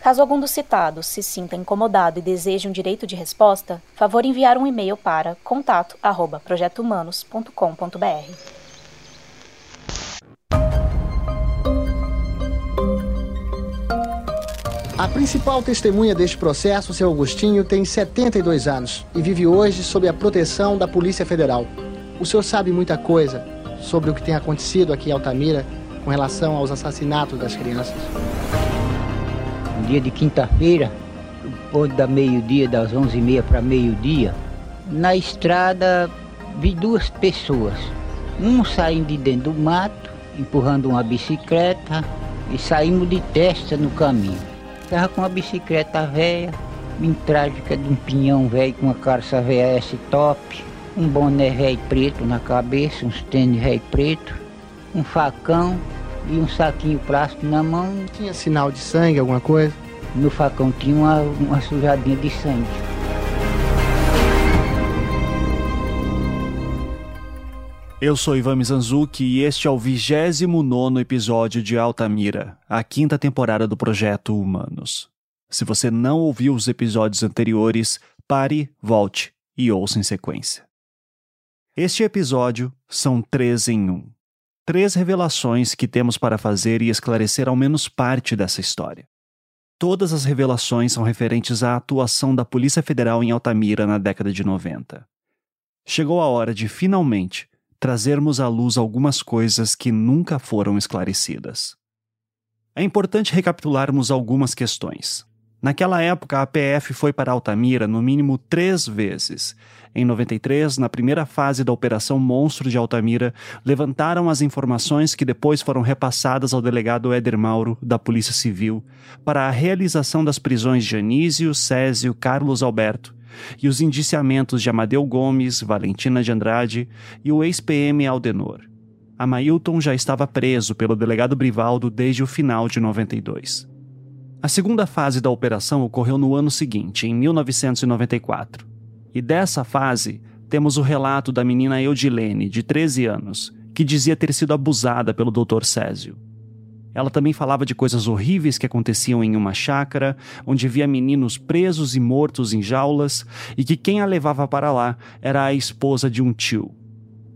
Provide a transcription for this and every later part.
Caso algum dos citados se sinta incomodado e deseje um direito de resposta, favor enviar um e-mail para contato@projetohumanos.com.br. A principal testemunha deste processo, seu Agostinho, tem 72 anos e vive hoje sob a proteção da Polícia Federal. O senhor sabe muita coisa sobre o que tem acontecido aqui em Altamira com relação aos assassinatos das crianças? Um dia de quinta-feira, da meio-dia, das 11h30 para meio-dia, na estrada vi duas pessoas. Um saindo de dentro do mato, empurrando uma bicicleta e saímos de testa no caminho. Estava com uma bicicleta velha, bem trágica de um pinhão velho com uma calça VS top, um boné velho preto na cabeça, uns tênis velho preto, um facão e um saquinho plástico na mão. Tinha sinal de sangue, alguma coisa? No facão tinha uma, uma sujadinha de sangue. Eu sou Ivan Mizanzuki e este é o 29 episódio de Altamira, a quinta temporada do projeto Humanos. Se você não ouviu os episódios anteriores, pare, volte e ouça em sequência. Este episódio são três em um. Três revelações que temos para fazer e esclarecer ao menos parte dessa história. Todas as revelações são referentes à atuação da Polícia Federal em Altamira na década de 90. Chegou a hora de, finalmente, trazermos à luz algumas coisas que nunca foram esclarecidas. É importante recapitularmos algumas questões. Naquela época, a PF foi para Altamira no mínimo três vezes. Em 93, na primeira fase da Operação Monstro de Altamira, levantaram as informações que depois foram repassadas ao delegado Éder Mauro, da Polícia Civil, para a realização das prisões de Anísio, Césio, Carlos Alberto e os indiciamentos de Amadeu Gomes, Valentina de Andrade e o ex-PM Aldenor. Amailton já estava preso pelo delegado Brivaldo desde o final de 92. A segunda fase da operação ocorreu no ano seguinte, em 1994. E dessa fase, temos o relato da menina Eudilene, de 13 anos, que dizia ter sido abusada pelo Dr. Césio. Ela também falava de coisas horríveis que aconteciam em uma chácara, onde via meninos presos e mortos em jaulas, e que quem a levava para lá era a esposa de um tio.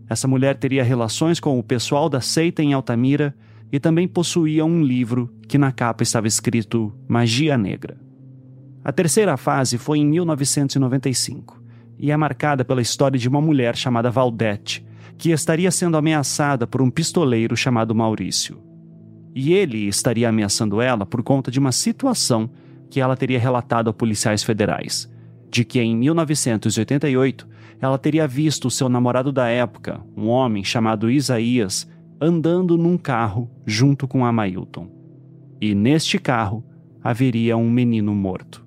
Essa mulher teria relações com o pessoal da seita em Altamira e também possuía um livro que na capa estava escrito Magia Negra. A terceira fase foi em 1995 e é marcada pela história de uma mulher chamada Valdete, que estaria sendo ameaçada por um pistoleiro chamado Maurício. E ele estaria ameaçando ela por conta de uma situação que ela teria relatado a policiais federais, de que em 1988 ela teria visto seu namorado da época, um homem chamado Isaías, andando num carro junto com Amailton. E neste carro haveria um menino morto.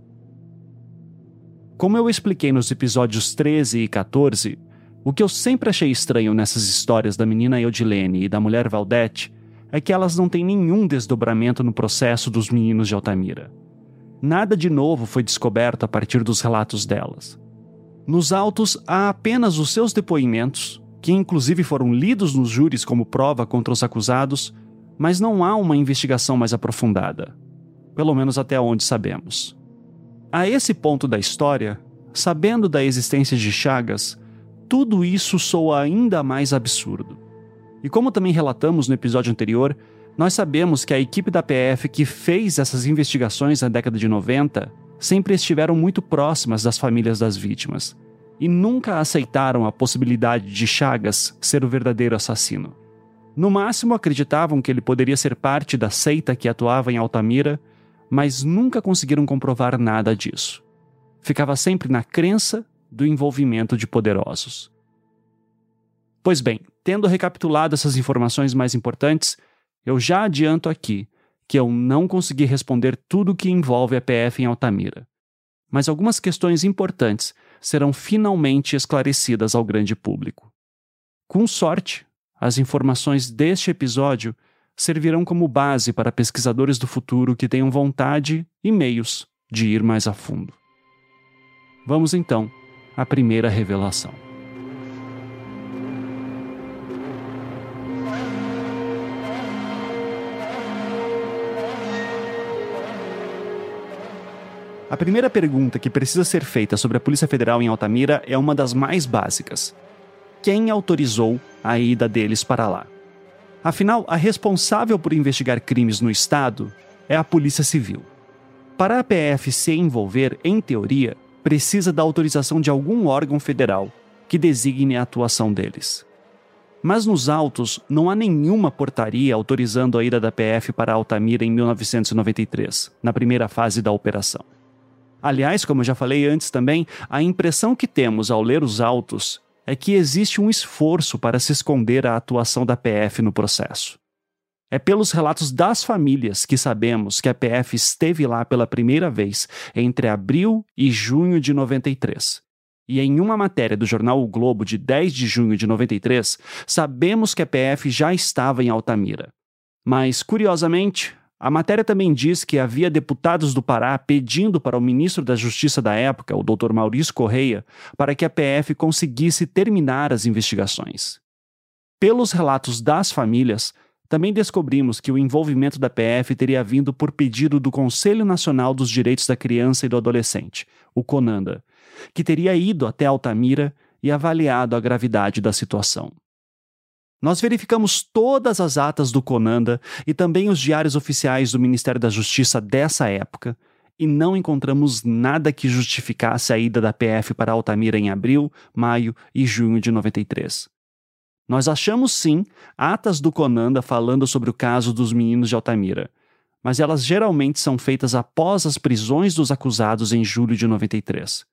Como eu expliquei nos episódios 13 e 14, o que eu sempre achei estranho nessas histórias da menina Eudilene e da mulher Valdete é que elas não têm nenhum desdobramento no processo dos meninos de Altamira. Nada de novo foi descoberto a partir dos relatos delas. Nos autos há apenas os seus depoimentos, que inclusive foram lidos nos júris como prova contra os acusados, mas não há uma investigação mais aprofundada. Pelo menos até onde sabemos. A esse ponto da história, sabendo da existência de Chagas, tudo isso soa ainda mais absurdo. E como também relatamos no episódio anterior, nós sabemos que a equipe da PF que fez essas investigações na década de 90 sempre estiveram muito próximas das famílias das vítimas e nunca aceitaram a possibilidade de Chagas ser o verdadeiro assassino. No máximo acreditavam que ele poderia ser parte da seita que atuava em Altamira, mas nunca conseguiram comprovar nada disso. Ficava sempre na crença do envolvimento de poderosos. Pois bem, tendo recapitulado essas informações mais importantes, eu já adianto aqui que eu não consegui responder tudo o que envolve a PF em Altamira. Mas algumas questões importantes serão finalmente esclarecidas ao grande público. Com sorte, as informações deste episódio servirão como base para pesquisadores do futuro que tenham vontade e meios de ir mais a fundo. Vamos então à primeira revelação. A primeira pergunta que precisa ser feita sobre a Polícia Federal em Altamira é uma das mais básicas. Quem autorizou a ida deles para lá? Afinal, a responsável por investigar crimes no Estado é a Polícia Civil. Para a PF se envolver, em teoria, precisa da autorização de algum órgão federal que designe a atuação deles. Mas nos autos não há nenhuma portaria autorizando a ida da PF para Altamira em 1993, na primeira fase da operação. Aliás, como eu já falei antes também, a impressão que temos ao ler os autos é que existe um esforço para se esconder a atuação da PF no processo. É pelos relatos das famílias que sabemos que a PF esteve lá pela primeira vez entre abril e junho de 93. E em uma matéria do jornal O Globo de 10 de junho de 93, sabemos que a PF já estava em Altamira. Mas, curiosamente, a matéria também diz que havia deputados do Pará pedindo para o ministro da Justiça da época, o Dr. Maurício Correia, para que a PF conseguisse terminar as investigações. Pelos relatos das famílias, também descobrimos que o envolvimento da PF teria vindo por pedido do Conselho Nacional dos Direitos da Criança e do Adolescente, o CONANDA, que teria ido até Altamira e avaliado a gravidade da situação. Nós verificamos todas as atas do Conanda e também os diários oficiais do Ministério da Justiça dessa época e não encontramos nada que justificasse a ida da PF para Altamira em abril, maio e junho de 93. Nós achamos sim atas do Conanda falando sobre o caso dos meninos de Altamira, mas elas geralmente são feitas após as prisões dos acusados em julho de 93.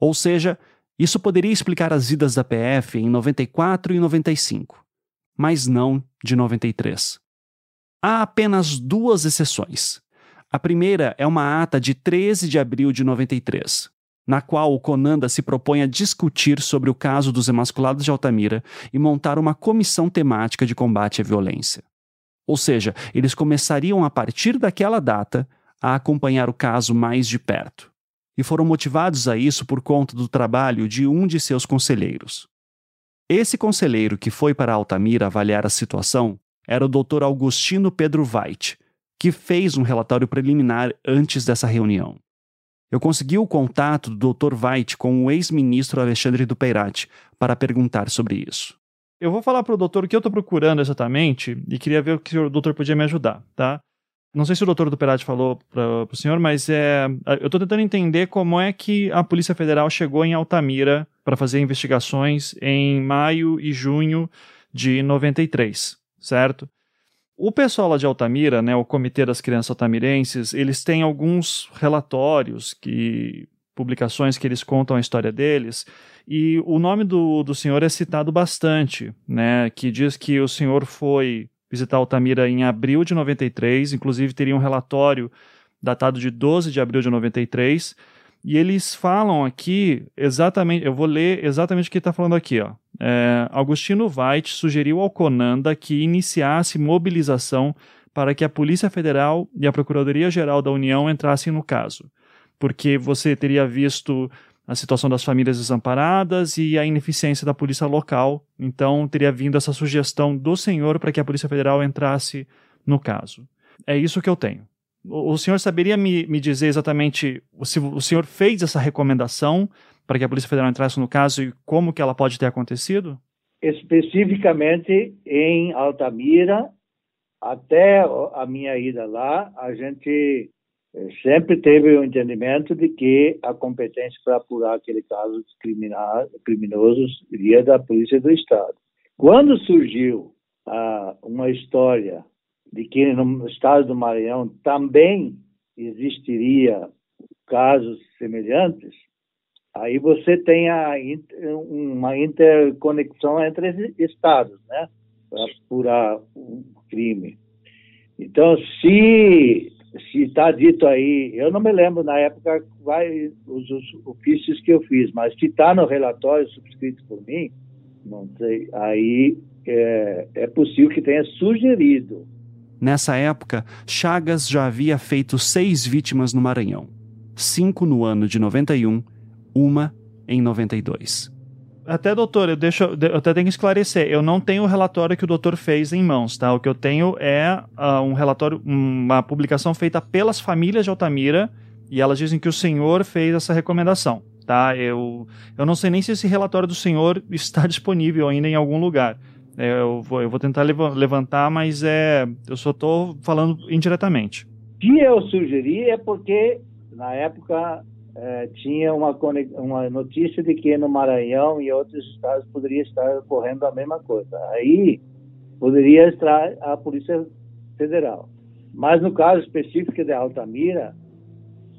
Ou seja, isso poderia explicar as idas da PF em 94 e 95 mas não de 93. Há apenas duas exceções. A primeira é uma ata de 13 de abril de 93, na qual o Conanda se propõe a discutir sobre o caso dos emasculados de Altamira e montar uma comissão temática de combate à violência. Ou seja, eles começariam a partir daquela data a acompanhar o caso mais de perto. E foram motivados a isso por conta do trabalho de um de seus conselheiros. Esse conselheiro que foi para Altamira avaliar a situação era o Dr. Augustino Pedro Veit, que fez um relatório preliminar antes dessa reunião. Eu consegui o contato do Dr. Veit com o ex-ministro Alexandre Dupeirati para perguntar sobre isso. Eu vou falar para o doutor o que eu estou procurando exatamente e queria ver o que o doutor podia me ajudar, tá? Não sei se o doutor Duperati falou para o senhor, mas é, eu estou tentando entender como é que a Polícia Federal chegou em Altamira para fazer investigações em maio e junho de 93, certo? O pessoal lá de Altamira, né, o Comitê das Crianças Altamirenses, eles têm alguns relatórios, que publicações que eles contam a história deles, e o nome do, do senhor é citado bastante, né, que diz que o senhor foi visitar Altamira em abril de 93, inclusive teria um relatório datado de 12 de abril de 93, e eles falam aqui exatamente, eu vou ler exatamente o que está falando aqui. Ó. É, Augustino Veit sugeriu ao Conanda que iniciasse mobilização para que a Polícia Federal e a Procuradoria-Geral da União entrassem no caso, porque você teria visto a situação das famílias desamparadas e a ineficiência da polícia local. Então, teria vindo essa sugestão do senhor para que a Polícia Federal entrasse no caso. É isso que eu tenho. O, senhor saberia me, me dizer exatamente se o senhor fez essa recomendação para que a Polícia Federal entrasse no caso e como que ela pode ter acontecido? Especificamente em Altamira, até a minha ida lá, a gente sempre teve o entendimento de que a competência para apurar aquele caso criminosos iria da Polícia do Estado. Quando surgiu ah, uma história de que no estado do Maranhão também existiria casos semelhantes, aí você tem a, uma interconexão entre estados, né, para apurar o crime. Então, se se está dito aí, eu não me lembro na época vai os, os ofícios que eu fiz, mas se está no relatório subscrito por mim, não sei, aí é, é possível que tenha sugerido. Nessa época, Chagas já havia feito seis vítimas no Maranhão, cinco no ano de 91, uma em 92. Até, doutor, eu, deixo, eu até tenho que esclarecer. Eu não tenho o relatório que o doutor fez em mãos, tá? O que eu tenho é uh, um relatório, uma publicação feita pelas famílias de Altamira e elas dizem que o senhor fez essa recomendação, tá? Eu, eu não sei nem se esse relatório do senhor está disponível ainda em algum lugar. É, eu, vou, eu vou tentar levantar, mas é, eu só estou falando indiretamente. Se eu sugeri é porque, na época, é, tinha uma, uma notícia de que no Maranhão e outros estados poderia estar ocorrendo a mesma coisa. Aí poderia estar a Polícia Federal. Mas no caso específico de Altamira,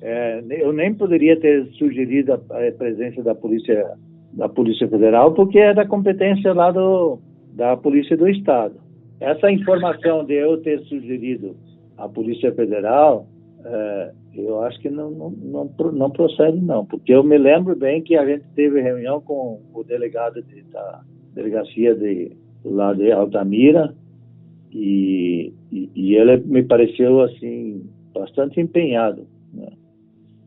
é, eu nem poderia ter sugerido a, a, presença da Polícia da Polícia Federal, porque é da competência lá do, da Polícia do Estado. Essa informação de eu ter sugerido a Polícia Federal é, eu acho que não, não, não, não, procede, não, porque eu me lembro bem que a gente teve reunião com o delegado de, da delegacia de, lá de Altamira e, e, e ele me pareceu, assim, bastante empenhado, né?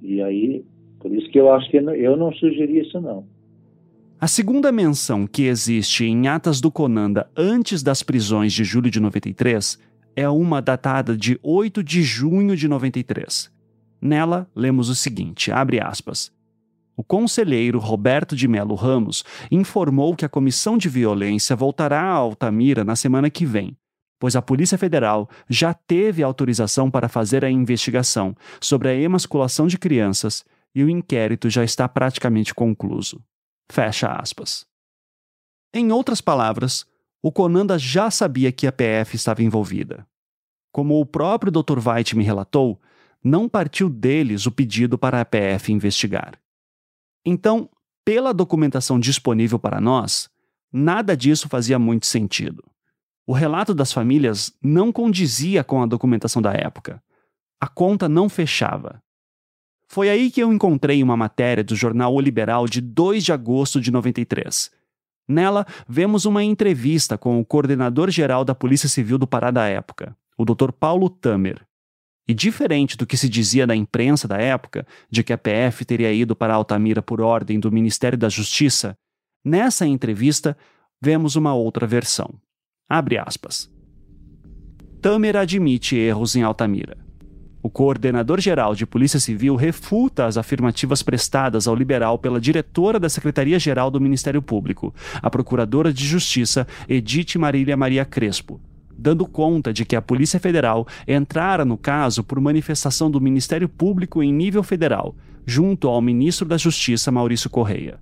E aí, por isso que eu acho que eu não sugeri isso, não. A segunda menção que existe em atas do Conanda antes das prisões de julho de 93 é uma datada de 8 de junho de 93. Nela, lemos o seguinte: abre aspas. O conselheiro Roberto de Melo Ramos informou que a comissão de violência voltará a Altamira na semana que vem, pois a Polícia Federal já teve autorização para fazer a investigação sobre a emasculação de crianças e o inquérito já está praticamente concluído. Fecha aspas. Em outras palavras, o Conanda já sabia que a PF estava envolvida. Como o próprio Dr. White me relatou, não partiu deles o pedido para a PF investigar. Então, pela documentação disponível para nós, nada disso fazia muito sentido. O relato das famílias não condizia com a documentação da época. A conta não fechava. Foi aí que eu encontrei uma matéria do jornal O Liberal de 2 de agosto de 93. Nela, vemos uma entrevista com o coordenador-geral da Polícia Civil do Pará da época, o Dr. Paulo Tamer. E diferente do que se dizia da imprensa da época, de que a PF teria ido para Altamira por ordem do Ministério da Justiça, nessa entrevista vemos uma outra versão. Abre aspas. Tamer admite erros em Altamira. O coordenador-geral de Polícia Civil refuta as afirmativas prestadas ao liberal pela diretora da Secretaria-Geral do Ministério Público, a Procuradora de Justiça Edith Marília Maria Crespo, dando conta de que a Polícia Federal entrara no caso por manifestação do Ministério Público em nível federal, junto ao ministro da Justiça Maurício Correia.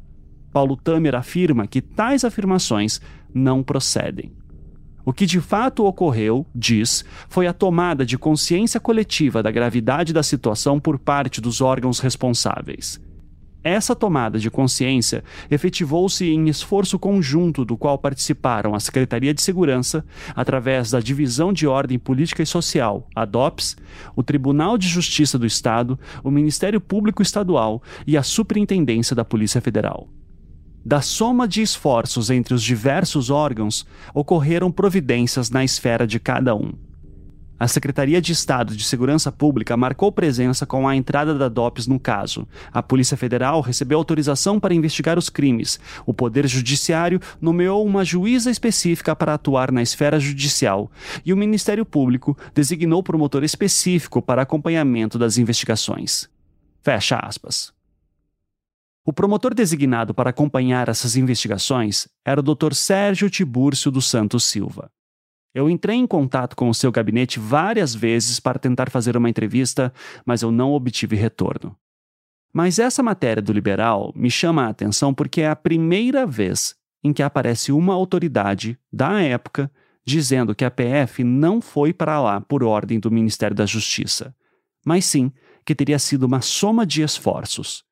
Paulo Tamer afirma que tais afirmações não procedem. O que de fato ocorreu, diz, foi a tomada de consciência coletiva da gravidade da situação por parte dos órgãos responsáveis. Essa tomada de consciência efetivou-se em esforço conjunto do qual participaram a Secretaria de Segurança, através da Divisão de Ordem Política e Social, a DOPS, o Tribunal de Justiça do Estado, o Ministério Público Estadual e a Superintendência da Polícia Federal. Da soma de esforços entre os diversos órgãos, ocorreram providências na esfera de cada um. A Secretaria de Estado de Segurança Pública marcou presença com a entrada da DOPS no caso. A Polícia Federal recebeu autorização para investigar os crimes. O Poder Judiciário nomeou uma juíza específica para atuar na esfera judicial. E o Ministério Público designou promotor específico para acompanhamento das investigações. Fecha aspas. O promotor designado para acompanhar essas investigações era o Dr. Sérgio Tibúrcio dos Santos Silva. Eu entrei em contato com o seu gabinete várias vezes para tentar fazer uma entrevista, mas eu não obtive retorno. Mas essa matéria do Liberal me chama a atenção porque é a primeira vez em que aparece uma autoridade da época dizendo que a PF não foi para lá por ordem do Ministério da Justiça, mas sim que teria sido uma soma de esforços.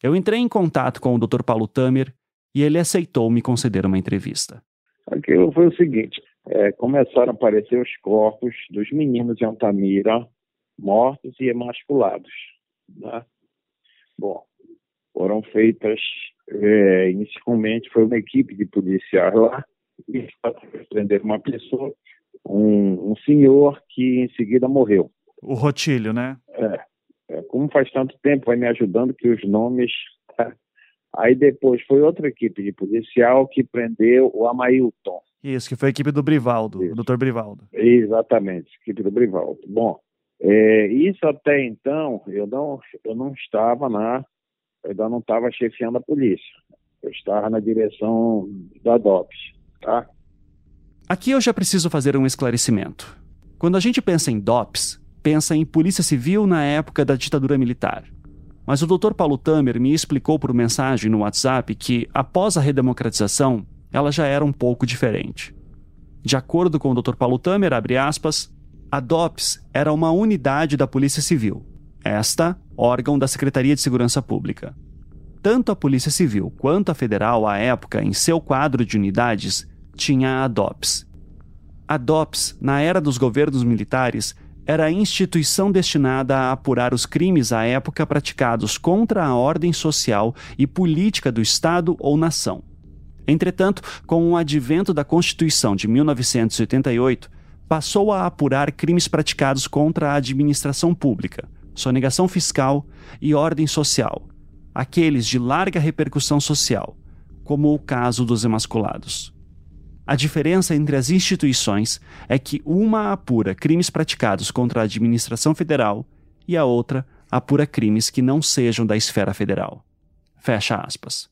Eu entrei em contato com o Dr. Paulo Tamer e ele aceitou me conceder uma entrevista. Aquilo foi o seguinte: é, começaram a aparecer os corpos dos meninos em Altamira, mortos e emasculados. Né? Bom, foram feitas, é, inicialmente foi uma equipe de policiais lá, e prender uma pessoa, um, um, senhor que em seguida morreu. O Rotilho, né? É, é, como faz tanto tempo, vai me ajudando que os nomes... Tá? Aí depois foi outra equipe de policial que prendeu o Amailton. Isso, que foi a equipe do Brivaldo, Isso. o doutor Brivaldo. Exatamente, equipe do Brivaldo. Bom, é, isso até então, eu não, eu não estava na, eu ainda não estava chefiando a polícia. Eu estava na direção da DOPS, tá? Aqui eu já preciso fazer um esclarecimento. Quando a gente pensa em DOPS, pensa em Polícia Civil na época da ditadura militar. Mas o Dr. Paulo Tamer me explicou por mensagem no WhatsApp que, após a redemocratização, ela já era um pouco diferente. De acordo com o Dr. Paulo Tamer, aspas, a DOPS era uma unidade da Polícia Civil, esta, órgão da Secretaria de Segurança Pública. Tanto a Polícia Civil quanto a Federal, à época, em seu quadro de unidades, tinha a DOPS. A DOPS, na era dos governos militares, era a instituição destinada a apurar os crimes à época praticados contra a ordem social e política do Estado ou nação. Entretanto, com o advento da Constituição de 1988, passou a apurar crimes praticados contra a administração pública, sonegação fiscal e ordem social, aqueles de larga repercussão social, como o caso dos emasculados. A diferença entre as instituições é que uma apura crimes praticados contra a administração federal e a outra apura crimes que não sejam da esfera federal. Fecha aspas.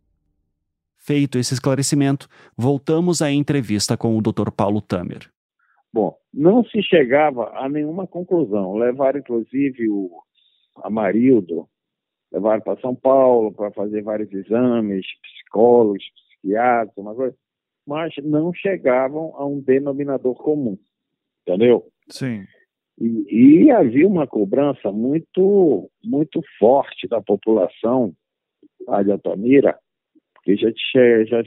Feito esse esclarecimento, voltamos à entrevista com o Dr. Paulo Tamer. Bom, não se chegava a nenhuma conclusão. Levaram, inclusive, o Amarildo, levaram para São Paulo para fazer vários exames, psicólogos, psiquiatras, uma coisa mas não chegavam a um denominador comum, entendeu? Sim. E, e havia uma cobrança muito, muito forte da população lá de Altamira, porque já já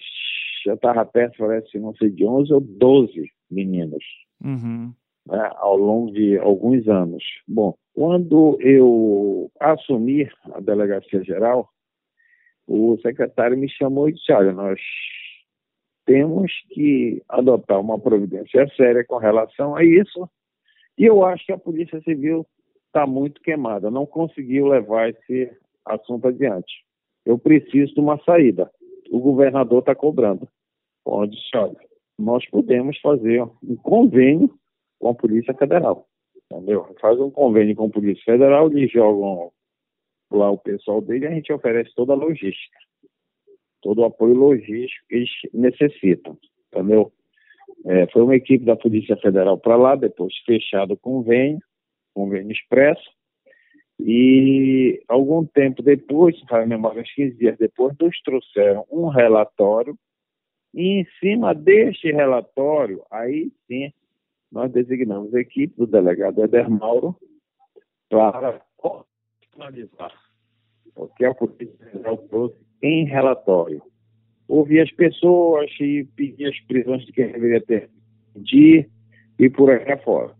já estava perto, parece, não sei de 11 ou 12 meninos, uhum. né, ao longo de alguns anos. Bom, quando eu assumi a delegacia geral, o secretário me chamou e disse: Olha, nós temos que adotar uma providência séria com relação a isso. E eu acho que a Polícia Civil está muito queimada, não conseguiu levar esse assunto adiante. Eu preciso de uma saída. O governador está cobrando. Pode, olha, nós podemos fazer um convênio com a Polícia Federal. Entendeu? Faz um convênio com a Polícia Federal, eles jogam lá o pessoal dele e a gente oferece toda a logística todo o apoio logístico que eles necessitam, entendeu? É, foi uma equipe da Polícia Federal para lá, depois fechado o convênio, convênio expresso, e algum tempo depois, faz memória, uns 15 dias depois, nos trouxeram um relatório, e em cima deste relatório, aí sim, nós designamos a equipe do delegado Eder Mauro para finalizar, porque a Polícia trouxe em relatório. Ouvir as pessoas e pedir as prisões de quem deveria ter pedir e por aí afora.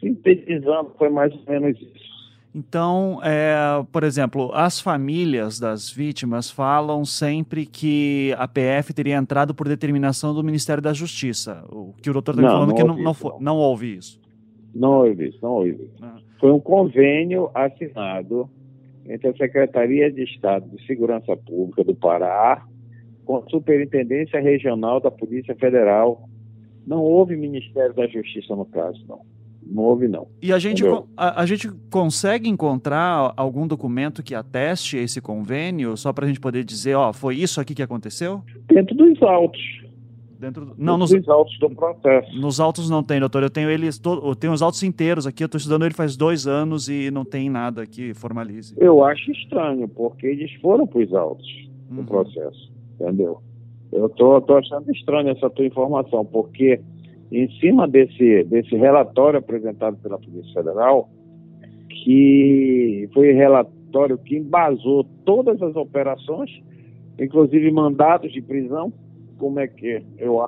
Sintetizando, foi mais ou menos isso. Então, é, por exemplo, as famílias das vítimas falam sempre que a PF teria entrado por determinação do Ministério da Justiça. O que o doutor está falando não que não, não, foi, não, houve isso. Não houve isso, não houve isso. Ah. Foi um convênio assinado entre a Secretaria de Estado de Segurança Pública do Pará com a Superintendência Regional da Polícia Federal. Não houve Ministério da Justiça no caso, não. Não houve, não. E a gente, a, a, gente consegue encontrar algum documento que ateste esse convênio, só para a gente poder dizer, ó, foi isso aqui que aconteceu? Dentro dos autos. Dentro do... Não, nos, nos autos do processo. Nos autos não tem, doutor. Eu tenho eles, eu tenho os autos inteiros aqui. Eu estou estudando ele faz dois anos e não tem nada que formalize. Eu acho estranho, porque eles foram para os autos uhum. do processo, entendeu? Eu tô, tô achando estranho essa tua informação, porque em cima desse, desse relatório apresentado pela Polícia Federal, que foi relatório que embasou todas as operações, inclusive mandados de prisão, como é que eu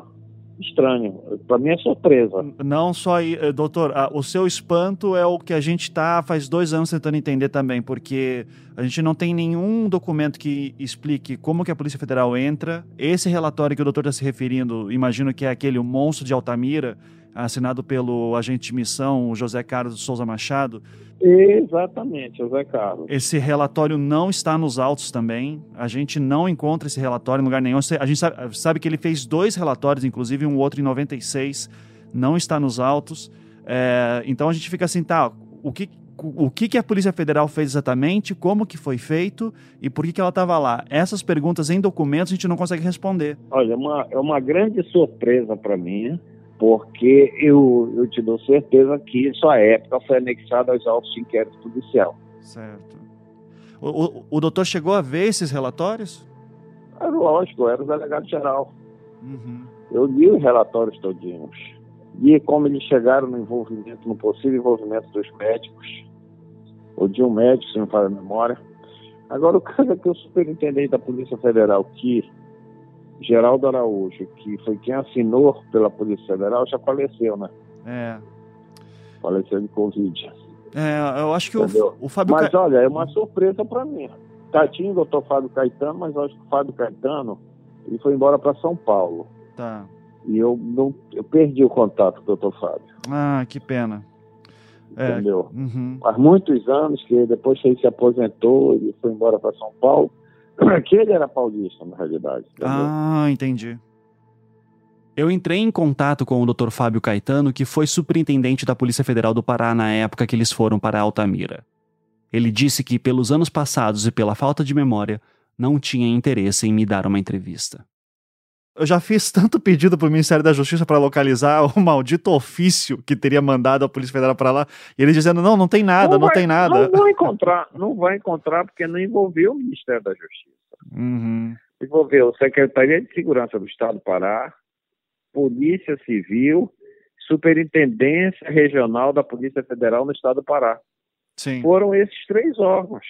estranho. Para mim é surpresa. Não só aí, eh, doutor, o seu espanto é o que a gente está faz dois anos tentando entender também, porque a gente não tem nenhum documento que explique como que a Polícia Federal entra. Esse relatório que o doutor está se referindo, imagino que é aquele o monstro de Altamira, assinado pelo agente de missão José Carlos Souza Machado. Exatamente, José Carlos. Esse relatório não está nos autos também. A gente não encontra esse relatório em lugar nenhum. A gente sabe, sabe que ele fez dois relatórios, inclusive um outro em 96, não está nos autos. É, então a gente fica assim, tá, o que, o que, que a Polícia Federal fez exatamente, como que foi feito e por que, que ela estava lá? Essas perguntas em documentos a gente não consegue responder. Olha, é uma, é uma grande surpresa para mim porque eu, eu te dou certeza que à época foi anexado aos autos de inquérito policial. Certo. O, o, o doutor chegou a ver esses relatórios? É lógico, eu era o delegado-geral. Uhum. Eu li os relatórios todinhos. Vi como eles chegaram no envolvimento, no possível envolvimento dos médicos, ou de um médico, se não fala a memória. Agora, o caso é que o superintendente da Polícia Federal, que Geraldo Araújo, que foi quem assinou pela Polícia Federal, já faleceu, né? É. Faleceu de Covid. É, eu acho que o, o Fábio... Mas Ca... olha, é uma surpresa para mim. Tá, tinha o doutor Fábio Caetano, mas eu acho que o Fábio Caetano ele foi embora para São Paulo. Tá. E eu, não, eu perdi o contato com o doutor Fábio. Ah, que pena. É, Entendeu? É, uhum. Faz muitos anos que depois que ele se aposentou, ele foi embora para São Paulo. Que ele era paulista, na realidade. Entendeu? Ah, entendi. Eu entrei em contato com o Dr. Fábio Caetano, que foi superintendente da Polícia Federal do Pará na época que eles foram para Altamira. Ele disse que, pelos anos passados e pela falta de memória, não tinha interesse em me dar uma entrevista. Eu já fiz tanto pedido para o Ministério da Justiça para localizar o maldito ofício que teria mandado a Polícia Federal para lá, e eles dizendo: não, não tem nada, não, não vai, tem nada. Não vai encontrar, não vai encontrar porque não envolveu o Ministério da Justiça. Uhum. Envolveu Secretaria de Segurança do Estado do Pará, Polícia Civil, Superintendência Regional da Polícia Federal no Estado do Pará. Sim. Foram esses três órgãos.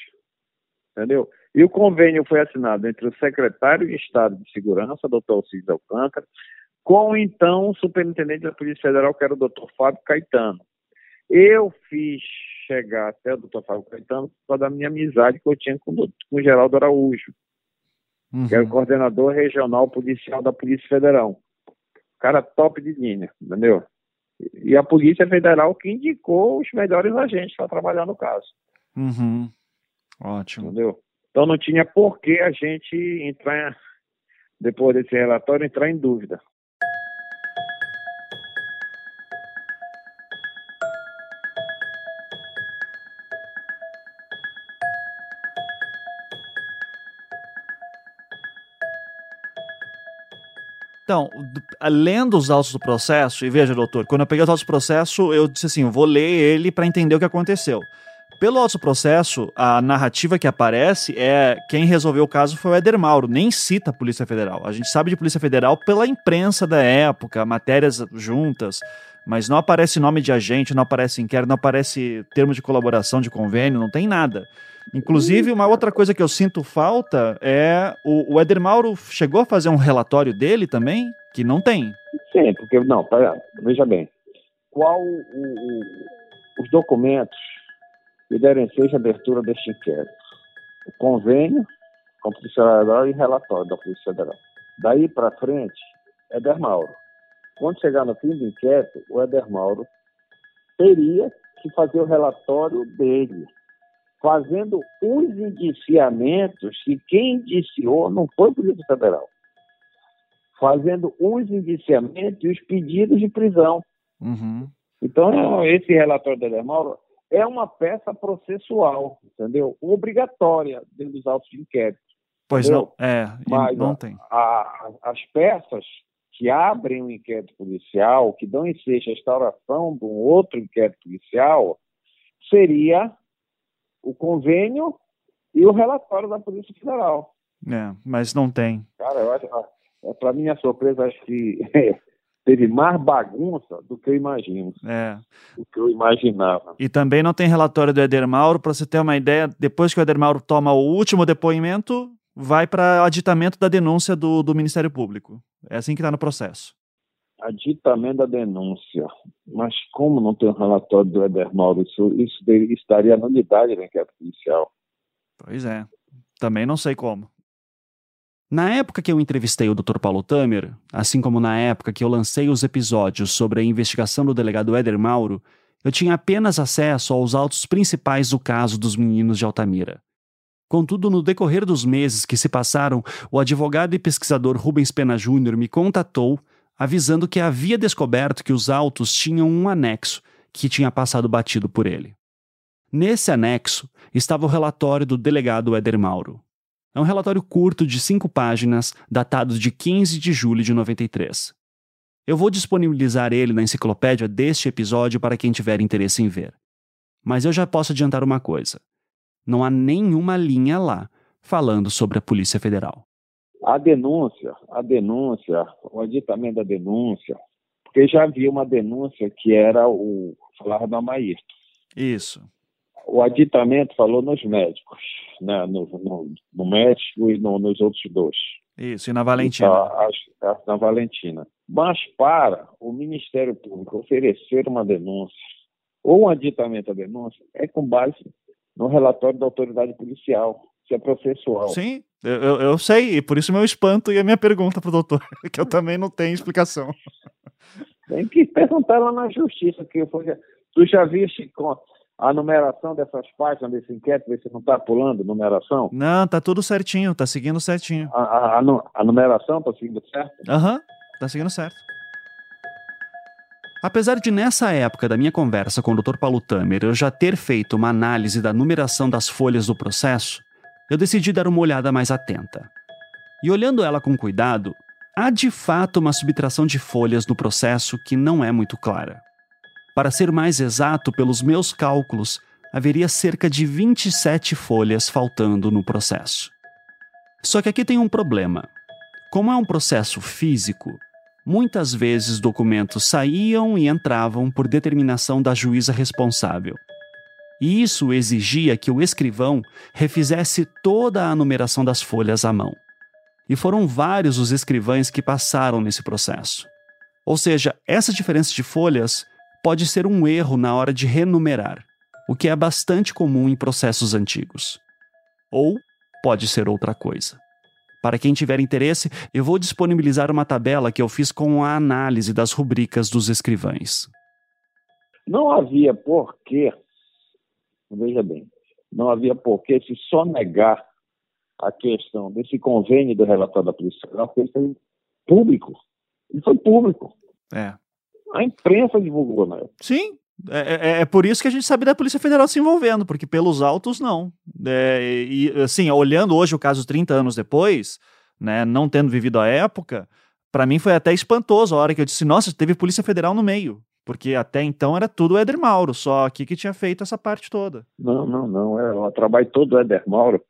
Entendeu? E o convênio foi assinado entre o secretário de Estado de Segurança, doutor Alcides Alcântara, com o então superintendente da Polícia Federal, que era o doutor Fábio Caetano. Eu fiz chegar até o doutor Fábio Caetano por causa da minha amizade que eu tinha com, com o Geraldo Araújo, uhum. que era o coordenador regional policial da Polícia Federal. Cara top de linha, entendeu? E a Polícia Federal que indicou os melhores agentes para trabalhar no caso. Uhum. Ótimo. Entendeu? Então não tinha por que a gente entrar, depois desse relatório, entrar em dúvida. Então, lendo os autos do processo, e veja, doutor, quando eu peguei os autos do processo, eu disse assim: eu vou ler ele para entender o que aconteceu. Pelo outro processo, a narrativa que aparece é quem resolveu o caso foi o Éder Mauro, nem cita a Polícia Federal. A gente sabe de Polícia Federal pela imprensa da época, matérias juntas, mas não aparece nome de agente, não aparece inquérito, não aparece termo de colaboração, de convênio, não tem nada. Inclusive, uma outra coisa que eu sinto falta é o, o Mauro chegou a fazer um relatório dele também, que não tem. Sim, porque, não, veja bem, qual o, o, os documentos e derem a abertura deste inquérito. O convênio com a Polícia Federal e relatório da Polícia Federal. Daí para frente, Éder Mauro. Quando chegar no fim do inquérito, o Éder Mauro teria que fazer o relatório dele, fazendo os indiciamentos que quem indiciou não foi a Polícia Federal. Fazendo os indiciamentos e os pedidos de prisão. Uhum. Então, esse relatório do Éder Mauro é uma peça processual, entendeu? Obrigatória dentro dos autos de inquérito. Pois entendeu? não, é, Mas não tem. A, as peças que abrem um inquérito policial, que dão em seja a instauração de um outro inquérito policial, seria o convênio e o relatório da Polícia Federal. É, mas não tem. Cara, eu acho, é, para minha surpresa, acho que teve mais bagunça do que eu imagino. É. Do que eu imaginava. E também não tem relatório do Eder Mauro, para você ter uma ideia, depois que o Eder Mauro toma o último depoimento, vai para aditamento da denúncia do, do Ministério Público. É assim que está no processo. aditamento da denúncia. Mas como não tem um relatório do Éder Mauro, isso, isso estaria nulidade na inquérito policial. Pois é. Também não sei como. Na época que eu entrevistei o Dr. Paulo Tamer, assim como na época que eu lancei os episódios sobre a investigação do delegado Éder Mauro, eu tinha apenas acesso aos autos principais do caso dos meninos de Altamira. Contudo, no decorrer dos meses que se passaram, o advogado e pesquisador Rubens Pena Júnior me contatou, avisando que havia descoberto que os autos tinham um anexo que tinha passado batido por ele. Nesse anexo estava o relatório do delegado Éder Mauro. É um relatório curto de cinco páginas, datado de 15 de julho de 93. Eu vou disponibilizar ele na enciclopédia deste episódio para quem tiver interesse em ver. Mas eu já posso adiantar uma coisa: não há nenhuma linha lá falando sobre a Polícia Federal. A denúncia, a denúncia, o aditamento da denúncia, porque já havia uma denúncia que era o falar da Maír. Isso o aditamento falou nos médicos, né? no, no, no médico e no, nos outros dois. Isso, e na Valentina. Então, na Valentina. Mas para o Ministério Público oferecer uma denúncia ou um aditamento à denúncia, é com base no relatório da autoridade policial, que é processual. Sim, eu, eu sei, e por isso meu espanto e a minha pergunta para o doutor, que eu também não tenho explicação. Tem que perguntar lá na justiça, que eu foi, tu já viste a numeração dessas páginas desse inquérito, ver se não está pulando numeração? Não, tá tudo certinho, tá seguindo certinho. A, a, a, numeração tá seguindo certo? Aham, uhum, tá seguindo certo. Apesar de nessa época da minha conversa com o Dr. Paulo Tamer eu já ter feito uma análise da numeração das folhas do processo, eu decidi dar uma olhada mais atenta. E olhando ela com cuidado, há de fato uma subtração de folhas no processo que não é muito clara. Para ser mais exato, pelos meus cálculos, haveria cerca de 27 folhas faltando no processo. Só que aqui tem um problema. Como é um processo físico, muitas vezes documentos saíam e entravam por determinação da juíza responsável. E isso exigia que o escrivão refizesse toda a numeração das folhas à mão. E foram vários os escrivães que passaram nesse processo. Ou seja, essa diferença de folhas pode ser um erro na hora de renumerar, o que é bastante comum em processos antigos. Ou pode ser outra coisa. Para quem tiver interesse, eu vou disponibilizar uma tabela que eu fiz com a análise das rubricas dos escrivães. Não havia porquê, veja bem, não havia porquê se sonegar a questão desse convênio do relatório da Polícia Federal, porque ele foi público. Ele foi público. É. A imprensa divulgou, né? Sim, é, é, é, por isso que a gente sabe da Polícia Federal se envolvendo, porque pelos autos não. É, e assim, olhando hoje o caso 30 anos depois, né, não tendo vivido a época, para mim foi até espantoso a hora que eu disse, nossa, teve Polícia Federal no meio. Porque até então era tudo o Éder Mauro, só aqui que tinha feito essa parte toda. Não, não, não. É o trabalho todo do Éder Mauro.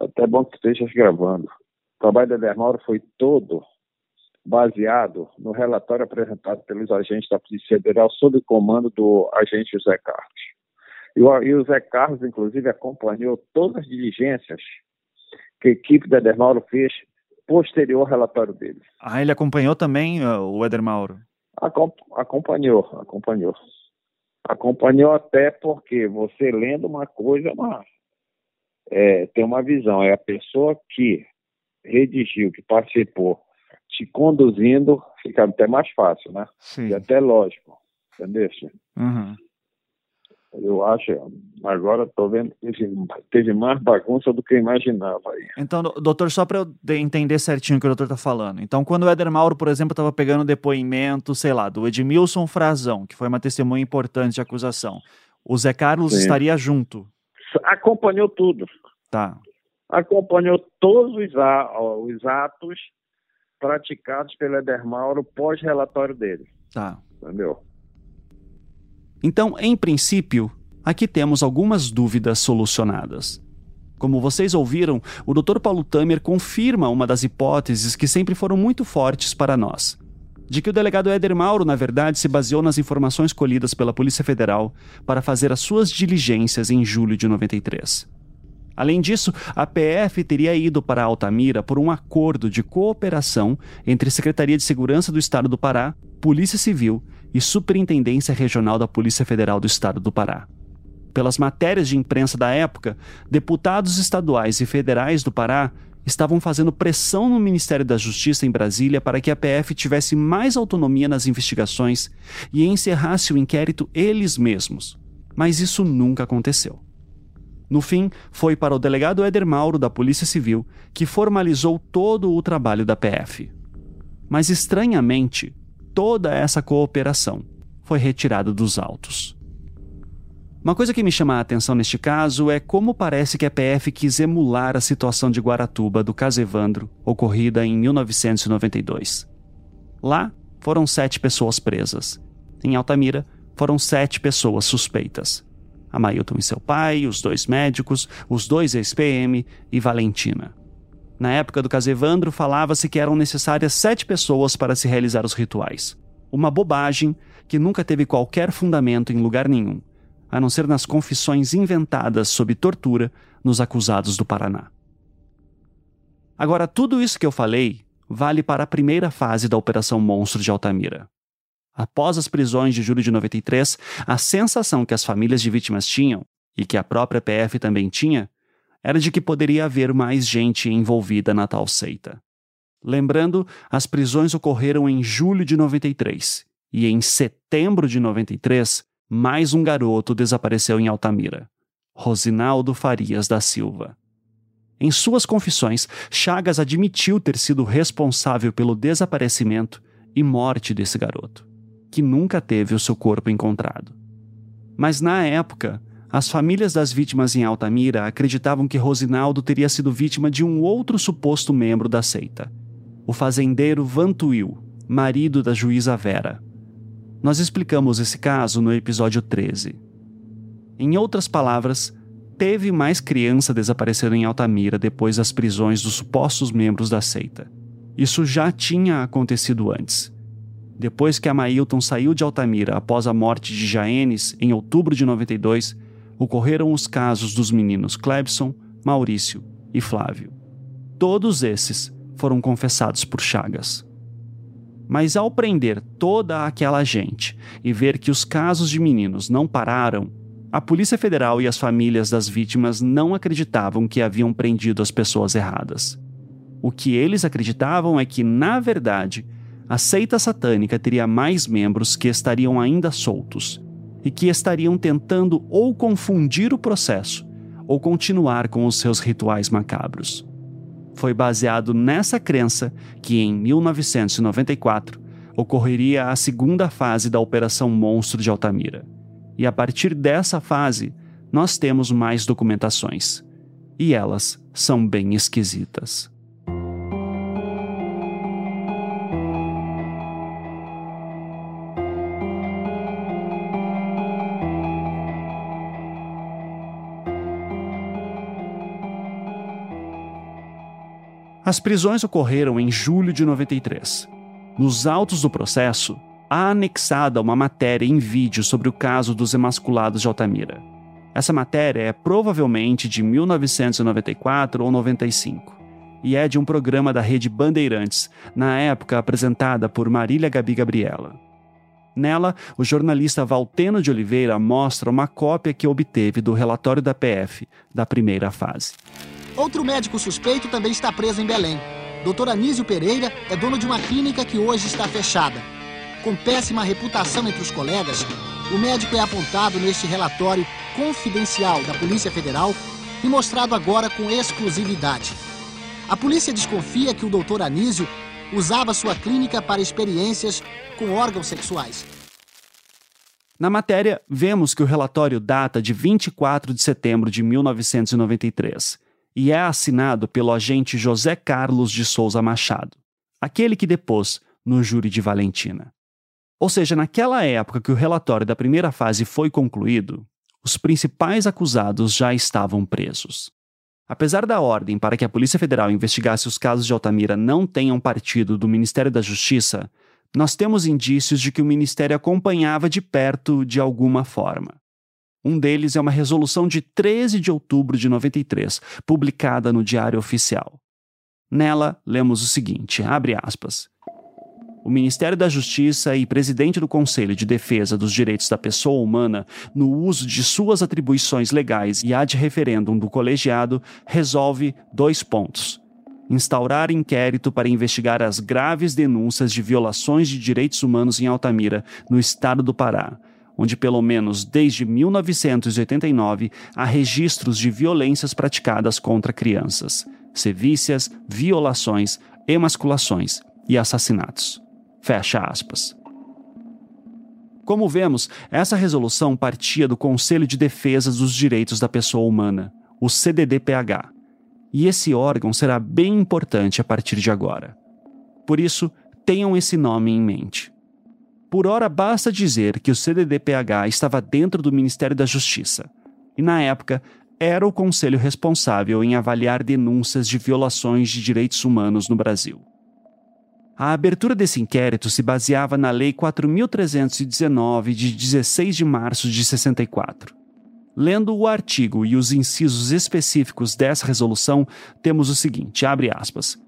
Até bom que estejas gravando. O trabalho do Éder Mauro foi todo baseado no relatório apresentado pelos agentes da Polícia Federal sob o comando do agente José Carlos. E o, e o Zé Carlos, inclusive, acompanhou todas as diligências que a equipe da Edermauro fez posterior ao relatório dele. Ah, ele acompanhou também uh, o Edermauro? Acom acompanhou, acompanhou. Acompanhou até porque você lendo uma coisa, uma, é, tem uma visão. É a pessoa que redigiu, que participou te conduzindo, fica até mais fácil, né? Sim. E até lógico, entendeu? Uhum. Eu acho, agora estou vendo que teve, teve, mais bagunça do que eu imaginava aí. Então, doutor, só para eu entender certinho o que o doutor está falando. Então, quando o Éder Mauro, por exemplo, estava pegando depoimento, sei lá, do Edmilson Frazão, que foi uma testemunha importante de acusação, o Zé Carlos Sim. estaria junto? Acompanhou tudo. Tá. Acompanhou todos os, os atos praticados pelo Eder Mauro pós-relatório dele. Tá. Entendeu? Então, em princípio, aqui temos algumas dúvidas solucionadas. Como vocês ouviram, o Dr. Paulo Tamer confirma uma das hipóteses que sempre foram muito fortes para nós. De que o delegado Éder Mauro, na verdade, se baseou nas informações colhidas pela Polícia Federal para fazer as suas diligências em julho de 93. Além disso, a PF teria ido para Altamira por um acordo de cooperação entre Secretaria de Segurança do Estado do Pará, Polícia Civil e Superintendência Regional da Polícia Federal do Estado do Pará. Pelas matérias de imprensa da época, deputados estaduais e federais do Pará estavam fazendo pressão no Ministério da Justiça em Brasília para que a PF tivesse mais autonomia nas investigações e encerrasse o inquérito eles mesmos. Mas isso nunca aconteceu. No fim, foi para o delegado Éder Mauro da Polícia Civil que formalizou todo o trabalho da PF. Mas estranhamente, toda essa cooperação foi retirada dos autos. Uma coisa que me chama a atenção neste caso é como parece que a PF quis emular a situação de Guaratuba do caso Evandro, ocorrida em 1992. Lá foram sete pessoas presas. Em Altamira, foram sete pessoas suspeitas. Amailton e seu pai, os dois médicos, os dois ex-PM e Valentina. Na época do caso Evandro, falava-se que eram necessárias sete pessoas para se realizar os rituais. Uma bobagem que nunca teve qualquer fundamento em lugar nenhum, a não ser nas confissões inventadas sob tortura nos acusados do Paraná. Agora, tudo isso que eu falei vale para a primeira fase da Operação Monstro de Altamira. Após as prisões de julho de 93, a sensação que as famílias de vítimas tinham, e que a própria PF também tinha, era de que poderia haver mais gente envolvida na tal seita. Lembrando, as prisões ocorreram em julho de 93, e em setembro de 93, mais um garoto desapareceu em Altamira, Rosinaldo Farias da Silva. Em suas confissões, Chagas admitiu ter sido responsável pelo desaparecimento e morte desse garoto que nunca teve o seu corpo encontrado. Mas na época, as famílias das vítimas em Altamira acreditavam que Rosinaldo teria sido vítima de um outro suposto membro da seita, o fazendeiro Vantuil, marido da juíza Vera. Nós explicamos esse caso no episódio 13. Em outras palavras, teve mais criança desaparecendo em Altamira depois das prisões dos supostos membros da seita. Isso já tinha acontecido antes. Depois que Amailton saiu de Altamira após a morte de Jaenes, em outubro de 92, ocorreram os casos dos meninos Clebson, Maurício e Flávio. Todos esses foram confessados por Chagas. Mas ao prender toda aquela gente e ver que os casos de meninos não pararam, a Polícia Federal e as famílias das vítimas não acreditavam que haviam prendido as pessoas erradas. O que eles acreditavam é que, na verdade, a seita satânica teria mais membros que estariam ainda soltos e que estariam tentando ou confundir o processo ou continuar com os seus rituais macabros. Foi baseado nessa crença que, em 1994, ocorreria a segunda fase da Operação Monstro de Altamira. E a partir dessa fase, nós temos mais documentações. E elas são bem esquisitas. As prisões ocorreram em julho de 93. Nos autos do processo, há anexada uma matéria em vídeo sobre o caso dos emasculados de Altamira. Essa matéria é provavelmente de 1994 ou 95 e é de um programa da rede Bandeirantes, na época apresentada por Marília Gabi Gabriela. Nela, o jornalista Valteno de Oliveira mostra uma cópia que obteve do relatório da PF da primeira fase. Outro médico suspeito também está preso em Belém. Dr. Anísio Pereira é dono de uma clínica que hoje está fechada. Com péssima reputação entre os colegas, o médico é apontado neste relatório confidencial da Polícia Federal e mostrado agora com exclusividade. A polícia desconfia que o Dr. Anísio usava sua clínica para experiências com órgãos sexuais. Na matéria, vemos que o relatório data de 24 de setembro de 1993 e é assinado pelo agente José Carlos de Souza Machado, aquele que depôs no júri de Valentina. Ou seja, naquela época que o relatório da primeira fase foi concluído, os principais acusados já estavam presos. Apesar da ordem para que a Polícia Federal investigasse os casos de Altamira não tenham partido do Ministério da Justiça, nós temos indícios de que o Ministério acompanhava de perto de alguma forma. Um deles é uma resolução de 13 de outubro de 93, publicada no Diário Oficial. Nela, lemos o seguinte: abre aspas. O Ministério da Justiça e presidente do Conselho de Defesa dos Direitos da Pessoa Humana, no uso de suas atribuições legais e ad referendum do colegiado, resolve dois pontos. Instaurar inquérito para investigar as graves denúncias de violações de direitos humanos em Altamira, no estado do Pará, onde pelo menos desde 1989 há registros de violências praticadas contra crianças, sevícias, violações, emasculações e assassinatos. Fecha aspas. Como vemos, essa resolução partia do Conselho de Defesa dos Direitos da Pessoa Humana, o CDDPH, e esse órgão será bem importante a partir de agora. Por isso, tenham esse nome em mente. Por ora, basta dizer que o CDDPH estava dentro do Ministério da Justiça e, na época, era o conselho responsável em avaliar denúncias de violações de direitos humanos no Brasil. A abertura desse inquérito se baseava na Lei 4.319, de 16 de março de 64. Lendo o artigo e os incisos específicos dessa resolução, temos o seguinte: abre aspas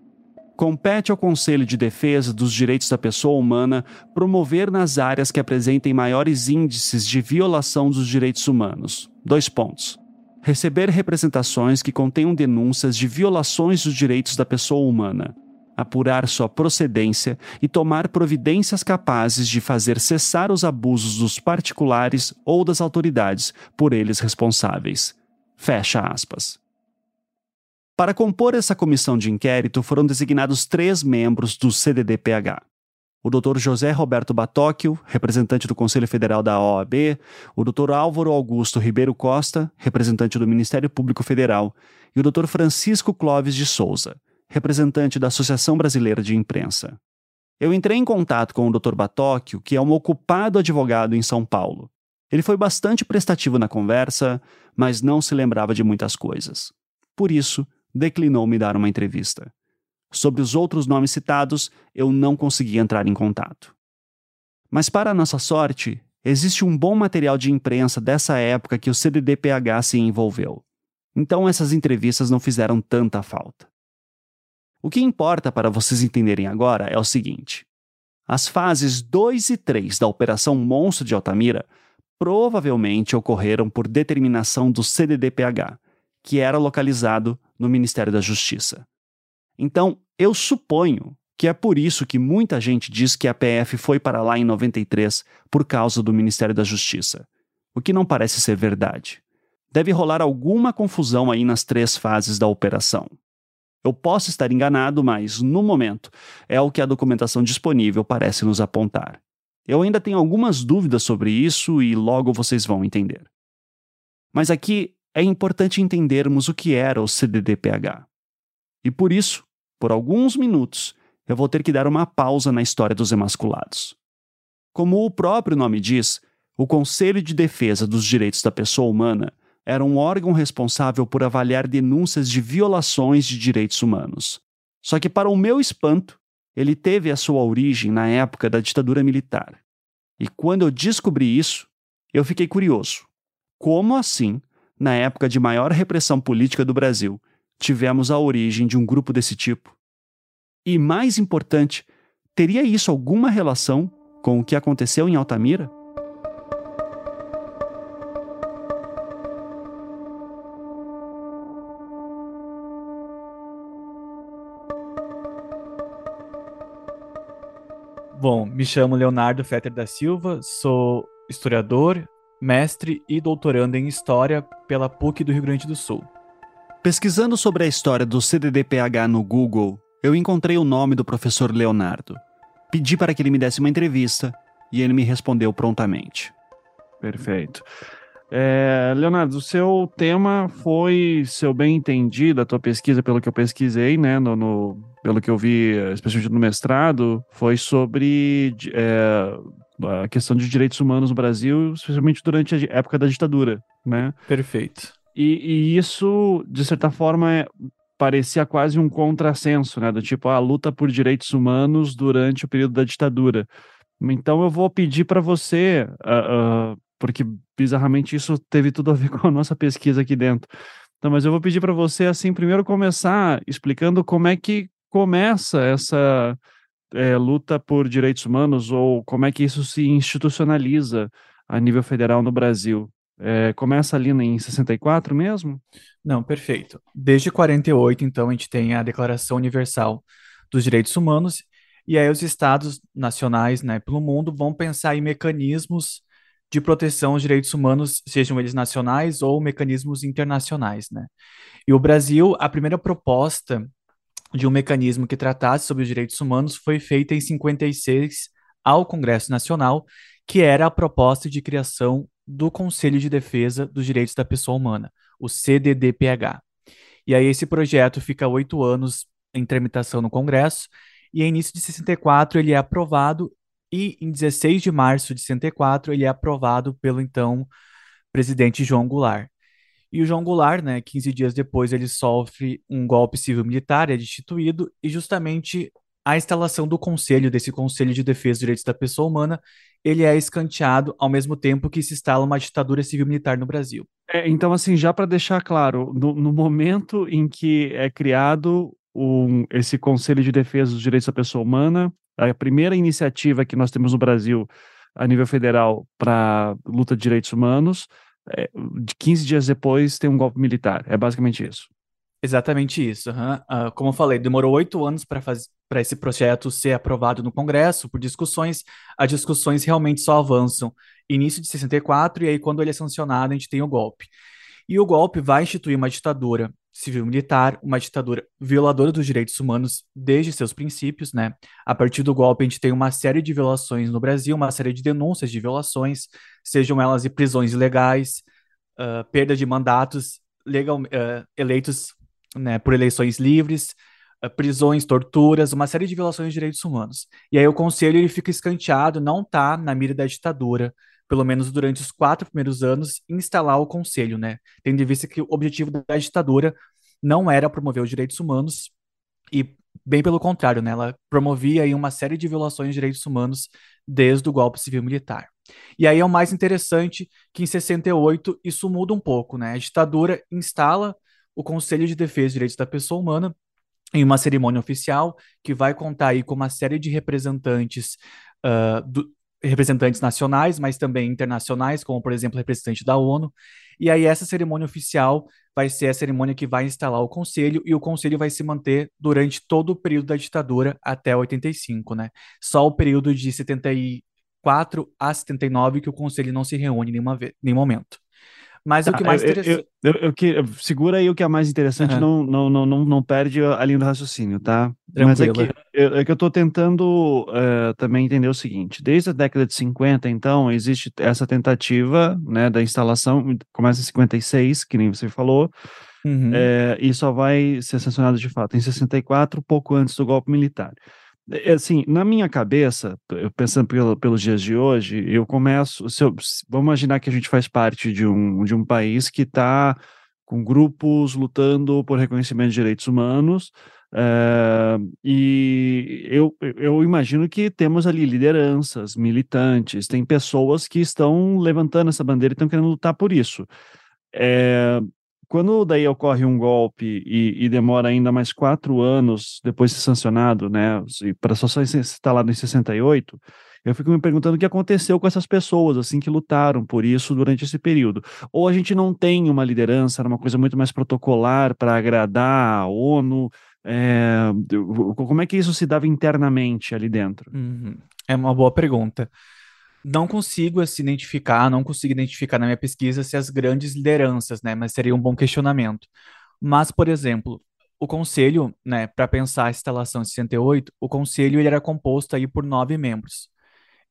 compete ao Conselho de Defesa dos Direitos da Pessoa Humana promover nas áreas que apresentem maiores índices de violação dos direitos humanos. Dois pontos. Receber representações que contenham denúncias de violações dos direitos da pessoa humana. Apurar sua procedência e tomar providências capazes de fazer cessar os abusos dos particulares ou das autoridades por eles responsáveis. Fecha aspas. Para compor essa comissão de inquérito foram designados três membros do CDDPH. O Dr. José Roberto Batóquio, representante do Conselho Federal da OAB, o Dr. Álvaro Augusto Ribeiro Costa, representante do Ministério Público Federal, e o Dr. Francisco Clóvis de Souza, representante da Associação Brasileira de Imprensa. Eu entrei em contato com o Dr. Batóquio, que é um ocupado advogado em São Paulo. Ele foi bastante prestativo na conversa, mas não se lembrava de muitas coisas. Por isso, declinou me dar uma entrevista. Sobre os outros nomes citados, eu não consegui entrar em contato. Mas, para nossa sorte, existe um bom material de imprensa dessa época que o CDDPH se envolveu. Então, essas entrevistas não fizeram tanta falta. O que importa para vocês entenderem agora é o seguinte: as fases 2 e 3 da Operação Monstro de Altamira provavelmente ocorreram por determinação do CDDPH, que era localizado no Ministério da Justiça. Então, eu suponho que é por isso que muita gente diz que a PF foi para lá em 93 por causa do Ministério da Justiça, o que não parece ser verdade. Deve rolar alguma confusão aí nas três fases da operação. Eu posso estar enganado, mas, no momento, é o que a documentação disponível parece nos apontar. Eu ainda tenho algumas dúvidas sobre isso e logo vocês vão entender. Mas aqui é importante entendermos o que era o CDDPH. E por isso, por alguns minutos, eu vou ter que dar uma pausa na história dos emasculados. Como o próprio nome diz, o Conselho de Defesa dos Direitos da Pessoa Humana era um órgão responsável por avaliar denúncias de violações de direitos humanos. Só que, para o meu espanto, ele teve a sua origem na época da ditadura militar. E quando eu descobri isso, eu fiquei curioso. Como assim na época de maior repressão política do Brasil, tivemos a origem de um grupo desse tipo. E mais importante, teria isso alguma relação com o que aconteceu em Altamira? Bom, me chamo Leonardo Fetter da Silva, sou historiador, mestre e doutorando em História pela PUC do Rio Grande do Sul. Pesquisando sobre a história do CDDPH no Google, eu encontrei o nome do professor Leonardo. Pedi para que ele me desse uma entrevista e ele me respondeu prontamente. Perfeito. É, Leonardo, o seu tema foi, se eu bem entendi da tua pesquisa, pelo que eu pesquisei, né, no, no pelo que eu vi, especialmente no mestrado, foi sobre é, a questão de direitos humanos no Brasil, especialmente durante a época da ditadura, né? Perfeito. E, e isso, de certa forma, é, parecia quase um contrassenso, né? Do tipo, a luta por direitos humanos durante o período da ditadura. Então, eu vou pedir para você uh, uh, porque bizarramente isso teve tudo a ver com a nossa pesquisa aqui dentro. Então, mas eu vou pedir para você, assim, primeiro começar explicando como é que começa essa é, luta por direitos humanos ou como é que isso se institucionaliza a nível federal no Brasil. É, começa ali em 64 mesmo? Não, perfeito. Desde 48, então, a gente tem a Declaração Universal dos Direitos Humanos, e aí os estados nacionais, né, pelo mundo, vão pensar em mecanismos de proteção aos direitos humanos, sejam eles nacionais ou mecanismos internacionais, né? E o Brasil, a primeira proposta de um mecanismo que tratasse sobre os direitos humanos foi feita em 56 ao Congresso Nacional, que era a proposta de criação do Conselho de Defesa dos Direitos da Pessoa Humana, o CDDPH. E aí esse projeto fica oito anos em tramitação no Congresso, e em início de 64 ele é aprovado, e em 16 de março de 64 ele é aprovado pelo então presidente João Goulart. E o João Goulart, né, 15 dias depois, ele sofre um golpe civil-militar, é destituído, e justamente a instalação do conselho, desse Conselho de Defesa dos Direitos da Pessoa Humana, ele é escanteado ao mesmo tempo que se instala uma ditadura civil-militar no Brasil. É, então, assim, já para deixar claro, no, no, momento em que é criado um, esse Conselho de Defesa dos Direitos da Pessoa Humana, a primeira iniciativa que nós temos no Brasil a nível federal para luta de direitos humanos, é, de 15 dias depois tem um golpe militar. É basicamente isso. Exatamente isso. Uhum. Uh, como eu falei, demorou oito anos para esse projeto ser aprovado no Congresso por discussões. As discussões realmente só avançam início de 64, e aí, quando ele é sancionado, a gente tem o golpe. E o golpe vai instituir uma ditadura civil-militar, uma ditadura violadora dos direitos humanos desde seus princípios, né? A partir do golpe, a gente tem uma série de violações no Brasil, uma série de denúncias de violações, sejam elas de prisões ilegais, uh, perda de mandatos legal, uh, eleitos né, por eleições livres, uh, prisões, torturas, uma série de violações de direitos humanos. E aí o conselho ele fica escanteado, não está na mira da ditadura, pelo menos durante os quatro primeiros anos, instalar o conselho, né? Tendo em vista que o objetivo da ditadura não era promover os direitos humanos, e bem pelo contrário, né? Ela promovia aí uma série de violações de direitos humanos desde o golpe civil-militar. E aí é o mais interessante que em 68 isso muda um pouco, né? A ditadura instala o Conselho de Defesa dos Direitos da Pessoa Humana em uma cerimônia oficial que vai contar aí com uma série de representantes uh, do, representantes nacionais, mas também internacionais, como por exemplo o representante da ONU. E aí essa cerimônia oficial vai ser a cerimônia que vai instalar o conselho e o conselho vai se manter durante todo o período da ditadura até 85, né? Só o período de 74 a 79 que o conselho não se reúne em nenhuma vez, nenhum momento. Mas o que mais interessante. Eu, eu, eu, segura aí o que é mais interessante, uhum. não, não, não, não, não perde a linha do raciocínio, tá? Tranquilo. Mas é que, eu, é que eu estou tentando uh, também entender o seguinte: desde a década de 50, então, existe essa tentativa né, da instalação, começa em 56, que nem você falou, uhum. é, e só vai ser sancionado de fato em 64, pouco antes do golpe militar. É, assim, na minha cabeça, pensando pelo, pelos dias de hoje, eu começo. Se eu, vamos imaginar que a gente faz parte de um, de um país que está com grupos lutando por reconhecimento de direitos humanos, é, e eu, eu imagino que temos ali lideranças, militantes, tem pessoas que estão levantando essa bandeira e estão querendo lutar por isso. É, quando daí ocorre um golpe e, e, demora ainda mais quatro anos depois de sancionado, né, para só ser instalado em 68, eu fico me perguntando o que aconteceu com essas pessoas, assim, que lutaram por isso durante esse período. Ou a gente não tem uma liderança, era uma coisa muito mais protocolar para agradar a ONU, é, como é que isso se dava internamente ali dentro? Uhum. É uma boa pergunta não consigo se identificar, não consigo identificar na minha pesquisa se as grandes lideranças, né, mas seria um bom questionamento. Mas, por exemplo, o conselho, né, para pensar a instalação de 68, o conselho ele era composto aí por nove membros.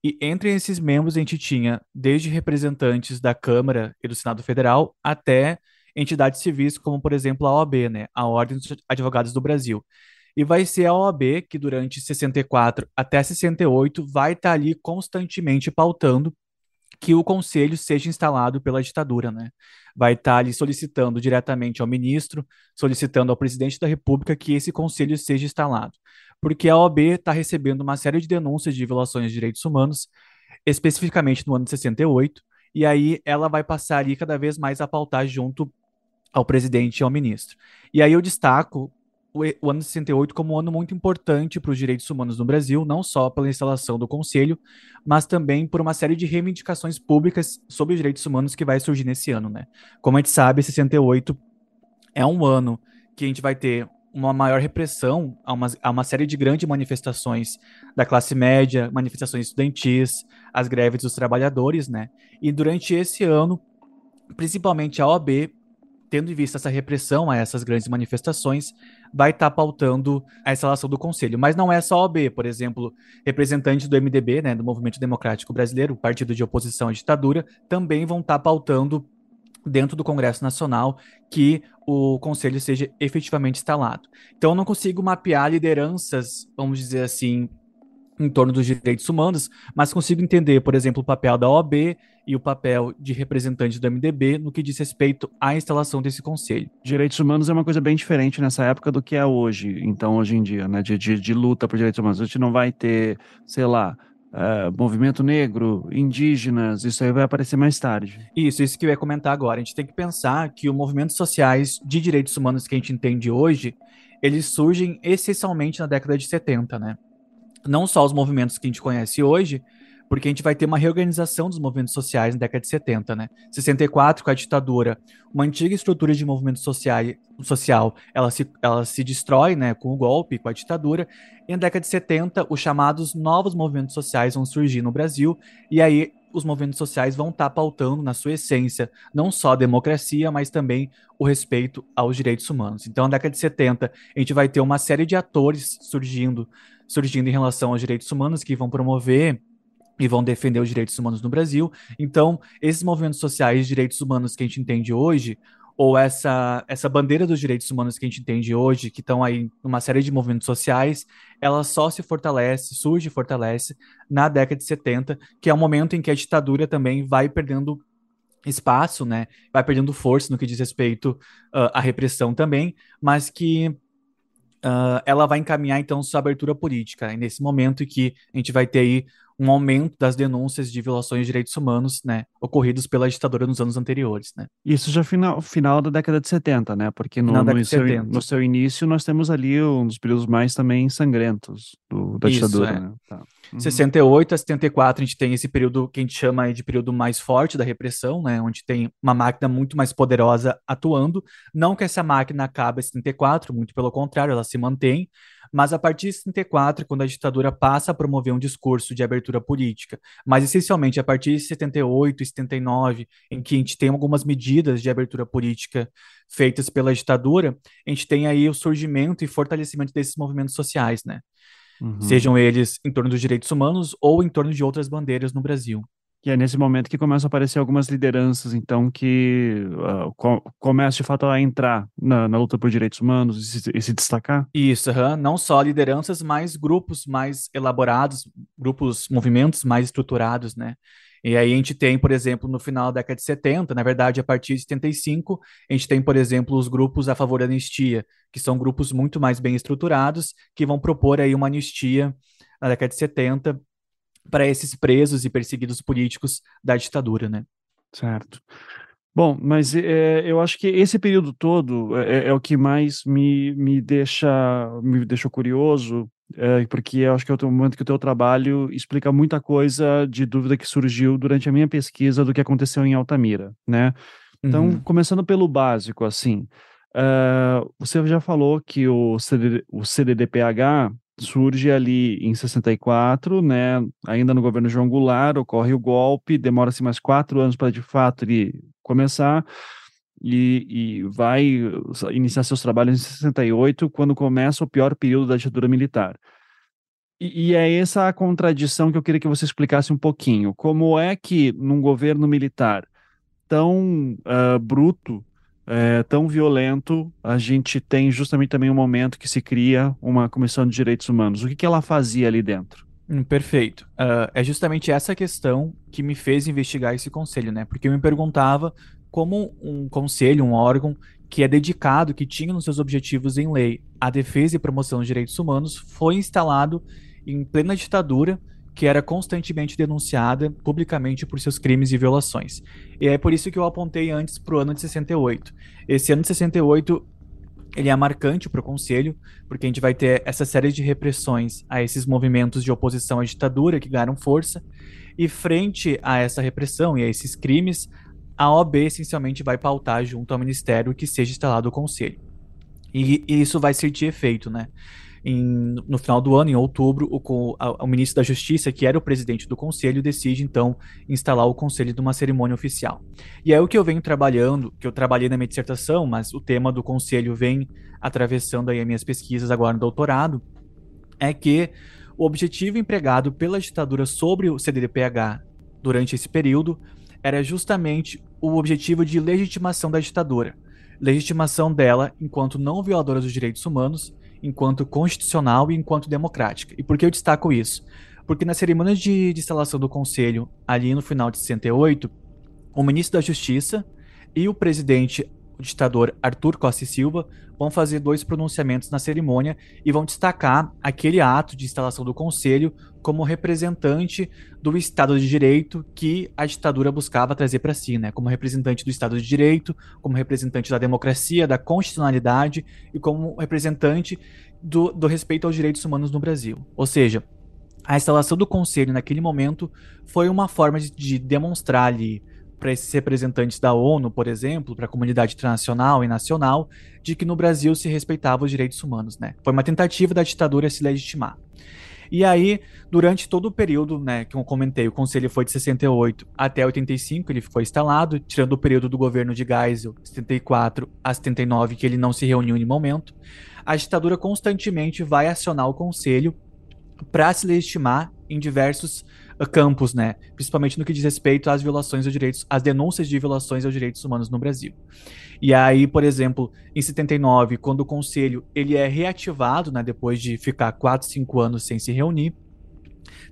E entre esses membros a gente tinha desde representantes da Câmara e do Senado Federal até entidades civis, como por exemplo a OAB, né, a Ordem dos Advogados do Brasil. E vai ser a OAB que durante 64 até 68 vai estar tá ali constantemente pautando que o conselho seja instalado pela ditadura, né? Vai estar tá ali solicitando diretamente ao ministro, solicitando ao presidente da República que esse conselho seja instalado. Porque a OAB está recebendo uma série de denúncias de violações de direitos humanos, especificamente no ano de 68, e aí ela vai passar ali cada vez mais a pautar junto ao presidente e ao ministro. E aí eu destaco o, ano 68 como um ano muito importante para os direitos humanos no Brasil, não só pela instalação do Conselho, mas também por uma série de reivindicações públicas sobre os direitos humanos que vai surgir nesse ano, né? Como a gente sabe, 68 é um ano que a gente vai ter uma maior repressão a uma, a uma série de grandes manifestações da classe média, manifestações estudantis, as greves dos trabalhadores, né? E durante esse ano, principalmente a OAB, tendo em vista essa repressão a essas grandes manifestações, vai estar tá pautando a instalação do conselho. Mas não é só a OAB, por exemplo, representantes do MDB, né, do Movimento Democrático Brasileiro, partido de oposição à ditadura, também vão estar tá pautando dentro do Congresso Nacional que o conselho seja efetivamente instalado. Então eu não consigo mapear lideranças, vamos dizer assim, em torno dos direitos humanos, mas consigo entender, por exemplo, o papel da OAB e o papel de representante do MDB no que diz respeito à instalação desse conselho. Direitos humanos é uma coisa bem diferente nessa época do que é hoje, então, hoje em dia, né, de, de, de luta por direitos humanos. A gente não vai ter, sei lá, Uh, movimento negro, indígenas, isso aí vai aparecer mais tarde. Isso, isso que eu ia comentar agora. A gente tem que pensar que os movimentos sociais de direitos humanos que a gente entende hoje, eles surgem essencialmente na década de 70, né? não só os movimentos que a gente conhece hoje, porque a gente vai ter uma reorganização dos movimentos sociais na década de 70, né? 64, com a ditadura, uma antiga estrutura de movimento social, social ela, se, ela se destrói, né, com o golpe, com a ditadura, e na década de 70, os chamados novos movimentos sociais vão surgir no Brasil, e aí os movimentos sociais vão estar tá pautando, na sua essência, não só a democracia, mas também o respeito aos direitos humanos. Então, na década de 70, a gente vai ter uma série de atores surgindo surgindo em relação aos direitos humanos que vão promover e vão defender os direitos humanos no Brasil. Então, esses movimentos sociais, direitos humanos que a gente entende hoje, ou essa, essa bandeira dos direitos humanos que a gente entende hoje, que estão aí numa série de movimentos sociais, ela só se fortalece, surge e fortalece na década de 70, que é o momento em que a ditadura também vai perdendo espaço, né? Vai perdendo força no que diz respeito uh, à repressão também, mas que uh, ela vai encaminhar então sua abertura política. E nesse momento que a gente vai ter aí um aumento das denúncias de violações de direitos humanos, né, ocorridos pela ditadura nos anos anteriores, né. Isso já final, final da década de 70, né, porque no, no seu, no, seu, início nós temos ali um dos períodos mais também sangrentos do, da Isso, ditadura, é. né. Tá. Uhum. 68 a 74 a gente tem esse período que a gente chama de período mais forte da repressão, né, onde tem uma máquina muito mais poderosa atuando, não que essa máquina acabe em 74, muito pelo contrário, ela se mantém, mas a partir de 74, quando a ditadura passa a promover um discurso de abertura política, mas essencialmente a partir de 78 e 79, em que a gente tem algumas medidas de abertura política feitas pela ditadura, a gente tem aí o surgimento e fortalecimento desses movimentos sociais, né? Uhum. Sejam eles em torno dos direitos humanos ou em torno de outras bandeiras no Brasil. E é nesse momento que começam a aparecer algumas lideranças, então, que uh, co começam de fato a entrar na, na, luta por direitos humanos e se, e se destacar? Isso, uhum. não só lideranças, mas grupos mais elaborados, grupos, movimentos mais estruturados, né? E aí a gente tem, por exemplo, no final da década de 70, na verdade, a partir de 75, a gente tem, por exemplo, os grupos a favor da anistia, que são grupos muito mais bem estruturados, que vão propor aí uma anistia na década de 70 para esses presos e perseguidos políticos da ditadura, né? Certo. Bom, mas é, eu acho que esse período todo é, é, o que mais me, me deixa me deixou curioso, é, porque eu acho que é o momento que o teu trabalho explica muita coisa de dúvida que surgiu durante a minha pesquisa do que aconteceu em Altamira, né? Então, uhum. começando pelo básico, assim, uh, você já falou que o, CD, o CDDPH surge ali em 64, né? Ainda no governo João Goulart, ocorre o golpe, demora-se mais quatro anos para de fato ele começar e, e, vai iniciar seus trabalhos em 68, quando começa o pior período da ditadura militar. E, e é essa a contradição que eu queria que você explicasse um pouquinho. Como é que num governo militar tão uh, bruto é, tão violento, a gente tem justamente também um momento que se cria uma comissão de direitos humanos. O que, que ela fazia ali dentro? Hum, perfeito. Uh, é justamente essa questão que me fez investigar esse conselho, né? Porque eu me perguntava como um conselho, um órgão que é dedicado, que tinha nos seus objetivos em lei a defesa e promoção dos direitos humanos, foi instalado em plena ditadura que era constantemente denunciada publicamente por seus crimes e violações. E é por isso que eu apontei antes para o ano de 68. Esse ano de 68 ele é marcante para o Conselho, porque a gente vai ter essa série de repressões a esses movimentos de oposição à ditadura que ganharam força, e frente a essa repressão e a esses crimes, a OAB essencialmente vai pautar junto ao Ministério que seja instalado o Conselho. E, e isso vai ser de efeito, né? Em, no final do ano, em outubro, o, o, ministro da Justiça, que era o presidente do conselho, decide então instalar o conselho de uma cerimônia oficial. E é o que eu venho trabalhando, que eu trabalhei na minha dissertação, mas o tema do conselho vem atravessando aí as minhas pesquisas agora no doutorado, é que o objetivo empregado pela ditadura sobre o CDDPH durante esse período era justamente o objetivo de legitimação da ditadura, legitimação dela enquanto não violadora dos direitos humanos enquanto constitucional e enquanto democrática. E por que eu destaco isso? Porque na cerimônia de, de instalação do Conselho, ali no final de 68, o ministro da Justiça e o presidente o ditador Arthur Costa e Silva vão fazer dois pronunciamentos na cerimônia e vão destacar aquele ato de instalação do conselho como representante do Estado de Direito que a ditadura buscava trazer para si, né? Como representante do Estado de Direito, como representante da democracia, da constitucionalidade e como representante do, do respeito aos direitos humanos no Brasil. Ou seja, a instalação do conselho naquele momento foi uma forma de, de demonstrar ali para esses representantes da ONU, por exemplo, para a comunidade internacional e nacional, de que no Brasil se respeitava os direitos humanos, né? Foi uma tentativa da ditadura se legitimar. E aí, durante todo o período, né, que eu comentei, o conselho foi de 68 até 85, ele ficou instalado, tirando o período do governo de Geisel, 74 a 79, que ele não se reuniu em momento. A ditadura constantemente vai acionar o conselho para se legitimar em diversos campos, né? Principalmente no que diz respeito às violações aos direitos, às denúncias de violações aos direitos humanos no Brasil. E aí, por exemplo, em 79, quando o conselho ele é reativado, né, depois de ficar 4, 5 anos sem se reunir,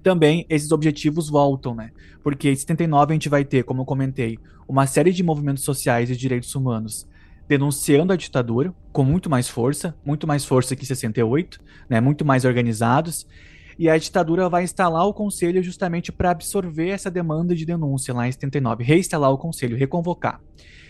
também esses objetivos voltam, né? Porque em 79 a gente vai ter, como eu comentei, uma série de movimentos sociais e direitos humanos denunciando a ditadura com muito mais força, muito mais força que 68, né? Muito mais organizados e a ditadura vai instalar o conselho justamente para absorver essa demanda de denúncia lá em 79, reinstalar o conselho, reconvocar.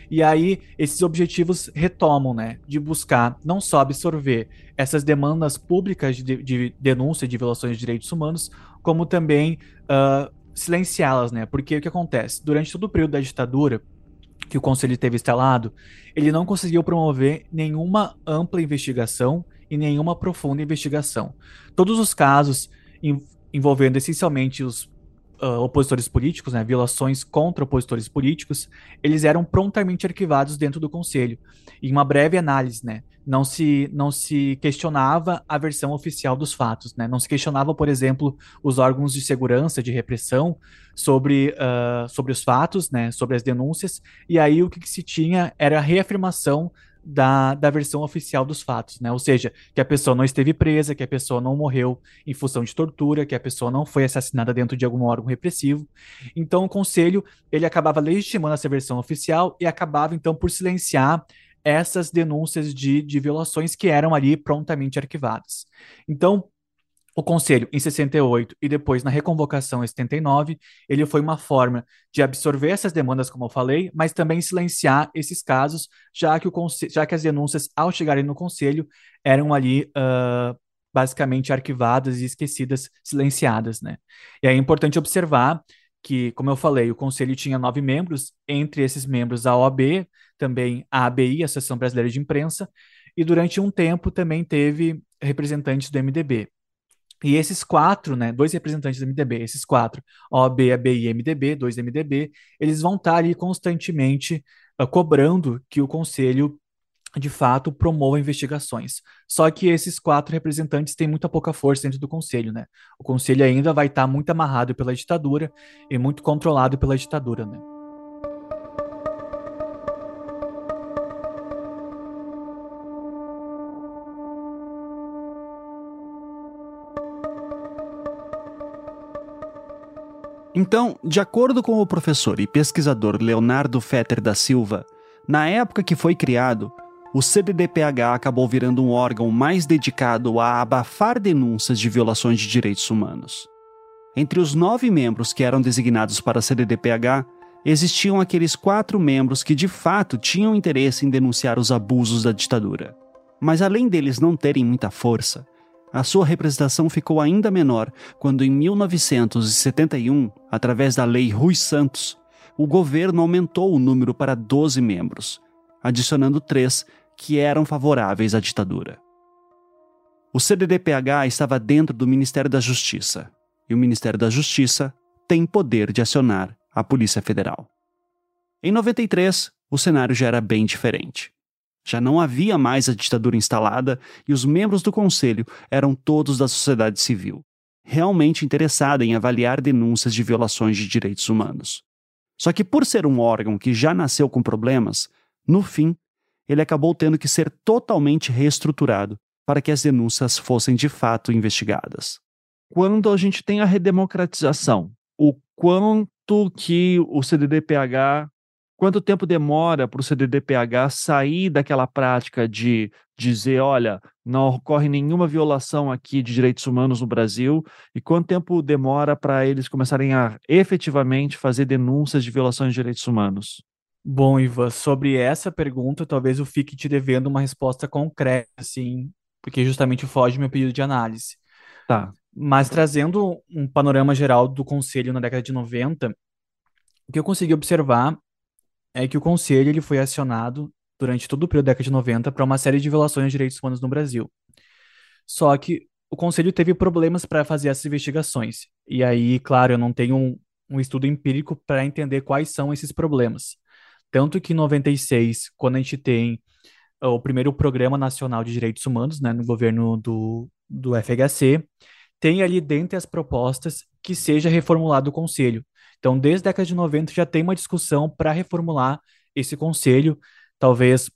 E aí esses objetivos retomam, né, de buscar não só absorver essas demandas públicas de, de denúncia de violações de direitos humanos, como também uh, silenciá-las, né? Porque o que acontece? Durante todo o período da ditadura, que o conselho teve instalado, ele não conseguiu promover nenhuma ampla investigação e nenhuma profunda investigação. Todos os casos envolvendo essencialmente os uh, opositores políticos, né, violações contra opositores políticos, eles eram prontamente arquivados dentro do conselho. Em uma breve análise, né, não se, não se questionava a versão oficial dos fatos, né, não se questionava, por exemplo, os órgãos de segurança, de repressão sobre, uh, sobre os fatos, né, sobre as denúncias, e aí o que, que se tinha era a reafirmação da, da versão oficial dos fatos, né? Ou seja, que a pessoa não esteve presa, que a pessoa não morreu em função de tortura, que a pessoa não foi assassinada dentro de algum órgão repressivo. Então, o conselho ele acabava legitimando essa versão oficial e acabava então por silenciar essas denúncias de, de violações que eram ali prontamente arquivadas. Então, o Conselho, em 68 e depois na reconvocação em 79, ele foi uma forma de absorver essas demandas, como eu falei, mas também silenciar esses casos, já que, o já que as denúncias, ao chegarem no Conselho, eram ali uh, basicamente arquivadas e esquecidas, silenciadas. Né? E é importante observar que, como eu falei, o Conselho tinha nove membros, entre esses membros a OAB, também a ABI, a Associação Brasileira de Imprensa, e durante um tempo também teve representantes do MDB. E esses quatro, né, dois representantes do MDB, esses quatro, OAB, ABI e MDB, dois MDB, eles vão estar ali constantemente uh, cobrando que o conselho de fato promova investigações. Só que esses quatro representantes têm muita pouca força dentro do conselho, né? O conselho ainda vai estar muito amarrado pela ditadura e muito controlado pela ditadura, né? Então, de acordo com o professor e pesquisador Leonardo Fetter da Silva, na época que foi criado, o CDDPH acabou virando um órgão mais dedicado a abafar denúncias de violações de direitos humanos. Entre os nove membros que eram designados para a CDDPH, existiam aqueles quatro membros que de fato tinham interesse em denunciar os abusos da ditadura. Mas além deles não terem muita força, a sua representação ficou ainda menor quando, em 1971, através da Lei Rui Santos, o governo aumentou o número para 12 membros, adicionando três que eram favoráveis à ditadura. O CDDPH estava dentro do Ministério da Justiça, e o Ministério da Justiça tem poder de acionar a Polícia Federal. Em 93, o cenário já era bem diferente. Já não havia mais a ditadura instalada e os membros do conselho eram todos da sociedade civil, realmente interessada em avaliar denúncias de violações de direitos humanos. Só que, por ser um órgão que já nasceu com problemas, no fim, ele acabou tendo que ser totalmente reestruturado para que as denúncias fossem de fato investigadas. Quando a gente tem a redemocratização, o quanto que o CDDPH Quanto tempo demora para o CDDPH sair daquela prática de dizer, olha, não ocorre nenhuma violação aqui de direitos humanos no Brasil? E quanto tempo demora para eles começarem a efetivamente fazer denúncias de violações de direitos humanos? Bom, Ivan, sobre essa pergunta, talvez eu fique te devendo uma resposta concreta, assim, porque justamente foge meu pedido de análise. Tá. Mas trazendo um panorama geral do Conselho na década de 90, o que eu consegui observar é que o Conselho ele foi acionado durante todo o período da década de 90 para uma série de violações de direitos humanos no Brasil. Só que o Conselho teve problemas para fazer essas investigações. E aí, claro, eu não tenho um, um estudo empírico para entender quais são esses problemas. Tanto que em 96, quando a gente tem uh, o primeiro Programa Nacional de Direitos Humanos, né, no governo do, do FHC, tem ali dentre as propostas que seja reformulado o Conselho. Então, desde a década de 90 já tem uma discussão para reformular esse conselho, talvez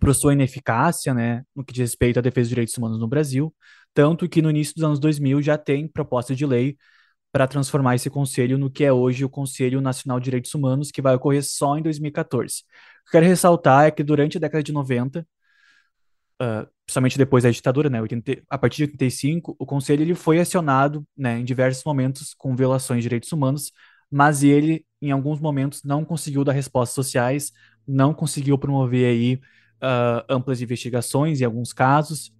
por sua ineficácia, né, no que diz respeito à defesa dos direitos humanos no Brasil, tanto que no início dos anos 2000 já tem proposta de lei para transformar esse conselho no que é hoje o Conselho Nacional de Direitos Humanos, que vai ocorrer só em 2014. O que quero ressaltar é que durante a década de 90, uh, principalmente depois da ditadura, né, 80, a partir de 85, o conselho ele foi acionado né, em diversos momentos com violações de direitos humanos, mas ele, em alguns momentos, não conseguiu dar respostas sociais, não conseguiu promover aí uh, amplas investigações em alguns casos,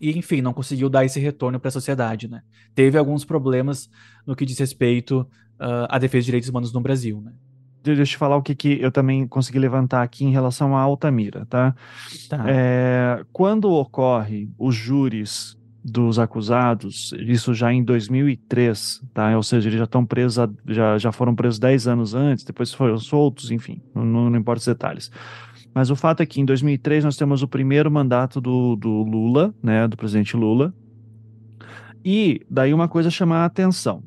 e enfim, não conseguiu dar esse retorno para a sociedade, né? Teve alguns problemas no que diz respeito uh, à defesa de direitos humanos no Brasil, né? Deixa eu te falar o que, que eu também consegui levantar aqui em relação à Altamira, tá? tá. É, quando ocorre os júris dos acusados, isso já em 2003, tá? Ou seja, eles já estão presos, já, já foram presos 10 anos antes, depois foram soltos, enfim, não, não importa os detalhes. Mas o fato é que em 2003 nós temos o primeiro mandato do, do Lula, né, do presidente Lula, e daí uma coisa chamar a atenção.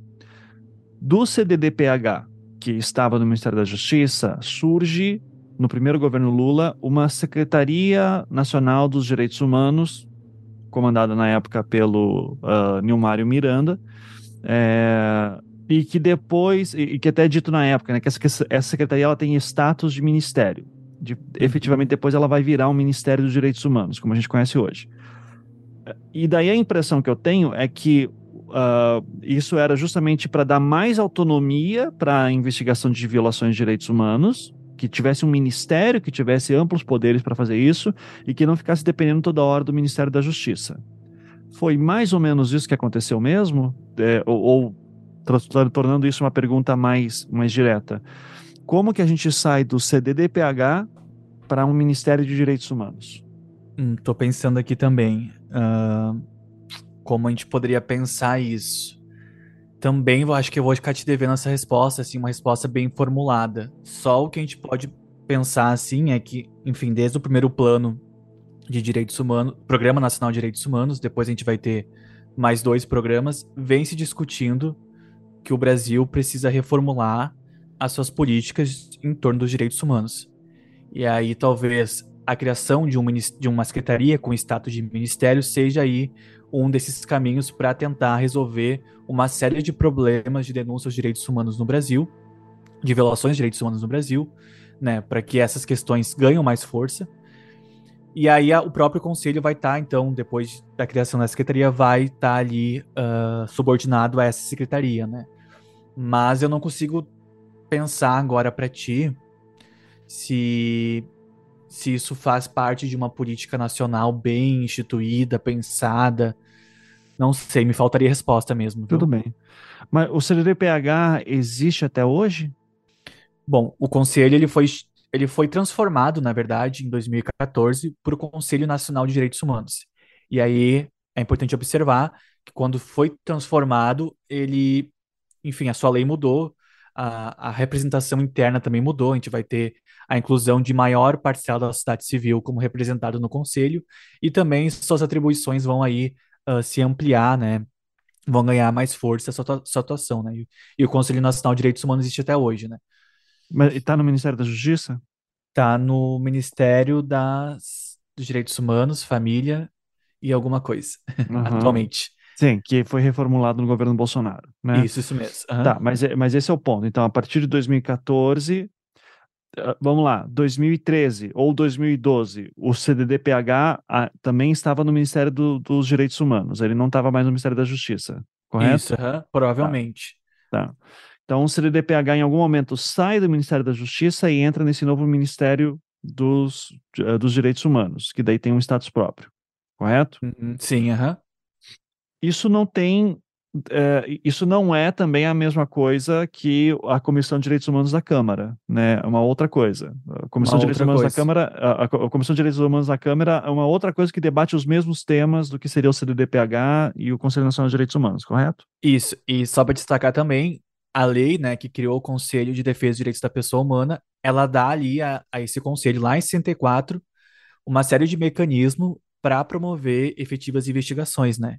Do CDDPH, que estava no Ministério da Justiça, surge no primeiro governo Lula uma Secretaria Nacional dos Direitos Humanos, comandada na época pelo uh, Nilmário Miranda, é, e que depois, e, e, que até é dito na época, né, que essa, essa secretaria ela tem status de ministério. De, efetivamente, depois ela vai virar um Ministério dos Direitos Humanos, como a gente conhece hoje. E daí a impressão que eu tenho é que uh, isso era justamente para dar mais autonomia para a investigação de violações de direitos humanos, que tivesse um ministério que tivesse amplos poderes para fazer isso e que não ficasse dependendo toda hora do Ministério da Justiça. Foi mais ou menos isso que aconteceu mesmo? É, ou, ou tornando isso uma pergunta mais, mais direta. Como que a gente sai do CDDPH para um Ministério de Direitos Humanos? Estou hum, pensando aqui também. Uh, como a gente poderia pensar isso? Também eu acho que eu vou ficar te devendo essa resposta, assim, uma resposta bem formulada. Só o que a gente pode pensar, assim, é que, enfim, desde o primeiro plano de direitos humanos, Programa Nacional de Direitos Humanos, depois a gente vai ter mais dois programas, vem se discutindo que o Brasil precisa reformular as suas políticas em torno dos direitos humanos. E aí talvez a criação de, um, de uma secretaria com status de ministério seja aí um desses caminhos para tentar resolver uma série de problemas de denúncia aos direitos humanos no Brasil, de violações de direitos humanos no Brasil, né, para que essas questões ganhem mais força. E aí a, o próprio conselho vai estar, tá, então, depois da criação da secretaria, vai estar tá ali uh, subordinado a essa secretaria, né? Mas eu não consigo pensar agora para ti se se isso faz parte de uma política nacional bem instituída, pensada. Não sei, me faltaria resposta mesmo. Viu? Tudo bem. Mas o CDDPH existe até hoje? Bom, o conselho ele foi, ele foi transformado, na verdade, em 2014 para o Conselho Nacional de Direitos Humanos. E aí é importante observar que quando foi transformado, ele, enfim, a sua lei mudou, a, a representação interna também mudou, a gente vai ter a inclusão de maior parcial da sociedade civil como representado no conselho, e também suas atribuições vão aí uh, se ampliar, né? Vão ganhar mais força a sua, sua atuação, né? E, e, o Conselho Nacional de Direitos Humanos existe até hoje, né? Mas está no Ministério da Justiça? Está no Ministério das, dos Direitos Humanos, Família e alguma coisa, uhum. atualmente. Sim, que foi reformulado no governo Bolsonaro, né? Isso, isso mesmo. Uhum. Tá, mas, é, mas esse é o ponto. Então, a partir de 2014, ah, vamos lá, 2013 ou 2012, o CDDPH ah, também estava no Ministério do, dos Direitos Humanos, ele não estava mais no Ministério da Justiça, correto? Isso, uhum, provavelmente. Tá. tá. Então, o CDDPH em algum momento sai do Ministério da Justiça e entra nesse novo Ministério dos, uh, dos Direitos Humanos, que daí tem um status próprio, correto? Uhum, sim, aham. Uhum. Isso não tem é, isso não é também a mesma coisa que a Comissão de Direitos Humanos da Câmara, né? É uma outra coisa. A Comissão uma de Direitos Humanos coisa. da Câmara, a, a, Comissão de Direitos Humanos da Câmara é uma outra coisa que debate os mesmos temas do que seria o CDDPH e o Conselho Nacional de Direitos Humanos, correto? Isso. E só para destacar também, a lei, né, que criou o Conselho de Defesa dos Direitos da Pessoa Humana, ela dá ali a, a esse conselho lá em 64 uma série de mecanismos para promover efetivas investigações, né?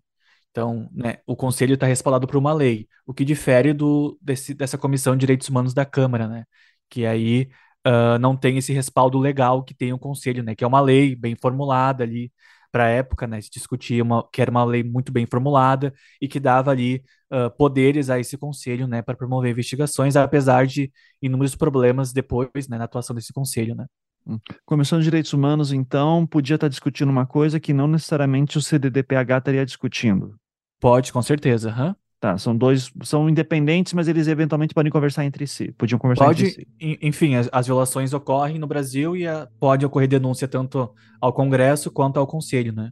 Então, né, o conselho está respaldado por uma lei, o que difere do, desse, dessa Comissão de Direitos Humanos da Câmara, né? Que aí uh, não tem esse respaldo legal que tem o conselho, né? Que é uma lei bem formulada ali para a época, né? Se discutia uma, que era uma lei muito bem formulada e que dava ali uh, poderes a esse conselho, né? Para promover investigações, apesar de inúmeros problemas depois, né? Na atuação desse conselho, né? Hum. Comissão de Direitos Humanos, então, podia estar discutindo uma coisa que não necessariamente o CDDPH estaria discutindo. Pode, com certeza. Uhum. Tá, são dois, são independentes, mas eles eventualmente podem conversar entre si. Podiam conversar pode, entre si. Enfim, as, as, violações ocorrem no Brasil e a, pode ocorrer denúncia tanto ao Congresso quanto ao Conselho, né?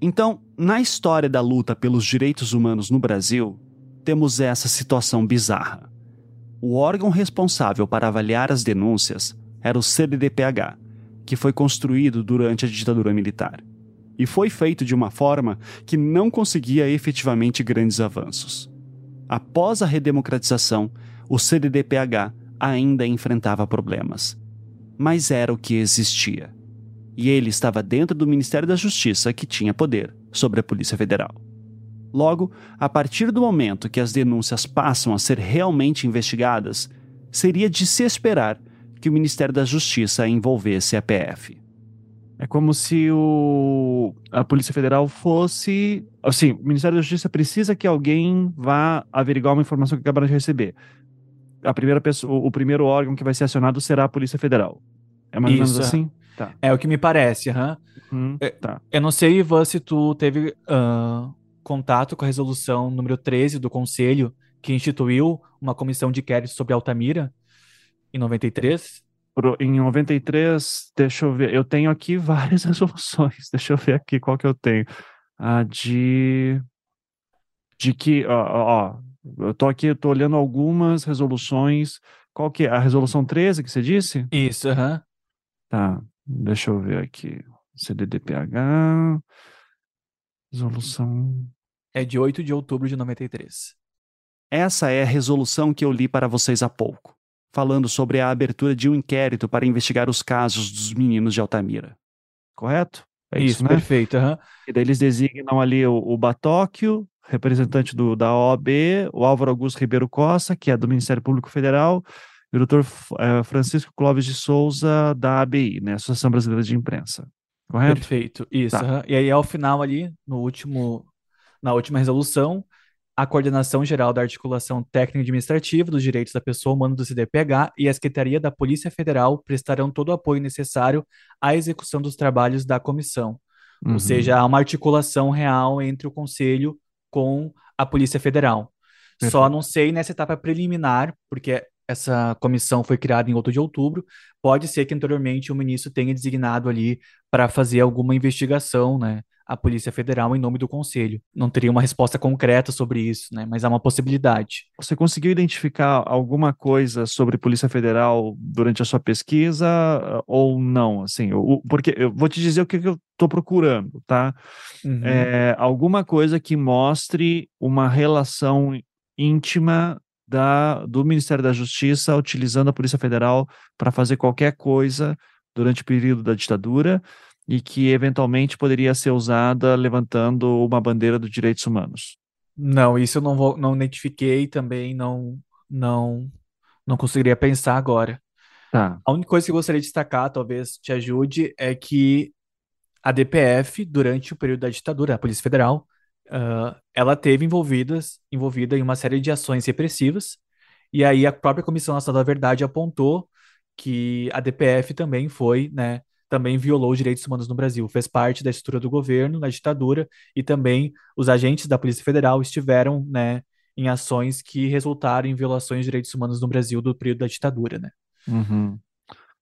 Então, na história da luta pelos direitos humanos no Brasil, temos essa situação bizarra. O órgão responsável para avaliar as denúncias era o CDDPH, que foi construído durante a ditadura militar e foi feito de uma forma que não conseguia efetivamente grandes avanços. Após a redemocratização, o CDDPH ainda enfrentava problemas. Mas era o que existia. E ele estava dentro do Ministério da Justiça, que tinha poder sobre a Polícia Federal. Logo, a partir do momento que as denúncias passam a ser realmente investigadas, seria de se esperar que o Ministério da Justiça envolvesse a PF. É como se o, a Polícia Federal fosse. Assim, o Ministério da Justiça precisa que alguém vá averiguar uma informação que acabaram de receber. A primeira pessoa, o primeiro órgão que vai ser acionado será a Polícia Federal. É mais ou menos assim? Tá. É o que me parece, aham. Uhum. É, tá. Eu não sei, Ivan, se tu teve uh, contato com a resolução número 13 do Conselho, que instituiu uma comissão de inquérito sobre Altamira, em 93 em 93, deixa eu ver, eu tenho aqui várias resoluções, deixa eu ver aqui qual que eu tenho. A de. De que, ó, ó, eu tô aqui, eu tô olhando algumas resoluções. Qual que é? A resolução 13 que você disse? Isso, aham. Uhum. Tá, deixa eu ver aqui. CDDPH. Resolução. É de 8 de outubro de 93. Essa é a resolução que eu li para vocês há pouco falando sobre a abertura de um inquérito para investigar os casos dos meninos de Altamira. Correto? É isso, isso né? perfeito. Uhum. E daí eles designam ali o, o Batóquio, representante do, da OAB, o Álvaro Augusto Ribeiro Costa, que é do Ministério Público Federal, e o doutor é, Francisco Clóvis de Souza, da ABI, né, Associação Brasileira de Imprensa. Correto? Perfeito, isso. Tá. Uhum. E aí, ao final ali, no último, na última resolução, a Coordenação Geral da Articulação Técnica Administrativa dos Direitos da Pessoa Humana do CDPH e a Secretaria da Polícia Federal prestarão todo o apoio necessário à execução dos trabalhos da comissão. Uhum. Ou seja, há uma articulação real entre o Conselho com a Polícia Federal. Perfeito. Só não sei nessa etapa preliminar, porque essa comissão foi criada em 8 de outubro, pode ser que anteriormente o ministro tenha designado ali para fazer alguma investigação, né? A Polícia Federal em nome do Conselho. Não teria uma resposta concreta sobre isso, né? Mas há uma possibilidade. Você conseguiu identificar alguma coisa sobre Polícia Federal durante a sua pesquisa ou não? Assim, porque eu vou te dizer o que eu estou procurando, tá? Uhum. É, alguma coisa que mostre uma relação íntima da, do Ministério da Justiça utilizando a Polícia Federal para fazer qualquer coisa durante o período da ditadura e que eventualmente poderia ser usada levantando uma bandeira dos direitos humanos. Não, isso eu não vou, não identifiquei também, não, não, não conseguiria pensar agora. Tá. A única coisa que eu gostaria de destacar, talvez te ajude, é que a DPF, durante o período da ditadura, a Polícia Federal, uh, ela teve envolvidas, envolvida em uma série de ações repressivas, e aí a própria Comissão Nacional da Verdade apontou que a DPF também foi, né, também violou os direitos humanos no Brasil, fez parte da estrutura do governo na ditadura e também os agentes da Polícia Federal estiveram, né, em ações que resultaram em violações de direitos humanos no Brasil do período da ditadura, né? Uhum.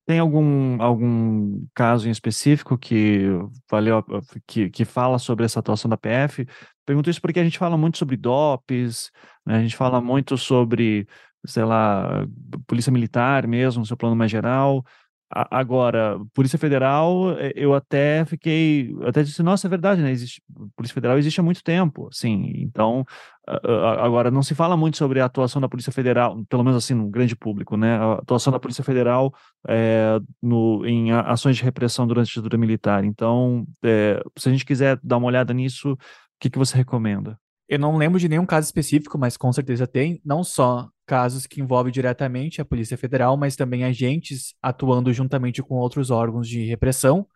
Tem algum, algum caso em específico que valeu, que, que fala sobre essa atuação da PF? Pergunto isso porque a gente fala muito sobre DOPs, né? a gente fala muito sobre, sei lá, polícia militar mesmo, no seu plano mais geral. Agora, Polícia Federal, eh, eu até fiquei, eu até disse, nossa, é verdade, né? Existe, Polícia Federal existe há muito tempo, sim. Então, agora não se fala muito sobre a atuação da Polícia Federal, pelo menos assim no grande público, né? A atuação da Polícia Federal é, no, em ações de repressão durante a ditadura militar. Então, é, se a gente quiser dar uma olhada nisso, o que, que você recomenda? Eu não lembro de nenhum caso específico, mas com certeza tem, não só casos que envolvem diretamente a Polícia Federal, mas também agentes atuando juntamente com outros órgãos de repressão.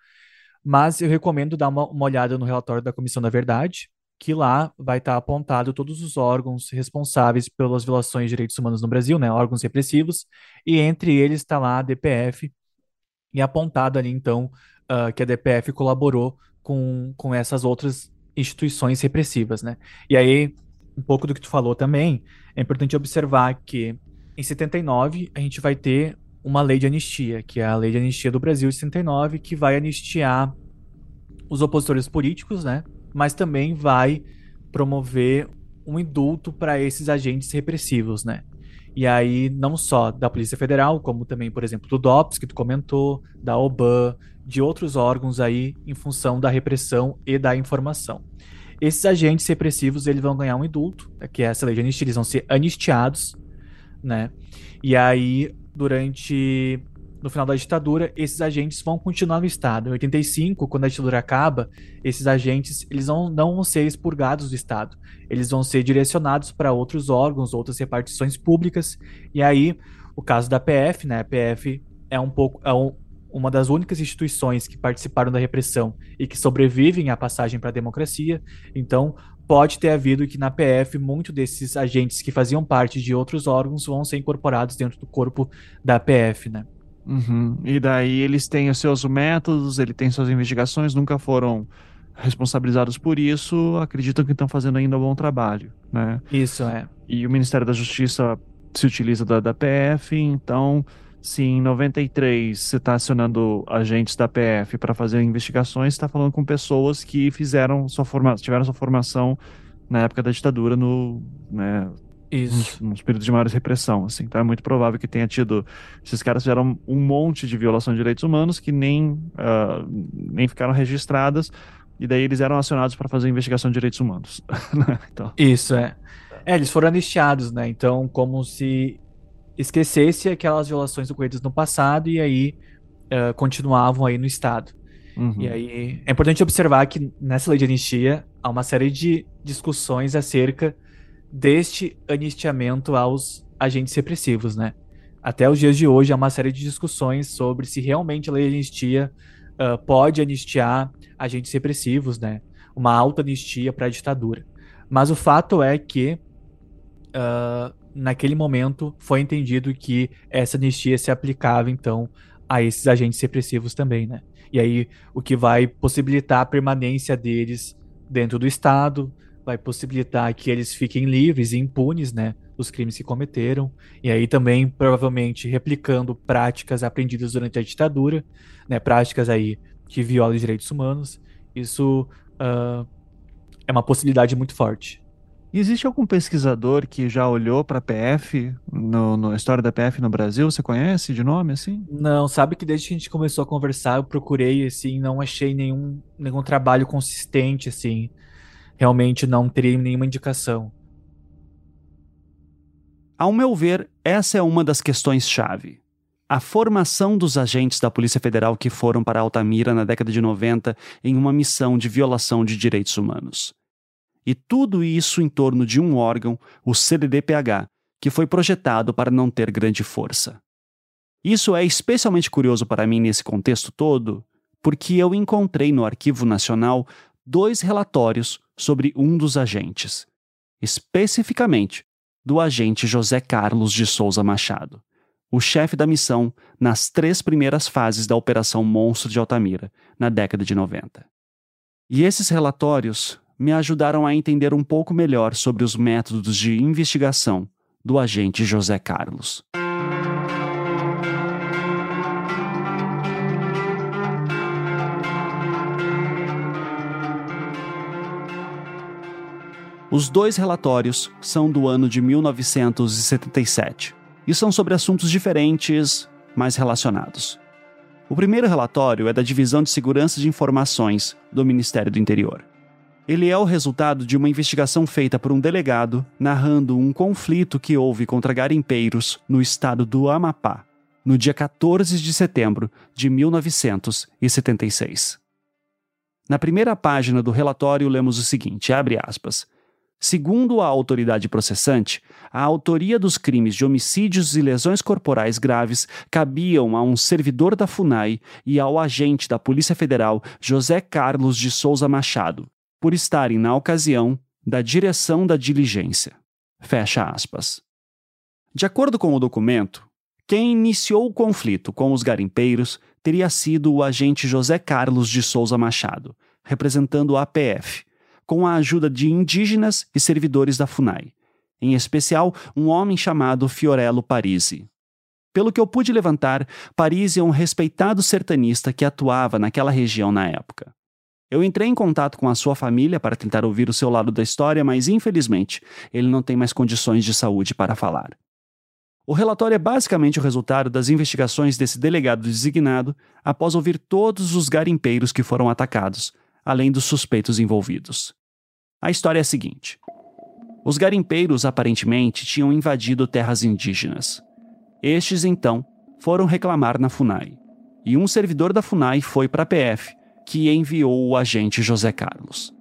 Mas eu recomendo dar uma, uma olhada no relatório da Comissão da Verdade, que lá vai estar apontado todos os órgãos responsáveis pelas violações de direitos humanos no Brasil, né, órgãos repressivos, e entre eles está lá a DPF, e apontado ali, então, uh, que a DPF colaborou com, com essas outras instituições repressivas, né? E aí, um pouco do que tu falou também, é importante observar que em 79 a gente vai ter uma lei de anistia, que é a Lei de Anistia do Brasil de 79, que vai anistiar os opositores políticos, né? Mas também vai promover um indulto para esses agentes repressivos, né? E aí, não só da Polícia Federal, como também, por exemplo, do DOPS, que tu comentou, da OBAN, de outros órgãos aí, em função da repressão e da informação. Esses agentes repressivos eles vão ganhar um indulto, né, que é essa lei de anistia, eles vão ser anistiados, né? E aí, durante no final da ditadura, esses agentes vão continuar no Estado. Em 85, quando a ditadura acaba, esses agentes eles não, não vão ser expurgados do Estado. Eles vão ser direcionados para outros órgãos, outras repartições públicas. E aí, o caso da PF, né? A PF é um pouco é um, uma das únicas instituições que participaram da repressão e que sobrevivem à passagem para a democracia. Então, pode ter havido que na PF muitos desses agentes que faziam parte de outros órgãos vão ser incorporados dentro do corpo da PF, né? Uhum. E daí eles têm os seus métodos, ele tem suas investigações, nunca foram responsabilizados por isso, acreditam que estão fazendo ainda um bom trabalho, né? Isso é. E o Ministério da Justiça se utiliza da, da PF, então se em 93 você está acionando agentes da PF para fazer investigações, está falando com pessoas que fizeram sua formação, tiveram sua formação na época da ditadura no, né, Isso. Nos, períodos de maior repressão, assim. Então é muito provável que tenha tido. Esses caras fizeram um monte de violação de direitos humanos que nem, uh, nem ficaram registradas, e daí eles eram acionados para fazer investigação de direitos humanos. Né, então. Isso, é. É, eles foram anistiados, né? Então, como se esquecesse aquelas violações ocorridas no passado e aí uh, continuavam aí no Estado. Uhum. E aí é importante observar que nessa lei de anistia há uma série de discussões acerca deste anistiamento aos agentes repressivos, né? Até os dias de hoje há uma série de discussões sobre se realmente a lei de anistia uh, pode anistiar agentes repressivos, né? Uma alta anistia para a ditadura. Mas o fato é que uh, naquele momento foi entendido que essa anistia se aplicava, então, a esses agentes repressivos também, né? E aí, o que vai possibilitar a permanência deles dentro do Estado, vai possibilitar que eles fiquem livres e impunes, né, dos crimes que cometeram, e aí também provavelmente replicando práticas aprendidas durante a ditadura, né, práticas aí que violam os direitos humanos. Isso uh, é uma possibilidade muito forte. Existe algum pesquisador que já olhou para a PF, no, no história da PF no Brasil? Você conhece de nome assim? Não, sabe que desde que a gente começou a conversar, eu procurei assim, não achei nenhum, nenhum trabalho consistente assim. Realmente não teria nenhuma indicação. Ao meu ver, essa é uma das questões-chave. A formação dos agentes da Polícia Federal que foram para Altamira na década de 90 em uma missão de violação de direitos humanos. E tudo isso em torno de um órgão, o CDDPH, que foi projetado para não ter grande força. Isso é especialmente curioso para mim nesse contexto todo, porque eu encontrei no Arquivo Nacional dois relatórios sobre um dos agentes, especificamente do agente José Carlos de Souza Machado, o chefe da missão nas três primeiras fases da Operação Monstro de Altamira, na década de 90. E esses relatórios me ajudaram a entender um pouco melhor sobre os métodos de investigação do agente José Carlos. Os dois relatórios são do ano de 1977 e são sobre assuntos diferentes, mas relacionados. O primeiro relatório é da Divisão de Segurança de Informações do Ministério do Interior. Ele é o resultado de uma investigação feita por um delegado narrando um conflito que houve contra garimpeiros no estado do Amapá, no dia 14 de setembro de 1976. Na primeira página do relatório lemos o seguinte, abre aspas: Segundo a autoridade processante, a autoria dos crimes de homicídios e lesões corporais graves cabiam a um servidor da FUNAI e ao agente da Polícia Federal José Carlos de Souza Machado, por estarem na ocasião da direção da diligência. Fecha aspas. De acordo com o documento, quem iniciou o conflito com os garimpeiros teria sido o agente José Carlos de Souza Machado, representando a APF, com a ajuda de indígenas e servidores da FUNAI, em especial um homem chamado Fiorello Parisi. Pelo que eu pude levantar, Parisi é um respeitado sertanista que atuava naquela região na época. Eu entrei em contato com a sua família para tentar ouvir o seu lado da história, mas infelizmente ele não tem mais condições de saúde para falar. O relatório é basicamente o resultado das investigações desse delegado designado após ouvir todos os garimpeiros que foram atacados, além dos suspeitos envolvidos. A história é a seguinte: os garimpeiros aparentemente tinham invadido terras indígenas. Estes, então, foram reclamar na FUNAI, e um servidor da FUNAI foi para a PF que enviou o agente José Carlos.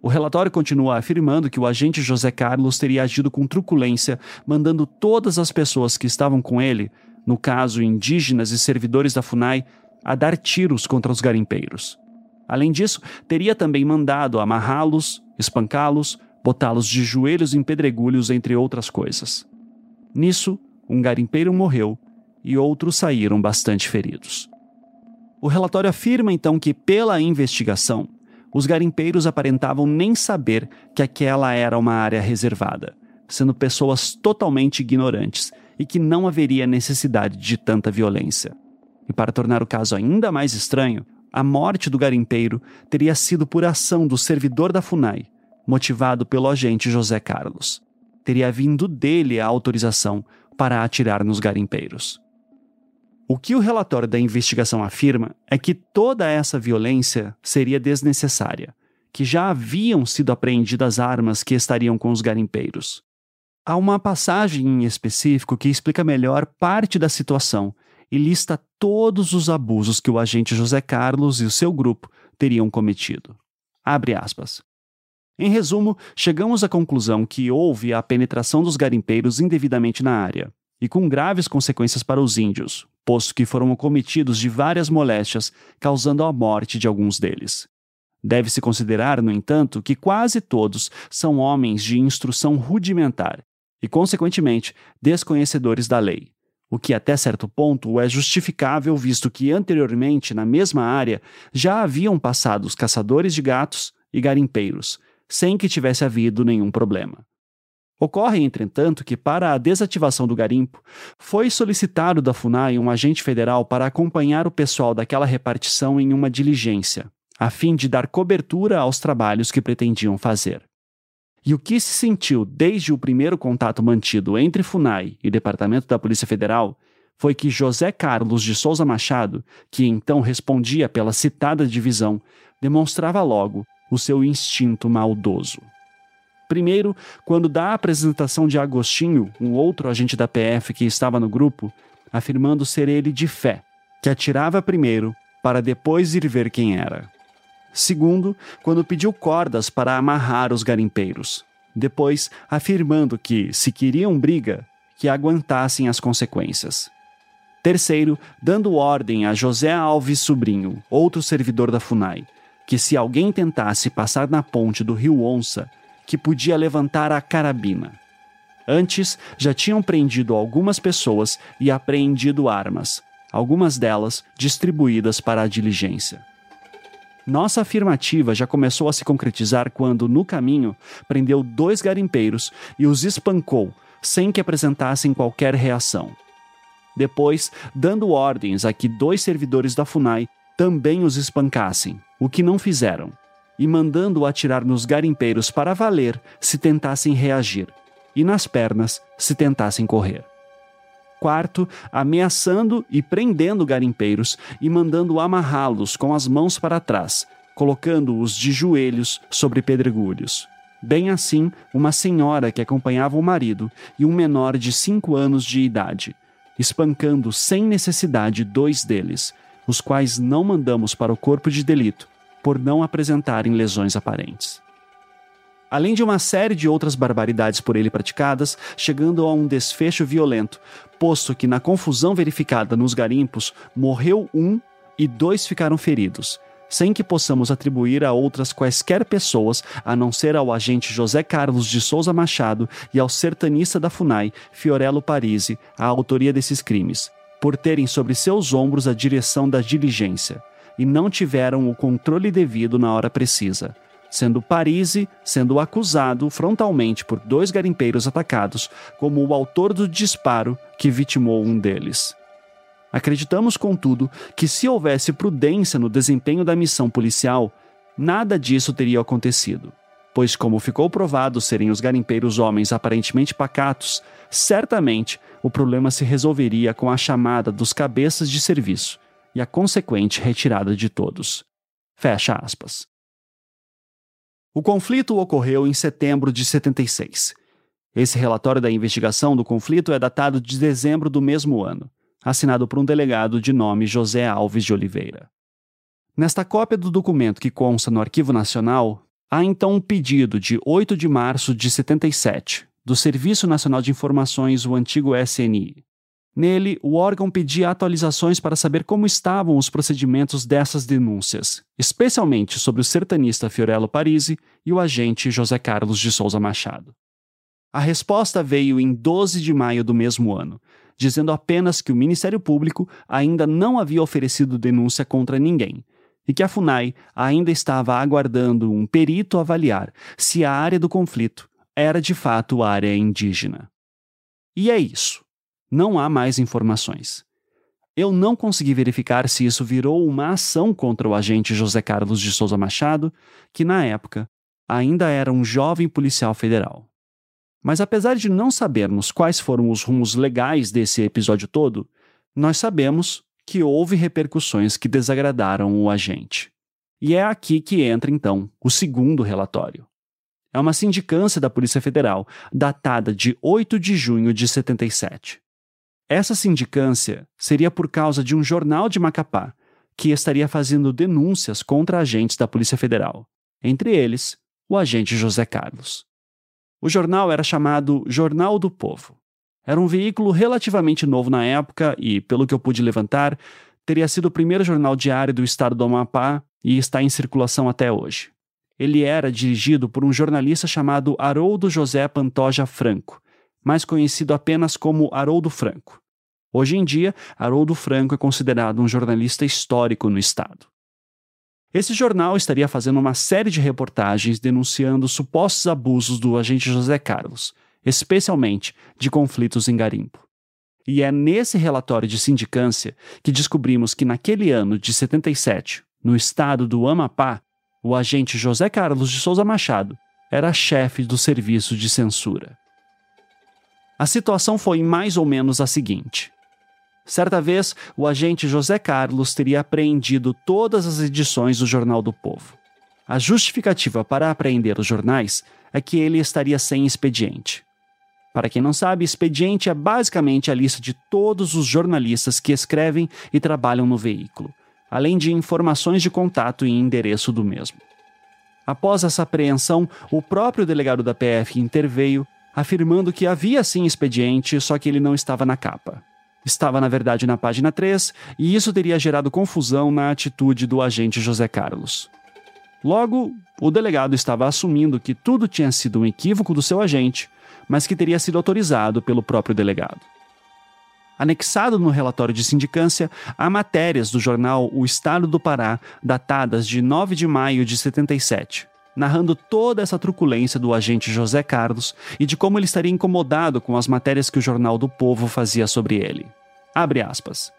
O relatório continua afirmando que o agente José Carlos teria agido com truculência, mandando todas as pessoas que estavam com ele, no caso indígenas e servidores da FUNAI, a dar tiros contra os garimpeiros. Além disso, teria também mandado amarrá-los, espancá-los, botá-los de joelhos em pedregulhos, entre outras coisas. Nisso, um garimpeiro morreu e outros saíram bastante feridos. O relatório afirma então que, pela investigação, os garimpeiros aparentavam nem saber que aquela era uma área reservada, sendo pessoas totalmente ignorantes e que não haveria necessidade de tanta violência. E para tornar o caso ainda mais estranho, a morte do garimpeiro teria sido por ação do servidor da FUNAI, motivado pelo agente José Carlos. Teria vindo dele a autorização para atirar nos garimpeiros. O que o relatório da investigação afirma é que toda essa violência seria desnecessária, que já haviam sido apreendidas armas que estariam com os garimpeiros. Há uma passagem em específico que explica melhor parte da situação e lista todos os abusos que o agente José Carlos e o seu grupo teriam cometido. Abre aspas. Em resumo, chegamos à conclusão que houve a penetração dos garimpeiros indevidamente na área, e com graves consequências para os índios, posto que foram cometidos de várias moléstias, causando a morte de alguns deles. Deve-se considerar, no entanto, que quase todos são homens de instrução rudimentar e, consequentemente, desconhecedores da lei. O que, até certo ponto, é justificável, visto que anteriormente, na mesma área, já haviam passado os caçadores de gatos e garimpeiros, sem que tivesse havido nenhum problema. Ocorre, entretanto, que para a desativação do garimpo, foi solicitado da FUNAI um agente federal para acompanhar o pessoal daquela repartição em uma diligência, a fim de dar cobertura aos trabalhos que pretendiam fazer. E o que se sentiu desde o primeiro contato mantido entre FUNAI e Departamento da Polícia Federal foi que José Carlos de Souza Machado, que então respondia pela citada divisão, demonstrava logo o seu instinto maldoso. Primeiro, quando dá a apresentação de Agostinho, um outro agente da PF que estava no grupo, afirmando ser ele de fé, que atirava primeiro para depois ir ver quem era. Segundo, quando pediu cordas para amarrar os garimpeiros. Depois, afirmando que, se queriam briga, que aguentassem as consequências. Terceiro, dando ordem a José Alves Sobrinho, outro servidor da FUNAI, que se alguém tentasse passar na ponte do rio Onça, que podia levantar a carabina. Antes, já tinham prendido algumas pessoas e apreendido armas, algumas delas distribuídas para a diligência. Nossa afirmativa já começou a se concretizar quando, no caminho, prendeu dois garimpeiros e os espancou, sem que apresentassem qualquer reação. Depois, dando ordens a que dois servidores da FUNAI também os espancassem, o que não fizeram e mandando atirar nos garimpeiros para valer se tentassem reagir, e nas pernas se tentassem correr. Quarto, ameaçando e prendendo garimpeiros e mandando amarrá-los com as mãos para trás, colocando-os de joelhos sobre pedregulhos. Bem assim, uma senhora que acompanhava o marido e um menor de cinco anos de idade, espancando sem necessidade dois deles, os quais não mandamos para o corpo de delito, por não apresentarem lesões aparentes. Além de uma série de outras barbaridades por ele praticadas, chegando a um desfecho violento, posto que na confusão verificada nos garimpos morreu um e dois ficaram feridos, sem que possamos atribuir a outras quaisquer pessoas a não ser ao agente José Carlos de Souza Machado e ao sertanista da FUNAI, Fiorello Parisi, a autoria desses crimes, por terem sobre seus ombros a direção da diligência e não tiveram o controle devido na hora precisa, sendo Parisi sendo acusado frontalmente por dois garimpeiros atacados como o autor do disparo que vitimou um deles. Acreditamos, contudo, que se houvesse prudência no desempenho da missão policial, nada disso teria acontecido, pois, como ficou provado serem os garimpeiros homens aparentemente pacatos, certamente o problema se resolveria com a chamada dos cabeças de serviço, e a consequente retirada de todos. Fecha aspas. O conflito ocorreu em setembro de 76. Esse relatório da investigação do conflito é datado de dezembro do mesmo ano, assinado por um delegado de nome José Alves de Oliveira. Nesta cópia do documento que consta no Arquivo Nacional, há então um pedido de 8 de março de 77, do Serviço Nacional de Informações, o antigo SNI, Nele, o órgão pedia atualizações para saber como estavam os procedimentos dessas denúncias, especialmente sobre o sertanista Fiorello Parisi e o agente José Carlos de Souza Machado. A resposta veio em 12 de maio do mesmo ano, dizendo apenas que o Ministério Público ainda não havia oferecido denúncia contra ninguém e que a FUNAI ainda estava aguardando um perito avaliar se a área do conflito era de fato área indígena. E é isso não há mais informações. Eu não consegui verificar se isso virou uma ação contra o agente José Carlos de Souza Machado, que na época ainda era um jovem policial federal. Mas apesar de não sabermos quais foram os rumos legais desse episódio todo, nós sabemos que houve repercussões que desagradaram o agente. E é aqui que entra então o segundo relatório. É uma sindicância da Polícia Federal, datada de 8 de junho de 77. Essa sindicância seria por causa de um jornal de Macapá que estaria fazendo denúncias contra agentes da Polícia Federal, entre eles o agente José Carlos. O jornal era chamado Jornal do Povo. Era um veículo relativamente novo na época e, pelo que eu pude levantar, teria sido o primeiro jornal diário do estado do Amapá e está em circulação até hoje. Ele era dirigido por um jornalista chamado Haroldo José Pantoja Franco, mais conhecido apenas como Haroldo Franco. Hoje em dia, Haroldo Franco é considerado um jornalista histórico no estado. Esse jornal estaria fazendo uma série de reportagens denunciando supostos abusos do agente José Carlos, especialmente de conflitos em garimpo. E é nesse relatório de sindicância que descobrimos que naquele ano de 77, no estado do Amapá, o agente José Carlos de Souza Machado era chefe do serviço de censura. A situação foi mais ou menos a seguinte. Certa vez, o agente José Carlos teria apreendido todas as edições do Jornal do Povo. A justificativa para apreender os jornais é que ele estaria sem expediente. Para quem não sabe, expediente é basicamente a lista de todos os jornalistas que escrevem e trabalham no veículo, além de informações de contato e endereço do mesmo. Após essa apreensão, o próprio delegado da PF interveio, afirmando que havia sim expediente, só que ele não estava na capa estava na verdade na página 3 e isso teria gerado confusão na atitude do agente José Carlos. Logo, o delegado estava assumindo que tudo tinha sido um equívoco do seu agente, mas que teria sido autorizado pelo próprio delegado. Anexado no relatório de sindicância, há matérias do jornal O Estado do Pará, datadas de 9 de maio de 77, narrando toda essa truculência do agente José Carlos e de como ele estaria incomodado com as matérias que o Jornal do Povo fazia sobre ele. Abre aspas.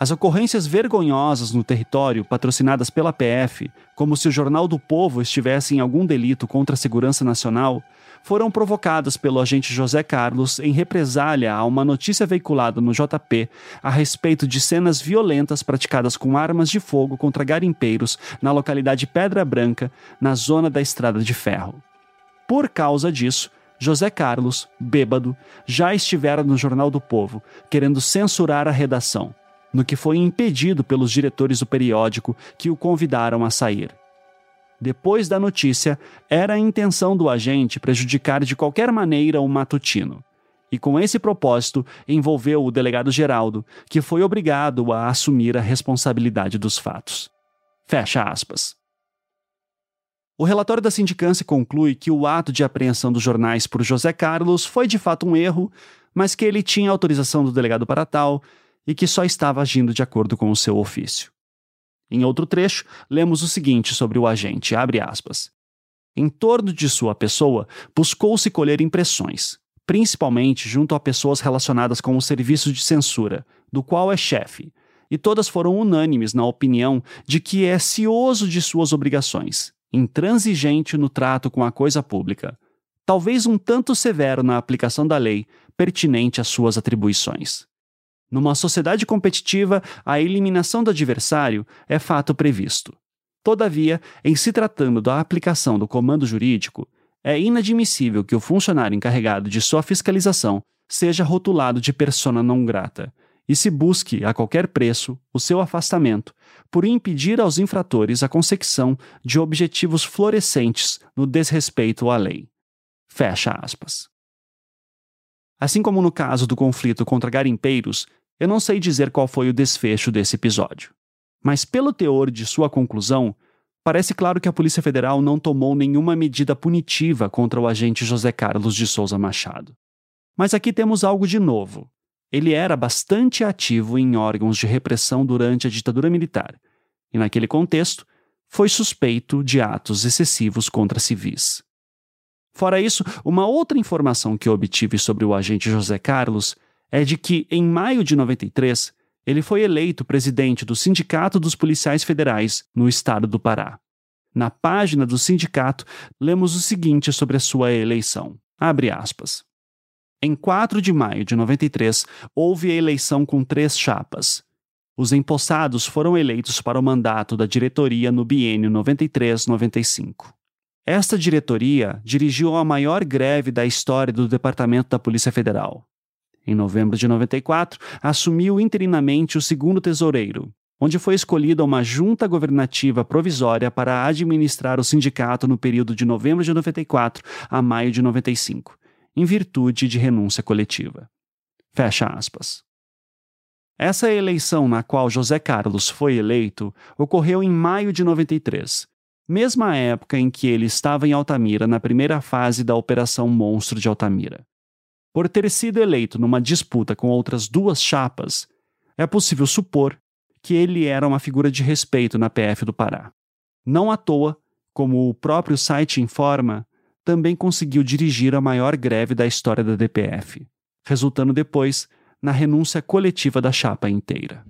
As ocorrências vergonhosas no território, patrocinadas pela PF, como se o Jornal do Povo estivesse em algum delito contra a segurança nacional, foram provocadas pelo agente José Carlos em represália a uma notícia veiculada no JP a respeito de cenas violentas praticadas com armas de fogo contra garimpeiros na localidade Pedra Branca, na zona da Estrada de Ferro. Por causa disso, José Carlos, bêbado, já estivera no Jornal do Povo, querendo censurar a redação, no que foi impedido pelos diretores do periódico que o convidaram a sair. Depois da notícia, era a intenção do agente prejudicar de qualquer maneira o matutino. E com esse propósito, envolveu o delegado Geraldo, que foi obrigado a assumir a responsabilidade dos fatos. Fecha aspas. O relatório da sindicância conclui que o ato de apreensão dos jornais por José Carlos foi de fato um erro, mas que ele tinha autorização do delegado para tal e que só estava agindo de acordo com o seu ofício. Em outro trecho, lemos o seguinte sobre o agente, abre aspas. Em torno de sua pessoa, buscou-se colher impressões, principalmente junto a pessoas relacionadas com o serviço de censura, do qual é chefe, e todas foram unânimes na opinião de que é cioso de suas obrigações, intransigente no trato com a coisa pública, talvez um tanto severo na aplicação da lei pertinente às suas atribuições. Numa sociedade competitiva, a eliminação do adversário é fato previsto. Todavia, em se tratando da aplicação do comando jurídico, é inadmissível que o funcionário encarregado de sua fiscalização seja rotulado de persona não grata e se busque, a qualquer preço, o seu afastamento, por impedir aos infratores a consecução de objetivos florescentes no desrespeito à lei. Fecha aspas. Assim como no caso do conflito contra garimpeiros, eu não sei dizer qual foi o desfecho desse episódio. Mas, pelo teor de sua conclusão, parece claro que a Polícia Federal não tomou nenhuma medida punitiva contra o agente José Carlos de Souza Machado. Mas aqui temos algo de novo. Ele era bastante ativo em órgãos de repressão durante a ditadura militar, e naquele contexto, foi suspeito de atos excessivos contra civis. Fora isso, uma outra informação que obtive sobre o agente José Carlos é de que, em maio de 93, ele foi eleito presidente do Sindicato dos Policiais Federais no estado do Pará. Na página do sindicato, lemos o seguinte sobre a sua eleição. Abre aspas. Em 4 de maio de 93, houve a eleição com três chapas. Os empossados foram eleitos para o mandato da diretoria no biênio 93-95. Esta diretoria dirigiu a maior greve da história do Departamento da Polícia Federal. Em novembro de 94, assumiu interinamente o segundo tesoureiro, onde foi escolhida uma junta governativa provisória para administrar o sindicato no período de novembro de 94 a maio de 95, em virtude de renúncia coletiva. Fecha aspas. Essa eleição na qual José Carlos foi eleito ocorreu em maio de 93, mesma época em que ele estava em Altamira na primeira fase da Operação Monstro de Altamira. Por ter sido eleito numa disputa com outras duas chapas, é possível supor que ele era uma figura de respeito na PF do Pará. Não à toa, como o próprio site informa, também conseguiu dirigir a maior greve da história da DPF, resultando depois na renúncia coletiva da chapa inteira.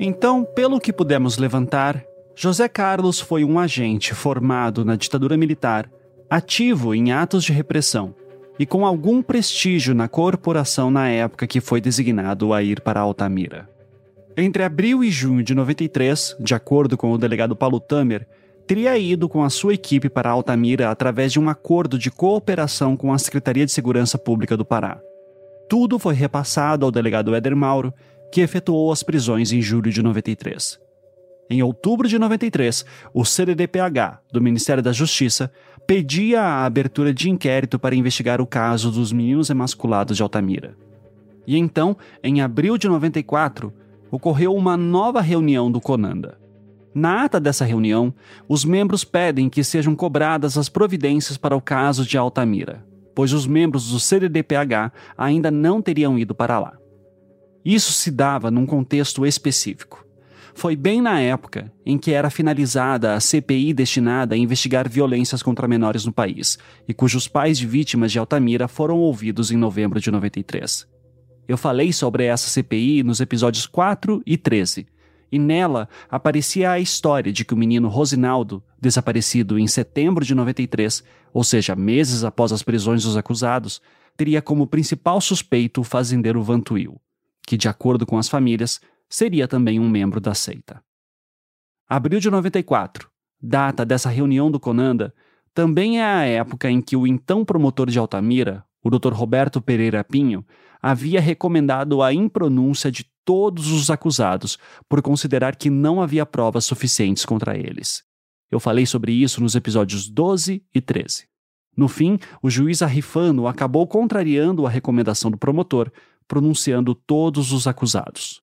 Então, pelo que pudemos levantar, José Carlos foi um agente formado na ditadura militar, ativo em atos de repressão e com algum prestígio na corporação na época que foi designado a ir para Altamira. Entre abril e junho de 93, de acordo com o delegado Paulo Tamer, teria ido com a sua equipe para Altamira através de um acordo de cooperação com a Secretaria de Segurança Pública do Pará. Tudo foi repassado ao delegado Éder Mauro, que efetuou as prisões em julho de 93. Em outubro de 93, o CDDPH, do Ministério da Justiça, pedia a abertura de inquérito para investigar o caso dos meninos emasculados de Altamira. E então, em abril de 94, ocorreu uma nova reunião do Conanda. Na ata dessa reunião, os membros pedem que sejam cobradas as providências para o caso de Altamira, pois os membros do CDDPH ainda não teriam ido para lá. Isso se dava num contexto específico. Foi bem na época em que era finalizada a CPI destinada a investigar violências contra menores no país, e cujos pais de vítimas de Altamira foram ouvidos em novembro de 93. Eu falei sobre essa CPI nos episódios 4 e 13, e nela aparecia a história de que o menino Rosinaldo, desaparecido em setembro de 93, ou seja, meses após as prisões dos acusados, teria como principal suspeito o fazendeiro Vantuil que, de acordo com as famílias, seria também um membro da seita. Abril de 94, data dessa reunião do Conanda, também é a época em que o então promotor de Altamira, o Dr. Roberto Pereira Pinho, havia recomendado a impronúncia de todos os acusados por considerar que não havia provas suficientes contra eles. Eu falei sobre isso nos episódios 12 e 13. No fim, o juiz Arrifano acabou contrariando a recomendação do promotor, pronunciando todos os acusados.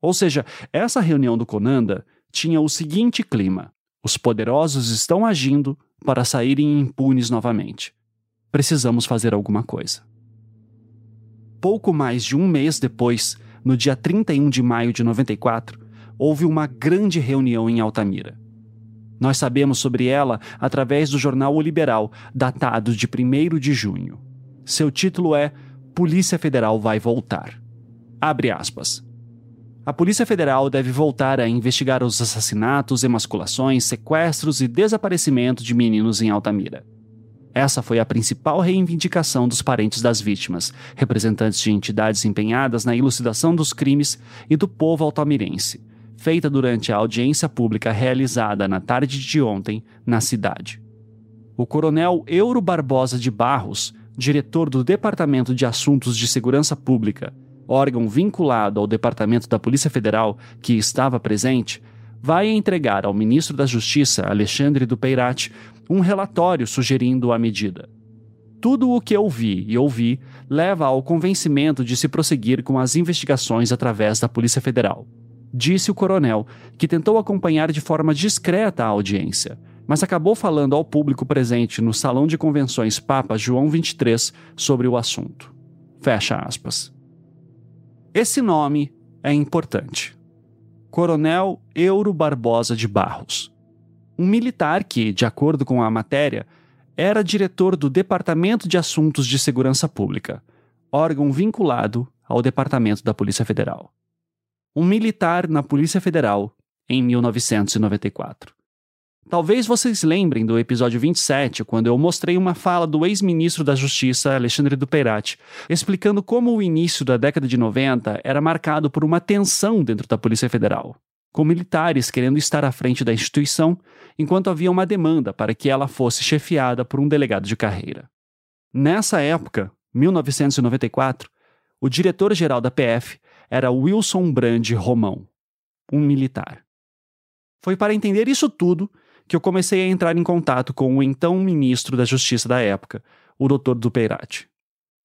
Ou seja, essa reunião do Conanda tinha o seguinte clima: os poderosos estão agindo para saírem impunes novamente. Precisamos fazer alguma coisa. Pouco mais de um mês depois, no dia 31 de maio de 94, houve uma grande reunião em Altamira. Nós sabemos sobre ela através do jornal O Liberal, datado de 1 de junho. Seu título é Polícia Federal vai voltar. Abre aspas. A Polícia Federal deve voltar a investigar os assassinatos, emasculações, sequestros e desaparecimento de meninos em Altamira. Essa foi a principal reivindicação dos parentes das vítimas, representantes de entidades empenhadas na elucidação dos crimes e do povo altamirense, feita durante a audiência pública realizada na tarde de ontem na cidade. O coronel Euro Barbosa de Barros diretor do Departamento de Assuntos de Segurança Pública, órgão vinculado ao Departamento da Polícia Federal que estava presente, vai entregar ao ministro da Justiça, Alexandre do Peirati, um relatório sugerindo a medida. Tudo o que eu vi e ouvi leva ao convencimento de se prosseguir com as investigações através da Polícia Federal. Disse o coronel, que tentou acompanhar de forma discreta a audiência, mas acabou falando ao público presente no Salão de Convenções Papa João XXIII sobre o assunto. Fecha aspas. Esse nome é importante. Coronel Euro Barbosa de Barros. Um militar que, de acordo com a matéria, era diretor do Departamento de Assuntos de Segurança Pública, órgão vinculado ao Departamento da Polícia Federal. Um militar na Polícia Federal em 1994. Talvez vocês lembrem do episódio 27, quando eu mostrei uma fala do ex-ministro da Justiça, Alexandre Duperati, explicando como o início da década de 90 era marcado por uma tensão dentro da Polícia Federal, com militares querendo estar à frente da instituição, enquanto havia uma demanda para que ela fosse chefiada por um delegado de carreira. Nessa época, 1994, o diretor-geral da PF era Wilson Brand Romão, um militar. Foi para entender isso tudo que eu comecei a entrar em contato com o então ministro da Justiça da época, o Dr. Dupeirati.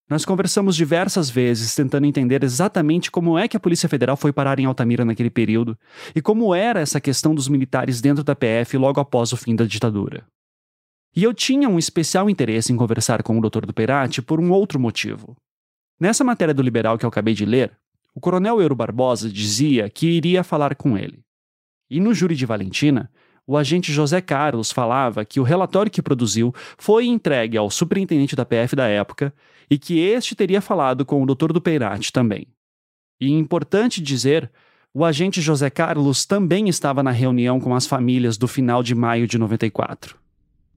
Nós conversamos diversas vezes tentando entender exatamente como é que a Polícia Federal foi parar em Altamira naquele período e como era essa questão dos militares dentro da PF logo após o fim da ditadura. E eu tinha um especial interesse em conversar com o Dr. Duperati por um outro motivo. Nessa matéria do Liberal que eu acabei de ler, o coronel Euro Barbosa dizia que iria falar com ele. E no júri de Valentina, o agente José Carlos falava que o relatório que produziu foi entregue ao superintendente da PF da época e que este teria falado com o Dr. Dupeirati também. E importante dizer, o agente José Carlos também estava na reunião com as famílias do final de maio de 94.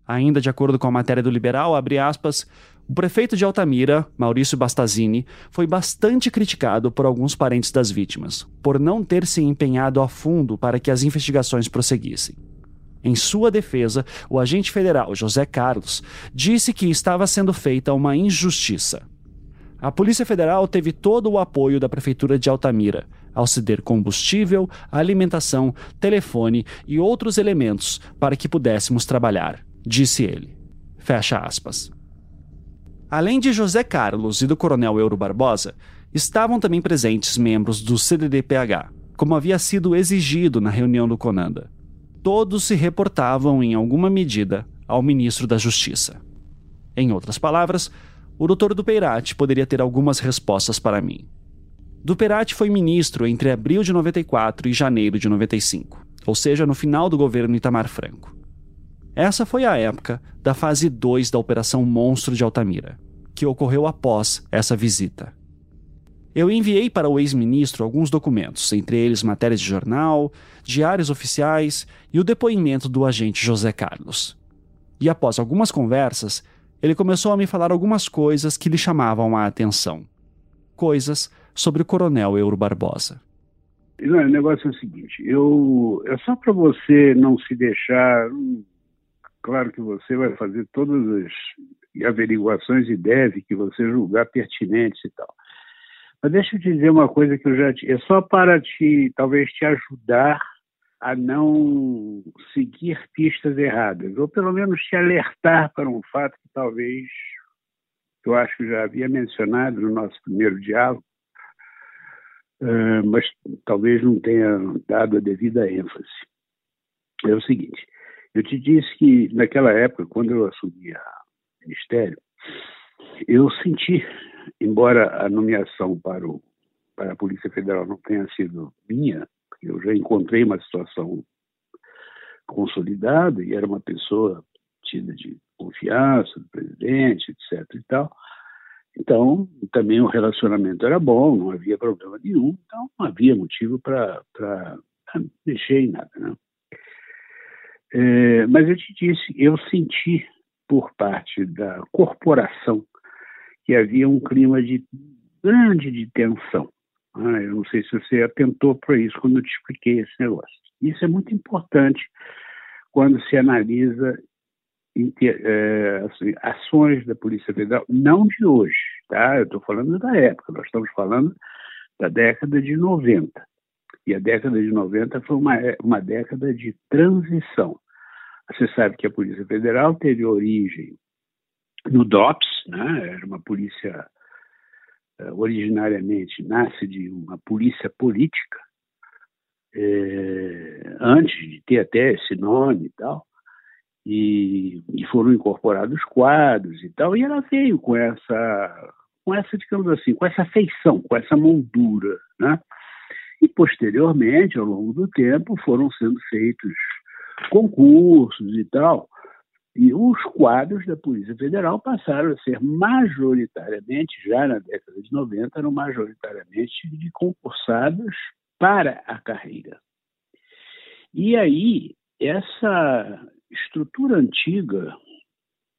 Ainda de acordo com a matéria do Liberal, aspas, o prefeito de Altamira, Maurício Bastazini, foi bastante criticado por alguns parentes das vítimas, por não ter se empenhado a fundo para que as investigações prosseguissem. Em sua defesa, o agente federal José Carlos disse que estava sendo feita uma injustiça. A Polícia Federal teve todo o apoio da Prefeitura de Altamira, ao ceder combustível, alimentação, telefone e outros elementos para que pudéssemos trabalhar, disse ele. Fecha aspas. Além de José Carlos e do Coronel Euro Barbosa, estavam também presentes membros do CDDPH, como havia sido exigido na reunião do Conanda todos se reportavam, em alguma medida, ao ministro da Justiça. Em outras palavras, o doutor Dupeirati poderia ter algumas respostas para mim. Dupeirati foi ministro entre abril de 94 e janeiro de 95, ou seja, no final do governo Itamar Franco. Essa foi a época da fase 2 da Operação Monstro de Altamira, que ocorreu após essa visita. Eu enviei para o ex-ministro alguns documentos, entre eles matérias de jornal, diários oficiais e o depoimento do agente José Carlos. E após algumas conversas, ele começou a me falar algumas coisas que lhe chamavam a atenção. Coisas sobre o coronel Euro Barbosa. Não, o negócio é o seguinte, eu é só para você não se deixar, hum, claro que você vai fazer todas as averiguações e deve que você julgar pertinentes e tal. Mas deixa eu te dizer uma coisa que eu já te, é só para te talvez te ajudar a não seguir pistas erradas, ou pelo menos te alertar para um fato que talvez eu acho que já havia mencionado no nosso primeiro diálogo, uh, mas talvez não tenha dado a devida ênfase. É o seguinte, eu te disse que naquela época, quando eu assumi o ministério, eu senti embora a nomeação para, o, para a Polícia Federal não tenha sido minha, eu já encontrei uma situação consolidada e era uma pessoa tida de confiança do presidente, etc. e tal. Então, também o relacionamento era bom, não havia problema nenhum, então não havia motivo para mexer em nada. Né? É, mas eu te disse, eu senti por parte da corporação que havia um clima de grande de tensão. Ah, eu não sei se você atentou para isso quando eu te expliquei esse negócio. Isso é muito importante quando se analisa é, assim, ações da Polícia Federal, não de hoje, tá? Eu estou falando da época, nós estamos falando da década de 90. E a década de 90 foi uma, uma década de transição. Você sabe que a Polícia Federal teve origem no DOPS, né? era uma polícia, uh, originariamente nasce de uma polícia política, é, antes de ter até esse nome e tal, e, e, foram incorporados quadros e tal, e ela veio com essa, com essa, digamos assim, com essa feição, com essa moldura, né? E posteriormente, ao longo do tempo, foram sendo feitos concursos e tal, e os quadros da Polícia Federal passaram a ser majoritariamente, já na década de 90, eram majoritariamente de concursados para a carreira. E aí, essa estrutura antiga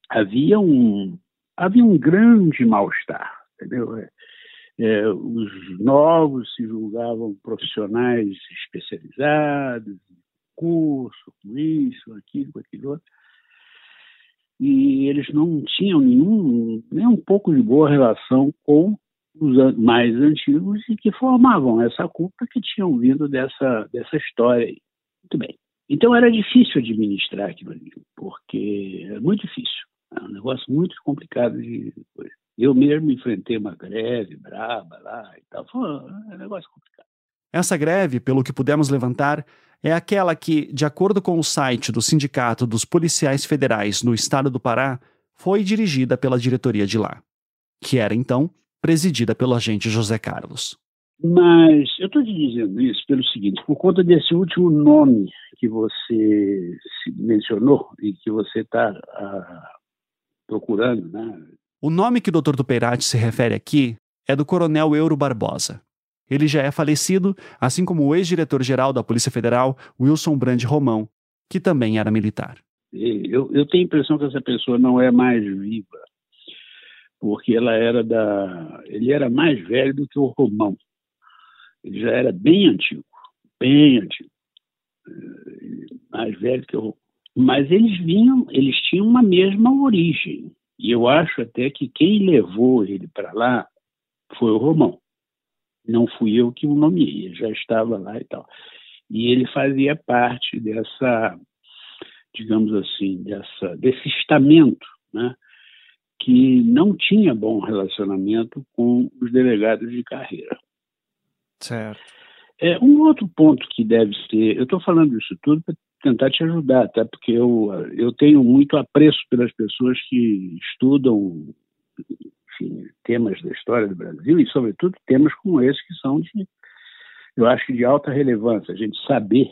havia um, havia um grande mal-estar, entendeu? É, é os novos se julgavam profissionais especializados, curso, com isso, aquilo, com aquilo outro e eles não tinham nenhum, nem um pouco de boa relação com os mais antigos e que formavam essa culpa que tinham vindo dessa, dessa história aí. Muito bem. Então era difícil administrar aquilo ali, porque é muito difícil. É um negócio muito complicado de. Eu mesmo enfrentei uma greve braba lá e tal. Foi um negócio complicado. Essa greve, pelo que pudemos levantar, é aquela que, de acordo com o site do Sindicato dos Policiais Federais no estado do Pará, foi dirigida pela diretoria de lá, que era então presidida pelo agente José Carlos. Mas eu estou te dizendo isso pelo seguinte: por conta desse último nome que você mencionou e que você está ah, procurando, né? O nome que o Dr. Duperati se refere aqui é do Coronel Euro Barbosa. Ele já é falecido, assim como o ex-diretor-geral da Polícia Federal, Wilson Brand Romão, que também era militar. Eu, eu tenho a impressão que essa pessoa não é mais viva, porque ela era da, ele era mais velho do que o Romão. Ele já era bem antigo, bem antigo, eh, mais velho que o mas eles vinham, eles tinham uma mesma origem. E eu acho até que quem levou ele para lá foi o Romão. Não fui eu que o nomeei, já estava lá e tal. E ele fazia parte dessa, digamos assim, dessa, desse estamento, né? que não tinha bom relacionamento com os delegados de carreira. Certo. É, um outro ponto que deve ser, eu estou falando isso tudo para tentar te ajudar, tá? Porque eu, eu tenho muito apreço pelas pessoas que estudam temas da história do Brasil e, sobretudo, temas como esse que são de, eu acho, de alta relevância. A gente saber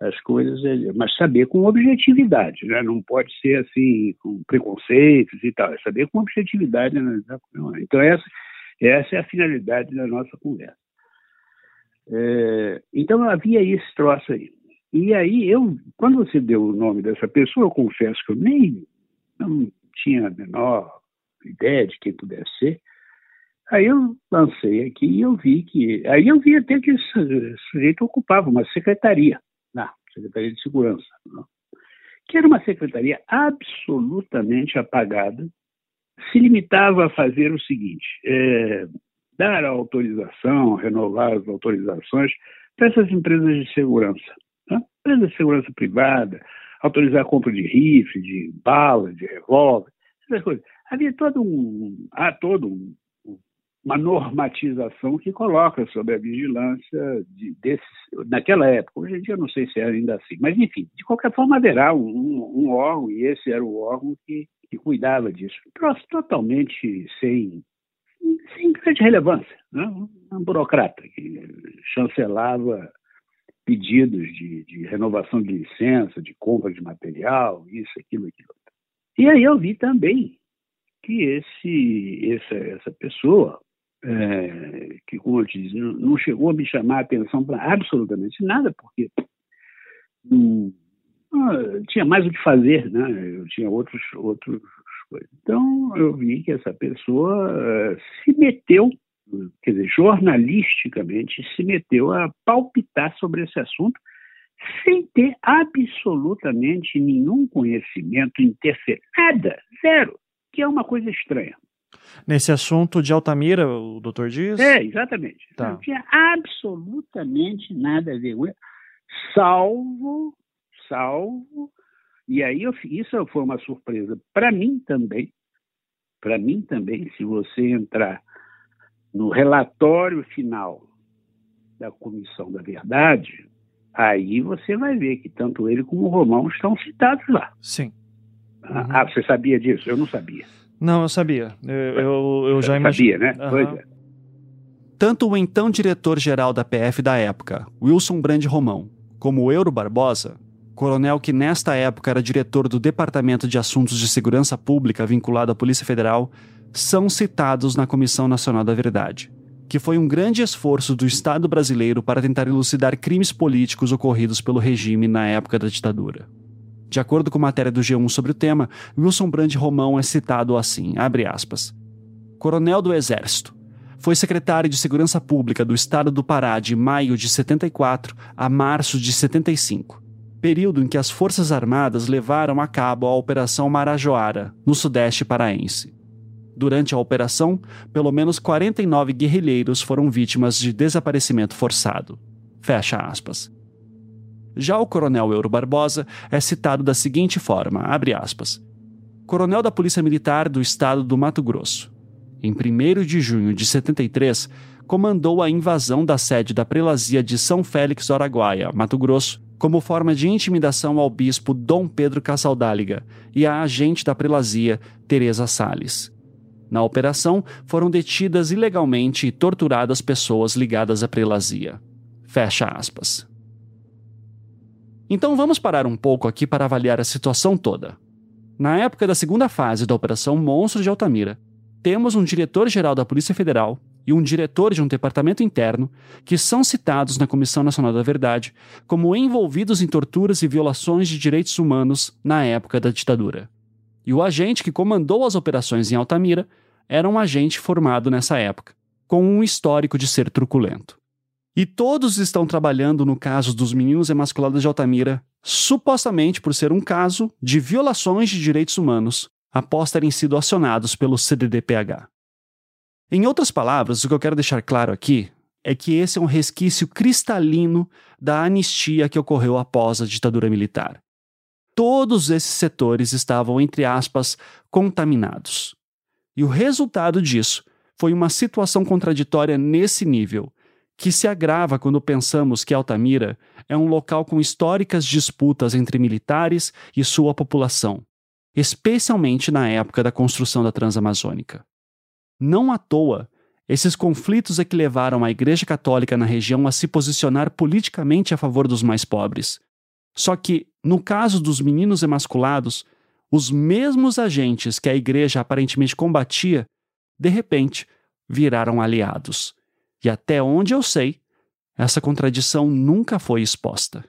as coisas, é, mas saber com objetividade, né? Não pode ser assim com preconceitos e tal. É saber com objetividade. Né? Então essa, essa é a finalidade da nossa conversa. É, então havia esse troço aí. E aí eu, quando você deu o nome dessa pessoa, eu confesso que eu nem não tinha a menor ideia de quem pudesse ser. Aí eu lancei aqui e eu vi que. Aí eu vi até que esse sujeito ocupava uma secretaria, na Secretaria de Segurança, não? que era uma secretaria absolutamente apagada, se limitava a fazer o seguinte: é, dar a autorização, renovar as autorizações para essas empresas de segurança. Né? Empresas de segurança privada, autorizar a compra de rifle, de bala, de revólver, essas coisas. Havia todo um, há todo um, uma normatização que coloca sobre a vigilância de, naquela época. Hoje em dia eu não sei se é ainda assim, mas enfim, de qualquer forma haverá um, um, um órgão, e esse era o órgão que, que cuidava disso. Troço totalmente sem sem grande relevância, né? um burocrata que chancelava pedidos de, de, renovação de licença, de compra de material, isso, aquilo, aquilo. E aí eu vi também que esse, essa, essa pessoa, é, que, como eu te disse, não, não, chegou a me chamar a atenção para absolutamente nada, porque hum, tinha mais o que fazer, né? eu tinha outros, outros coisas. Então, eu vi que essa pessoa uh, se meteu, quer dizer, jornalisticamente, se meteu a palpitar sobre esse assunto sem ter absolutamente nenhum conhecimento, interferência, nada, zero, que é uma coisa estranha. Nesse assunto de Altamira, o doutor diz? É, exatamente. Tá. Não tinha absolutamente nada a ver com salvo, salvo e aí eu, isso foi uma surpresa para mim também. Para mim também, se você entrar no relatório final da Comissão da Verdade, aí você vai ver que tanto ele como o Romão estão citados lá. Sim. Ah, uhum. Ah, você sabia disso? Eu não sabia. Não, eu sabia. Eu, eu, eu já imaginei. Sabia, né? Uhum. Pois é. Tanto o então diretor-geral da PF da época, Wilson Brand Romão, como o Euro Barbosa coronel que nesta época era diretor do Departamento de Assuntos de Segurança Pública vinculado à Polícia Federal, são citados na Comissão Nacional da Verdade, que foi um grande esforço do Estado brasileiro para tentar elucidar crimes políticos ocorridos pelo regime na época da ditadura. De acordo com matéria do G1 sobre o tema, Wilson Brand Romão é citado assim, aspas, Coronel do Exército, foi secretário de Segurança Pública do Estado do Pará de maio de 74 a março de 75 período em que as Forças Armadas levaram a cabo a Operação Marajoara, no sudeste paraense. Durante a operação, pelo menos 49 guerrilheiros foram vítimas de desaparecimento forçado. Fecha aspas. Já o coronel Euro Barbosa é citado da seguinte forma, abre aspas, Coronel da Polícia Militar do Estado do Mato Grosso. em 1 de junho de 73, comandou a invasão da sede da prelazia de São Félix do Araguaia, Mato Grosso, como forma de intimidação ao bispo Dom Pedro Cassaldáliga e à agente da prelazia, Teresa Sales. Na operação, foram detidas ilegalmente e torturadas pessoas ligadas à prelazia. Fecha aspas. Então vamos parar um pouco aqui para avaliar a situação toda. Na época da segunda fase da Operação Monstro de Altamira, temos um diretor-geral da Polícia Federal e um diretor de um departamento interno que são citados na Comissão Nacional da Verdade como envolvidos em torturas e violações de direitos humanos na época da ditadura. E o agente que comandou as operações em Altamira era um agente formado nessa época, com um histórico de ser truculento. E todos estão trabalhando no caso dos meninos emasculados de Altamira, supostamente por ser um caso de violações de direitos humanos após terem sido acionados pelo CDDPH. Em outras palavras, o que eu quero deixar claro aqui é que esse é um resquício cristalino da anistia que ocorreu após a ditadura militar. Todos esses setores estavam, entre aspas, contaminados. E o resultado disso foi uma situação contraditória nesse nível, que se agrava quando pensamos que Altamira é um local com históricas disputas entre militares e sua população, especialmente na época da construção da Transamazônica. Não à toa, esses conflitos é que levaram a Igreja Católica na região a se posicionar politicamente a favor dos mais pobres. Só que, no caso dos meninos emasculados, os mesmos agentes que a Igreja aparentemente combatia, de repente, viraram aliados. E até onde eu sei, essa contradição nunca foi exposta.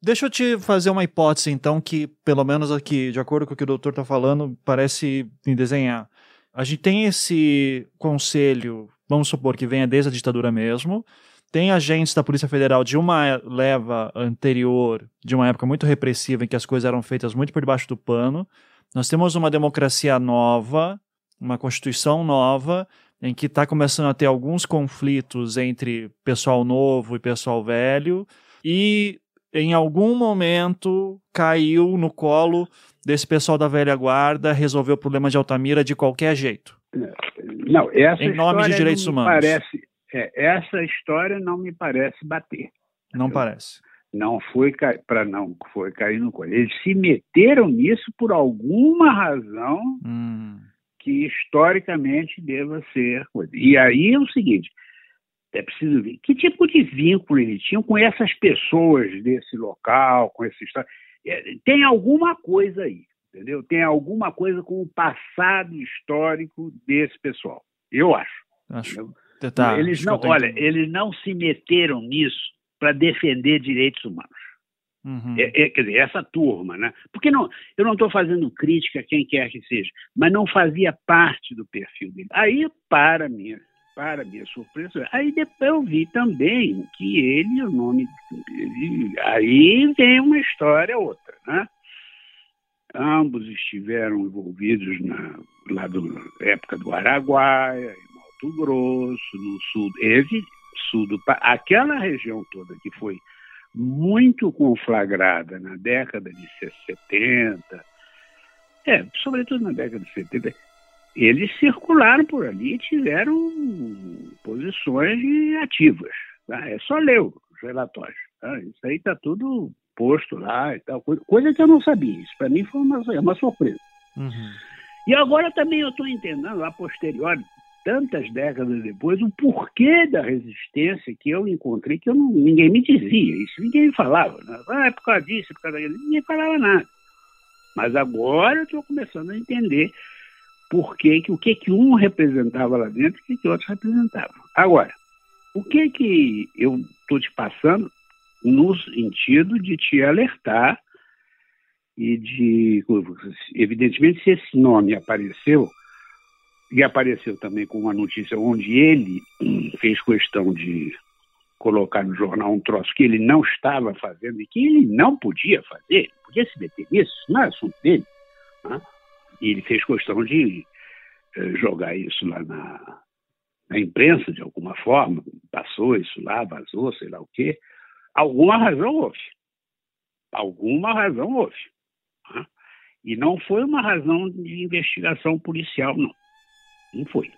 Deixa eu te fazer uma hipótese, então, que, pelo menos aqui, de acordo com o que o doutor está falando, parece me desenhar. A gente tem esse conselho, vamos supor que venha desde a ditadura mesmo, tem agentes da Polícia Federal de uma leva anterior, de uma época muito repressiva, em que as coisas eram feitas muito por debaixo do pano. Nós temos uma democracia nova, uma constituição nova, em que está começando a ter alguns conflitos entre pessoal novo e pessoal velho, e em algum momento caiu no colo desse pessoal da velha guarda resolver o problema de Altamira de qualquer jeito. Não, essa em nome de direitos humanos. Parece, é, essa história não me parece bater. Não Eu, parece. Não foi para não foi cair no colo. Eles se meteram nisso por alguma razão hum. Que historicamente deva ser. E aí é o seguinte: é preciso ver que tipo de vínculo eles tinham com essas pessoas desse local, com essa história. É, tem alguma coisa aí, entendeu? Tem alguma coisa com o passado histórico desse pessoal. Eu acho. Acho. Tá, eles não, olha, eles não se meteram nisso para defender direitos humanos. Uhum. É, é, quer dizer, essa turma, né? Porque não, eu não estou fazendo crítica a quem quer que seja, mas não fazia parte do perfil dele. Aí, para minha para minha surpresa, aí depois eu vi também que ele, o nome dele, aí vem uma história outra, né? Ambos estiveram envolvidos na lá do época do Araguaia, em Mato Grosso, no sul, esse sul do aquela região toda que foi muito conflagrada na década de 70, é, sobretudo na década de 70, eles circularam por ali e tiveram posições ativas. Tá? É só ler os relatórios. Tá? Isso aí está tudo posto lá e tal, coisa, coisa que eu não sabia. Isso para mim foi uma, é uma surpresa. Uhum. E agora também eu estou entendendo, a posteriori, tantas décadas depois, o porquê da resistência que eu encontrei, que eu não, ninguém me dizia, isso ninguém me falava. Né? Ah, é por causa disso, é por causa daquilo, ninguém falava nada. Mas agora eu estou começando a entender por que, o que, que um representava lá dentro e o que, que outro representava. Agora, o que, que eu estou te passando no sentido de te alertar e de, evidentemente, se esse nome apareceu, e apareceu também com uma notícia onde ele fez questão de colocar no jornal um troço que ele não estava fazendo e que ele não podia fazer, podia se meter nisso, não é assunto dele. Né? E ele fez questão de eh, jogar isso lá na, na imprensa, de alguma forma, passou isso lá, vazou, sei lá o quê. Alguma razão houve. Alguma razão houve. Né? E não foi uma razão de investigação policial, não. Não foi.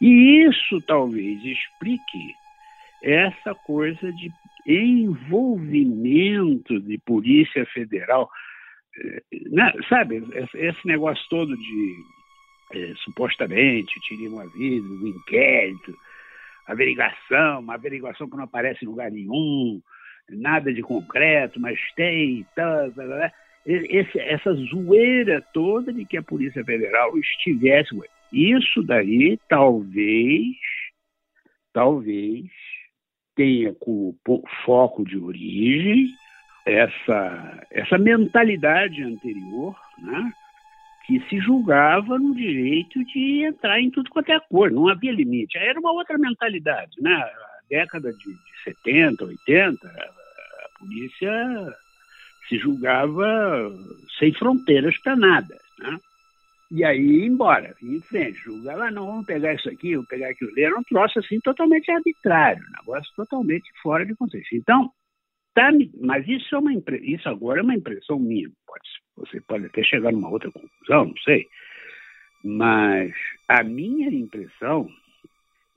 E isso talvez explique essa coisa de envolvimento de Polícia Federal. Eh, né? Sabe, esse negócio todo de é, supostamente uma vida, um inquérito, averiguação, uma averiguação que não aparece em lugar nenhum, nada de concreto, mas tem, tá, tá, tá, esse, essa zoeira toda de que a Polícia Federal estivesse. Isso daí talvez, talvez tenha como foco de origem essa, essa mentalidade anterior, né? que se julgava no direito de entrar em tudo quanto é cor, não havia limite. Era uma outra mentalidade. Né? A década de, de 70, 80, a polícia se julgava sem fronteiras para nada. Né? E aí, embora, em frente, julgava, ah, não, vamos pegar isso aqui, vamos pegar aquilo ali. Era um troço assim totalmente arbitrário, um negócio totalmente fora de contexto. Então, tá, mas isso, é uma, isso agora é uma impressão minha. Pode, você pode até chegar numa outra conclusão, não sei. Mas a minha impressão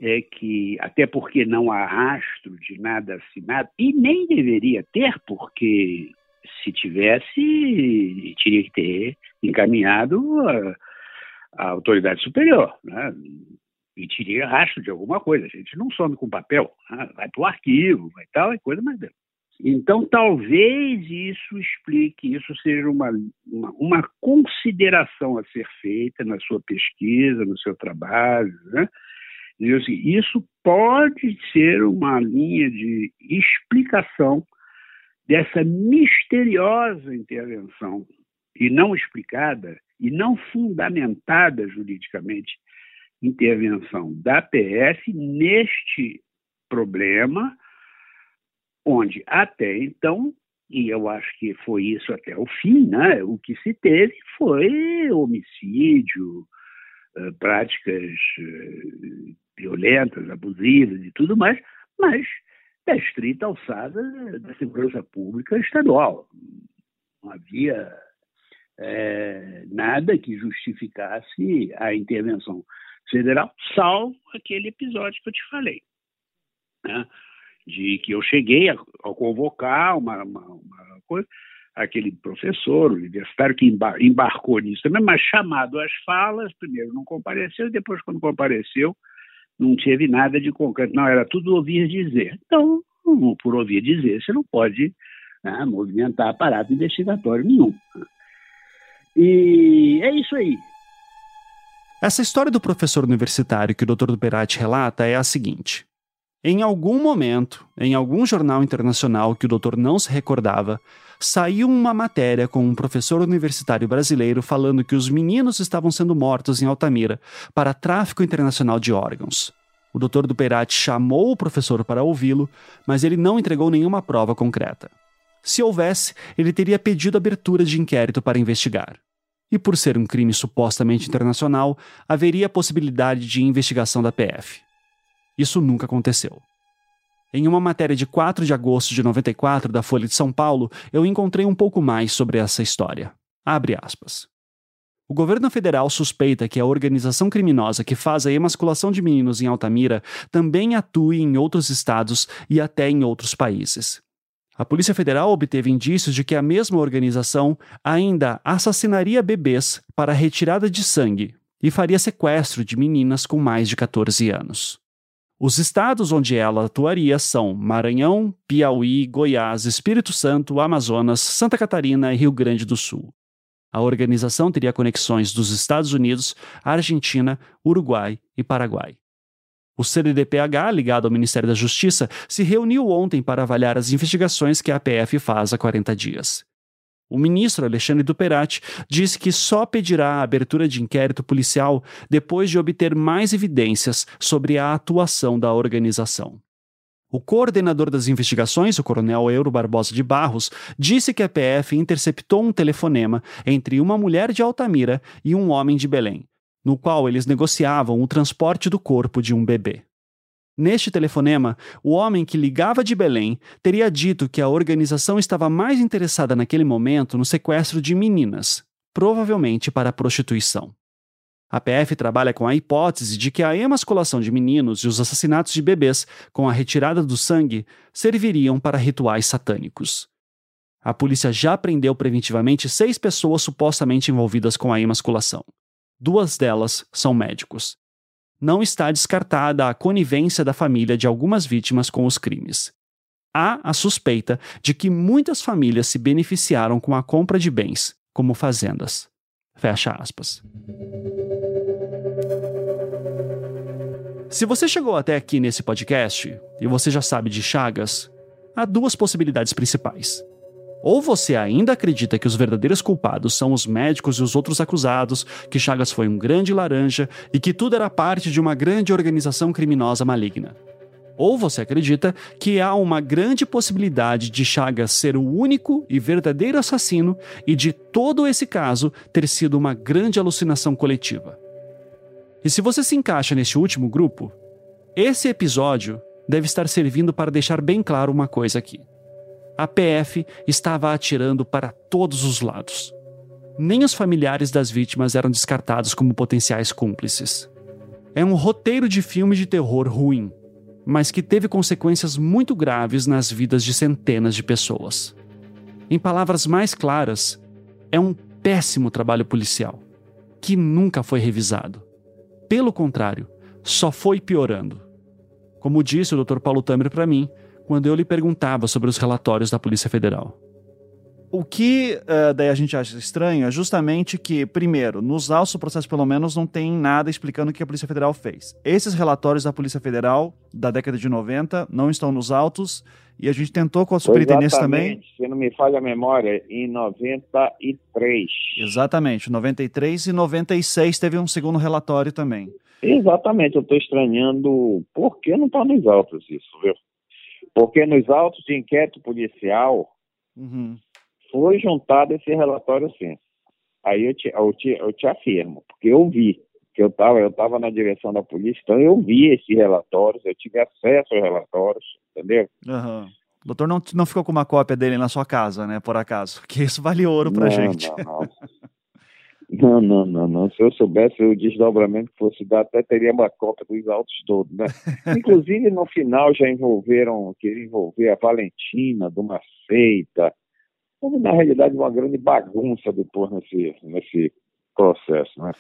é que, até porque não há rastro de nada assinado, e nem deveria ter, porque se tivesse, teria que ter encaminhado a, a autoridade superior, né? e teria rastro de alguma coisa. A gente não some com papel, né? vai para o arquivo, vai tal, é coisa mais dentro. Então, talvez isso explique, isso seja uma, uma, uma, consideração a ser feita na sua pesquisa, no seu trabalho. Né? Isso pode ser uma linha de explicação dessa misteriosa intervenção e não explicada e não fundamentada juridicamente intervenção da PF neste problema, onde até então, e eu acho que foi isso até o fim, né, o que se teve foi homicídio, eh, práticas eh, violentas, abusivas e tudo mais, mas da estrita alçada da segurança pública estadual. Não havia é, nada que justificasse a intervenção federal, salvo aquele episódio que eu te falei. Né? De que eu cheguei a, a convocar uma, uma, uma, coisa, aquele professor universitário que embar, embarcou nisso também, mas chamado às falas, primeiro não compareceu, depois, quando compareceu, não teve nada de concreto. Não, era tudo ouvir dizer. Então, por ouvir dizer, você não pode né, movimentar aparato investigatório nenhum. E é isso aí. Essa história do professor universitário que o Dr. Duperati relata é a seguinte. Em algum momento, em algum jornal internacional que o doutor não se recordava, saiu uma matéria com um professor universitário brasileiro falando que os meninos estavam sendo mortos em Altamira para tráfico internacional de órgãos. O doutor Duperati chamou o professor para ouvi-lo, mas ele não entregou nenhuma prova concreta. Se houvesse, ele teria pedido abertura de inquérito para investigar. E por ser um crime supostamente internacional, haveria a possibilidade de investigação da PF. Isso nunca aconteceu. Em uma matéria de 4 de agosto de 94 da Folha de São Paulo, eu encontrei um pouco mais sobre essa história. Abre aspas. O governo federal suspeita que a organização criminosa que faz a emasculação de meninos em Altamira também atue em outros estados e até em outros países. A Polícia Federal obteve indícios de que a mesma organização ainda assassinaria bebês para retirada de sangue e faria sequestro de meninas com mais de 14 anos. Os estados onde ela atuaria são Maranhão, Piauí, Goiás, Espírito Santo, Amazonas, Santa Catarina e Rio Grande do Sul. A organização teria conexões dos Estados Unidos, Argentina, Uruguai e Paraguai. O CDDPH, ligado ao Ministério da Justiça, se reuniu ontem para avaliar as investigações que a APF faz há 40 dias. O ministro Alexandre Duperati disse que só pedirá a abertura de inquérito policial depois de obter mais evidências sobre a atuação da organização. O coordenador das investigações, o coronel Euro Barbosa de Barros, disse que a PF interceptou um telefonema entre uma mulher de Altamira e um homem de Belém, no qual eles negociavam o transporte do corpo de um bebê. Neste telefonema, o homem que ligava de Belém teria dito que a organização estava mais interessada naquele momento no sequestro de meninas, provavelmente para prostituição. A PF trabalha com a hipótese de que a emasculação de meninos e os assassinatos de bebês com a retirada do sangue serviriam para rituais satânicos. A polícia já prendeu preventivamente seis pessoas supostamente envolvidas com a emasculação. Duas delas são médicos. Não está descartada a conivência da família de algumas vítimas com os crimes. Há a suspeita de que muitas famílias se beneficiaram com a compra de bens, como fazendas. Fecha aspas. Se você chegou até aqui nesse podcast e você já sabe de Chagas, há duas possibilidades principais. Ou você ainda acredita que os verdadeiros culpados são os médicos e os outros acusados, que Chagas foi um grande laranja e que tudo era parte de uma grande organização criminosa maligna. Ou você acredita que há uma grande possibilidade de Chagas ser o único e verdadeiro assassino e de todo esse caso ter sido uma grande alucinação coletiva. E se você se encaixa neste último grupo, esse episódio deve estar servindo para deixar bem claro uma coisa aqui. A PF estava atirando para todos os lados. Nem os familiares das vítimas eram descartados como potenciais cúmplices. É um roteiro de filme de terror ruim, mas que teve consequências muito graves nas vidas de centenas de pessoas. Em palavras mais claras, é um péssimo trabalho policial, que nunca foi revisado. Pelo contrário, só foi piorando. Como disse o Dr. Paulo Tamer para mim, quando eu lhe perguntava sobre os relatórios da Polícia Federal. O que uh, daí a gente acha estranho é justamente que, primeiro, nos autos do processo, pelo menos, não tem nada explicando o que a Polícia Federal fez. Esses relatórios da Polícia Federal da década de 90 não estão nos autos e a gente tentou com a superintendência também. Se não me falha a memória, em 93. Exatamente, 93 e 96 teve um segundo relatório também. Exatamente, eu estou estranhando por que não está nos autos isso, viu? Porque nos autos de inquérito policial. Uhum foi juntado esse relatório sim. Aí eu te, eu te, eu te afirmo, porque eu vi, que eu estava eu tava na direção da polícia, então eu vi esses relatórios, eu tive acesso aos relatórios, entendeu? Uhum. O doutor não, não ficou com uma cópia dele na sua casa, né, por acaso? Que isso vale ouro pra não, gente. Não, não. Não, não, não, não. Se eu soubesse o desdobramento que fosse dar, até teria uma cópia dos autos todos, né? Inclusive, no final já envolveram, queriam envolver a Valentina de uma seita, houve, na realidade, uma grande bagunça depois nesse, nesse processo. Né?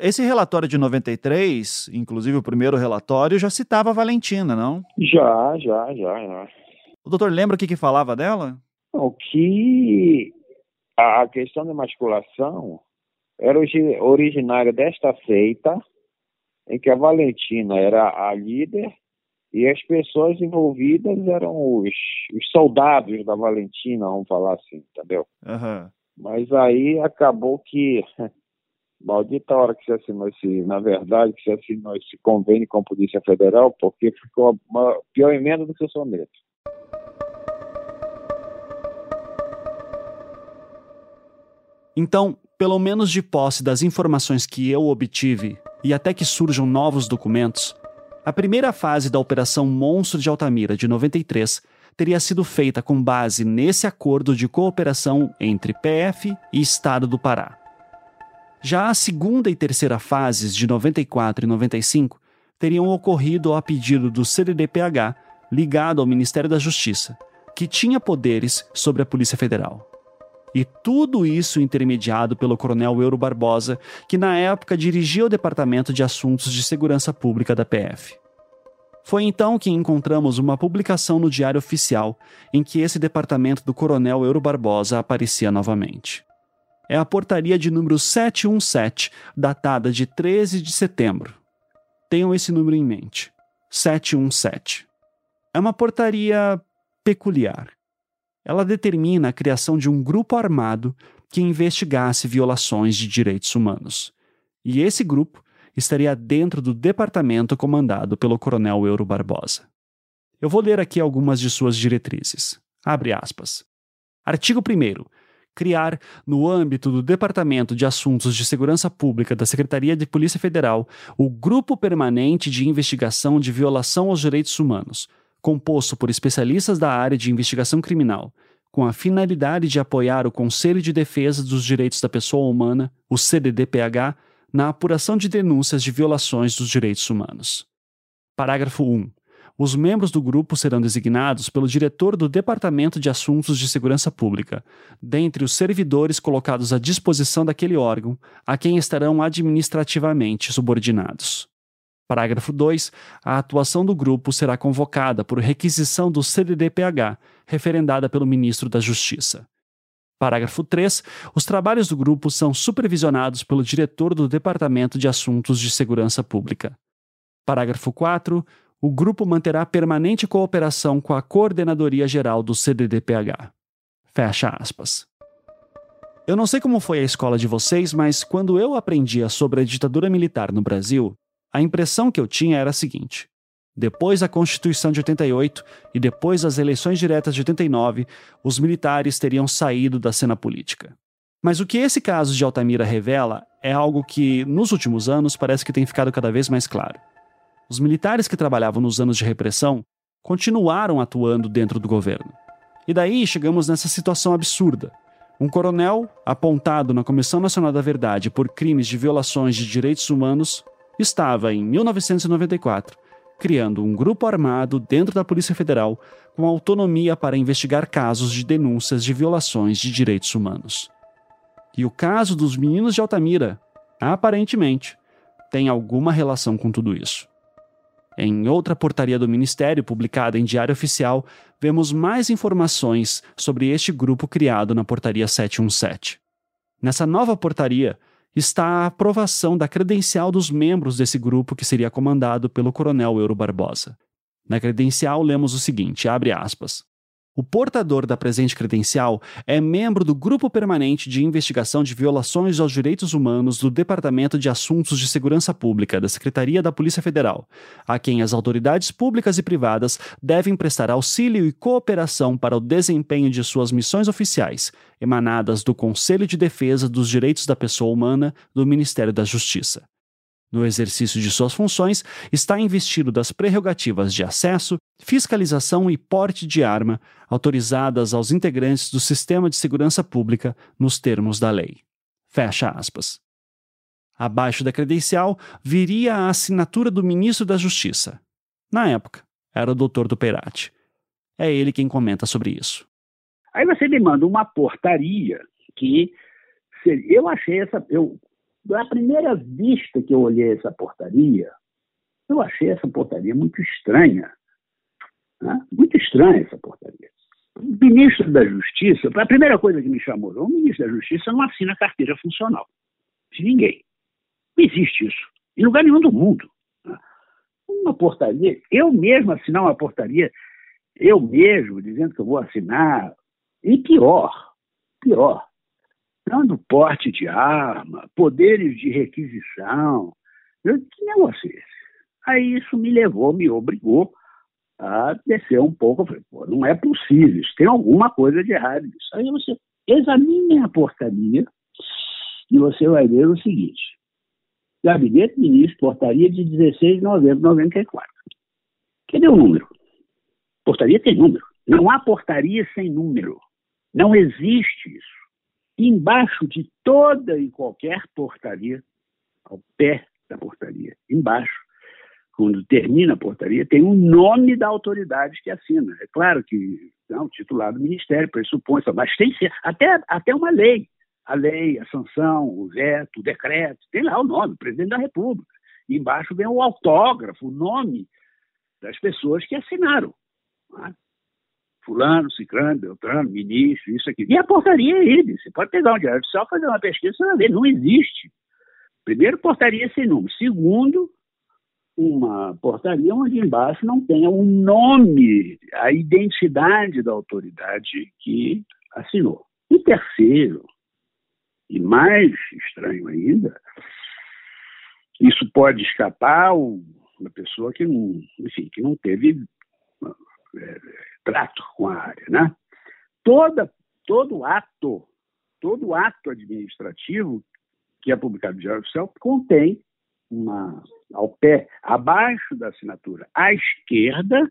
Esse relatório de 93, inclusive o primeiro relatório, já citava a Valentina, não? Já, já, já. já. O doutor lembra o que, que falava dela? O que a questão da masculação era originária desta seita, em que a Valentina era a líder e as pessoas envolvidas eram os, os soldados da Valentina, vamos falar assim, entendeu? Uhum. Mas aí acabou que, maldita hora que se assinou esse, na verdade, que se assinou esse convênio com a Polícia Federal, porque ficou uma pior emenda do que o soneto. Então, pelo menos de posse das informações que eu obtive, e até que surjam novos documentos, a primeira fase da Operação Monstro de Altamira de 93 teria sido feita com base nesse acordo de cooperação entre PF e Estado do Pará. Já a segunda e terceira fases de 94 e 95 teriam ocorrido a pedido do CDDPH, ligado ao Ministério da Justiça, que tinha poderes sobre a Polícia Federal. E tudo isso intermediado pelo Coronel Euro Barbosa, que na época dirigia o Departamento de Assuntos de Segurança Pública da PF. Foi então que encontramos uma publicação no Diário Oficial em que esse departamento do Coronel Euro Barbosa aparecia novamente. É a portaria de número 717, datada de 13 de setembro. Tenham esse número em mente. 717. É uma portaria peculiar ela determina a criação de um grupo armado que investigasse violações de direitos humanos. E esse grupo estaria dentro do departamento comandado pelo Coronel Euro Barbosa. Eu vou ler aqui algumas de suas diretrizes. Abre aspas. Artigo 1 criar, no âmbito do Departamento de Assuntos de Segurança Pública da Secretaria de Polícia Federal, o Grupo Permanente de Investigação de Violação aos Direitos Humanos, composto por especialistas da área de investigação criminal, com a finalidade de apoiar o Conselho de Defesa dos Direitos da Pessoa Humana, o CDDPH, na apuração de denúncias de violações dos direitos humanos. Parágrafo 1. Os membros do grupo serão designados pelo diretor do Departamento de Assuntos de Segurança Pública, dentre os servidores colocados à disposição daquele órgão, a quem estarão administrativamente subordinados. Parágrafo 2. A atuação do grupo será convocada por requisição do CDDPH, referendada pelo ministro da Justiça. Parágrafo 3. Os trabalhos do grupo são supervisionados pelo diretor do Departamento de Assuntos de Segurança Pública. Parágrafo 4. O grupo manterá permanente cooperação com a Coordenadoria Geral do CDDPH. Fecha aspas. Eu não sei como foi a escola de vocês, mas quando eu aprendia sobre a ditadura militar no Brasil, a impressão que eu tinha era a seguinte: depois da Constituição de 88 e depois das eleições diretas de 89, os militares teriam saído da cena política. Mas o que esse caso de Altamira revela é algo que, nos últimos anos, parece que tem ficado cada vez mais claro. Os militares que trabalhavam nos anos de repressão continuaram atuando dentro do governo. E daí chegamos nessa situação absurda. Um coronel, apontado na Comissão Nacional da Verdade por crimes de violações de direitos humanos, estava, em 1994, criando um grupo armado dentro da Polícia Federal com autonomia para investigar casos de denúncias de violações de direitos humanos. E o caso dos meninos de Altamira, aparentemente, tem alguma relação com tudo isso. Em outra portaria do Ministério, publicada em Diário Oficial, vemos mais informações sobre este grupo criado na Portaria 717. Nessa nova portaria, está a aprovação da credencial dos membros desse grupo que seria comandado pelo coronel Euro Barbosa. Na credencial lemos o seguinte, abre aspas. O portador da presente credencial é membro do Grupo Permanente de Investigação de Violações aos Direitos Humanos do Departamento de Assuntos de Segurança Pública da Secretaria da Polícia Federal, a quem as autoridades públicas e privadas devem prestar auxílio e cooperação para o desempenho de suas missões oficiais, emanadas do Conselho de Defesa dos Direitos da Pessoa Humana do Ministério da Justiça. No exercício de suas funções, está investido das prerrogativas de acesso, fiscalização e porte de arma autorizadas aos integrantes do sistema de segurança pública nos termos da lei. Fecha aspas. Abaixo da credencial viria a assinatura do ministro da Justiça. Na época, era o doutor do Perati. É ele quem comenta sobre isso. Aí você me manda uma portaria que eu achei essa. Eu da primeira vista que eu olhei essa portaria, eu achei essa portaria muito estranha. Né? Muito estranha essa portaria. O ministro da Justiça, a primeira coisa que me chamou, o ministro da Justiça não assina carteira funcional de ninguém. Não existe isso. Em lugar nenhum do mundo. Né? Uma portaria, eu mesmo assinar uma portaria, eu mesmo dizendo que eu vou assinar, e pior, pior, dando porte de arma, poderes de requisição. Que negócio é esse? Aí isso me levou, me obrigou a descer um pouco. Eu falei, pô, não é possível, isso tem alguma coisa de errado nisso. Aí você examine a portaria e você vai ver o seguinte. Gabinete Ministro, portaria de 16 de novembro de 94. Cadê o número? Portaria tem número. Não há portaria sem número. Não existe isso embaixo de toda e qualquer portaria, ao pé da portaria, embaixo, quando termina a portaria, tem o um nome da autoridade que assina. É claro que não, o titular do ministério pressupõe, mas tem até, até uma lei. A lei, a sanção, o veto, o decreto, tem lá o nome, presidente da República. E embaixo vem o autógrafo, o nome das pessoas que assinaram. É? Fulano, ciclano, beltrano, ministro, isso aqui. E a portaria é ele. Você pode pegar um diário oficial, fazer uma pesquisa, você vai ver, não existe. Primeiro, portaria sem número. Segundo, uma portaria onde embaixo não tenha o um nome, a identidade da autoridade que assinou. E terceiro, e mais estranho ainda, isso pode escapar uma pessoa que não, enfim, que não teve é, trato com a área, né? Toda, todo ato, todo ato administrativo que é publicado no Diário Oficial contém uma, ao pé, abaixo da assinatura, à esquerda,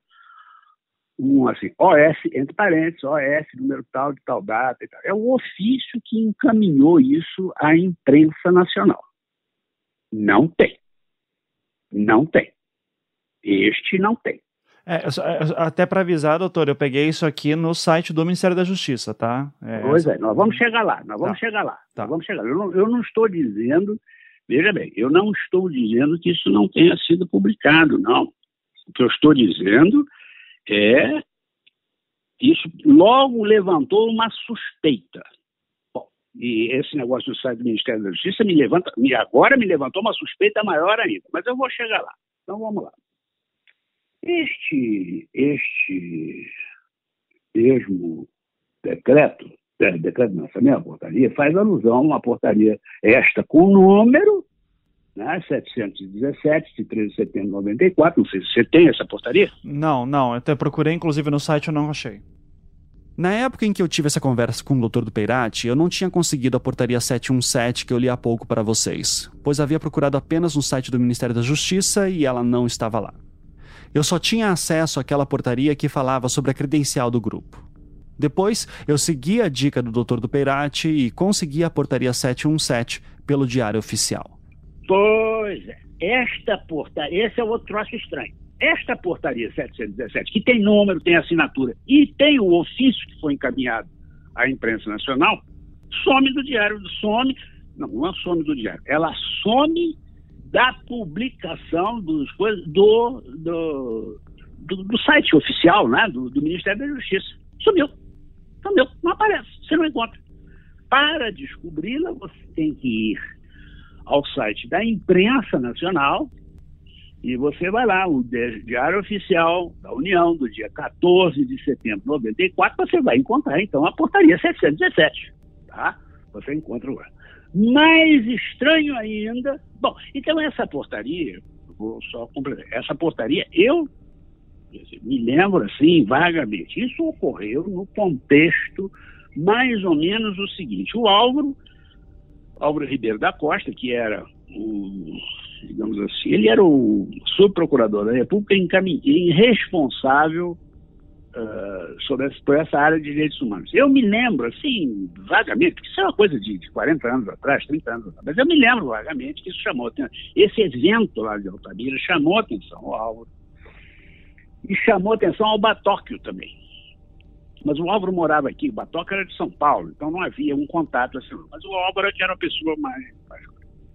um assim, OS, entre parênteses, OS, número tal, de tal data e tal. É o ofício que encaminhou isso à imprensa nacional. Não tem. Não tem. Este não tem. É, até para avisar, doutor, eu peguei isso aqui no site do Ministério da Justiça, tá? É, pois é, nós vamos chegar lá, nós vamos tá. chegar lá. Tá. vamos chegar. Eu não, eu não estou dizendo, veja bem, eu não estou dizendo que isso não tenha sido publicado, não. O que eu estou dizendo é isso logo levantou uma suspeita. Bom, e esse negócio do site do Ministério da Justiça me levanta, me, agora me levantou uma suspeita maior ainda, mas eu vou chegar lá. Então vamos lá. Este, este mesmo decreto, é, decreto de lançamento, portaria, faz alusão a uma portaria esta com número, né, 717, de 13 de setembro de 94. Não sei se você tem essa portaria. Não, não. Eu até procurei, inclusive, no site eu não achei. Na época em que eu tive essa conversa com o doutor do Peirati, eu não tinha conseguido a portaria 717 que eu li há pouco para vocês, pois havia procurado apenas no site do Ministério da Justiça e ela não estava lá. Eu só tinha acesso àquela portaria que falava sobre a credencial do grupo. Depois, eu segui a dica do Dr. do Peirati e consegui a portaria 717 pelo Diário Oficial. Pois é. Esta portaria, esse é outro troço estranho. Esta portaria 717, que tem número, tem assinatura e tem o ofício que foi encaminhado à imprensa nacional, some do diário, some, não, não some do diário, ela some da publicação dos do, do, do, do, site oficial né, do, do Ministério da Justiça. Sumiu. Sumiu. Não aparece. Você não encontra. Para descobri-la, você tem que ir ao site da imprensa nacional e você vai lá, o Diário Oficial da União, do dia 14 de setembro de 94, você vai encontrar, então, a portaria 717. Tá? Você encontra lá. Mais estranho ainda. Bom, então essa portaria, vou só completar, essa portaria, eu me lembro assim, vagamente, isso ocorreu no contexto mais ou menos o seguinte: o Álvaro, Álvaro Ribeiro da Costa, que era o, digamos assim, ele era o subprocurador da República em responsável uh, sobre essa, por essa área de direitos humanos. Eu me lembro, assim, vagamente, porque isso é uma coisa de, de 40 anos atrás, 30 anos atrás, mas eu me lembro vagamente que isso chamou atenção. Esse evento lá de Altamira chamou atenção ao Álvaro e chamou atenção ao Batóquio também. Mas o Álvaro morava aqui, o Batóquio era de São Paulo, então não havia um contato assim. Mas o Álvaro era uma pessoa mais.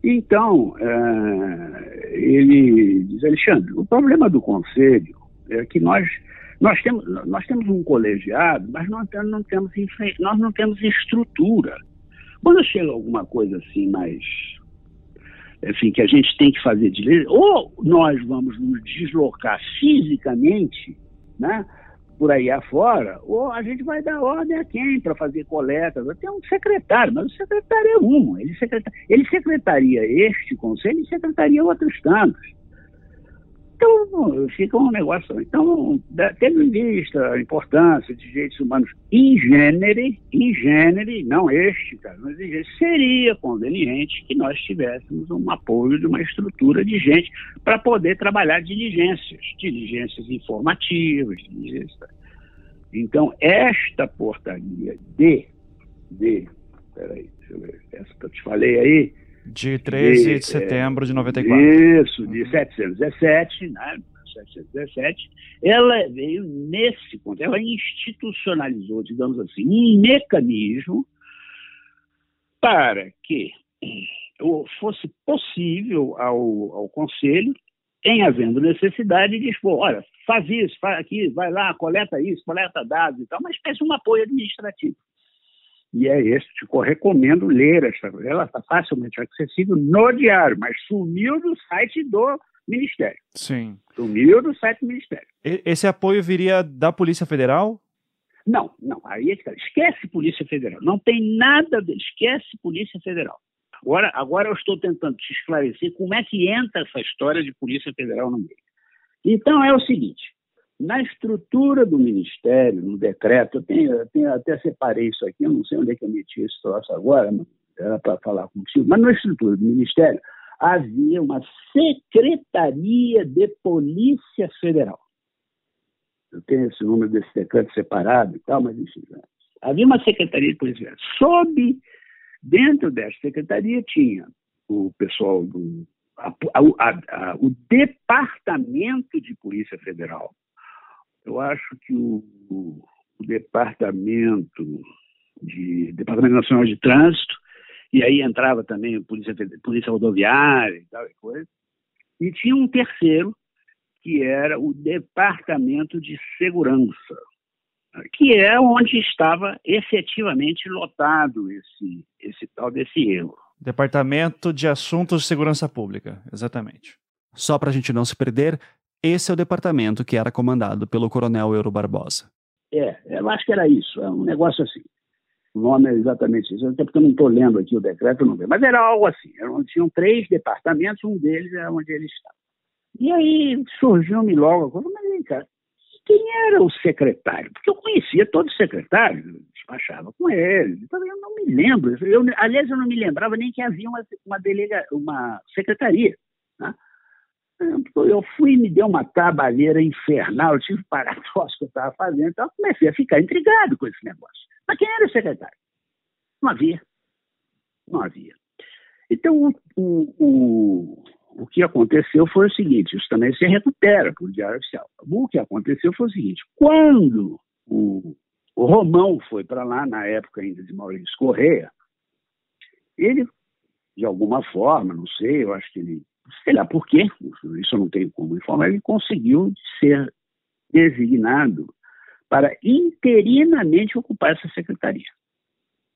Então, é, ele diz, Alexandre, o problema do conselho é que nós nós temos, nós temos um colegiado, mas nós não temos, nós não temos estrutura. Quando chega alguma coisa assim mais enfim, que a gente tem que fazer de lei, ou nós vamos nos deslocar fisicamente, né, por aí afora, ou a gente vai dar ordem a quem para fazer coletas. Tem um secretário, mas o secretário é um. Ele, secretar, ele secretaria este conselho e secretaria outros tantos. Então, fica um negócio. Então, tendo em vista a importância de direitos humanos em gênero, em não este, cara, mas em gênero, seria conveniente que nós tivéssemos um apoio de uma estrutura de gente para poder trabalhar diligências, diligências informativas, diligências. Então, esta portaria de, de, peraí, deixa eu ver, essa que eu te falei aí, de 13 de, de setembro é, de 94. Isso, de 717, né? 717, ela veio nesse ponto, ela institucionalizou, digamos assim, um mecanismo para que fosse possível ao, ao Conselho, em havendo necessidade, dispor, olha, faz isso, faz aqui, vai lá, coleta isso, coleta dados e tal, uma espécie de um apoio administrativo e é este. Eu recomendo ler esta. Ela está facilmente acessível no diário, mas sumiu do site do Ministério. Sim. Sumiu do site do Ministério. Esse apoio viria da Polícia Federal? Não, não. Aí é esquece Polícia Federal. Não tem nada. De... Esquece Polícia Federal. Agora, agora eu estou tentando te esclarecer como é que entra essa história de Polícia Federal no meio. Então é o seguinte: na estrutura do Ministério, no decreto, eu, tenho, eu tenho, até separei isso aqui, eu não sei onde é que eu meti esse troço agora, era para falar contigo, mas na estrutura do Ministério havia uma Secretaria de Polícia Federal. Eu tenho esse número desse decreto separado e tal, mas enfim. Né? Havia uma Secretaria de Polícia Federal. Sob, dentro dessa secretaria, tinha o pessoal do a, a, o Departamento de Polícia Federal. Eu acho que o, o, o Departamento de Departamento Nacional de Trânsito, e aí entrava também a Polícia, Polícia Rodoviária e tal e coisa. E tinha um terceiro, que era o Departamento de Segurança, que é onde estava efetivamente lotado esse, esse tal desse erro. Departamento de Assuntos de Segurança Pública, exatamente. Só para a gente não se perder, esse é o departamento que era comandado pelo Coronel Euro Barbosa. É, eu acho que era isso, é um negócio assim. O nome é exatamente isso, até porque eu não estou lendo aqui o decreto, não mas era algo assim. Eram, tinham três departamentos, um deles era onde ele estava. E aí surgiu-me logo a coisa, mas vem cá, quem era o secretário? Porque eu conhecia todos os secretários, despachava com eles, então eu não me lembro. Eu, aliás, eu não me lembrava nem que havia uma, uma, delega, uma secretaria. Né? Eu fui e me deu uma trabalheira infernal, eu tive que parar o que eu estava fazendo, então eu comecei a ficar intrigado com esse negócio. Mas quem era o secretário? Não havia. Não havia. Então, o, o, o que aconteceu foi o seguinte: isso também se recupera por diário oficial. O que aconteceu foi o seguinte: quando o, o Romão foi para lá, na época ainda de Maurício Correia, ele, de alguma forma, não sei, eu acho que ele, sei lá por quê, isso eu não tenho como informar, ele conseguiu ser designado para interinamente ocupar essa secretaria,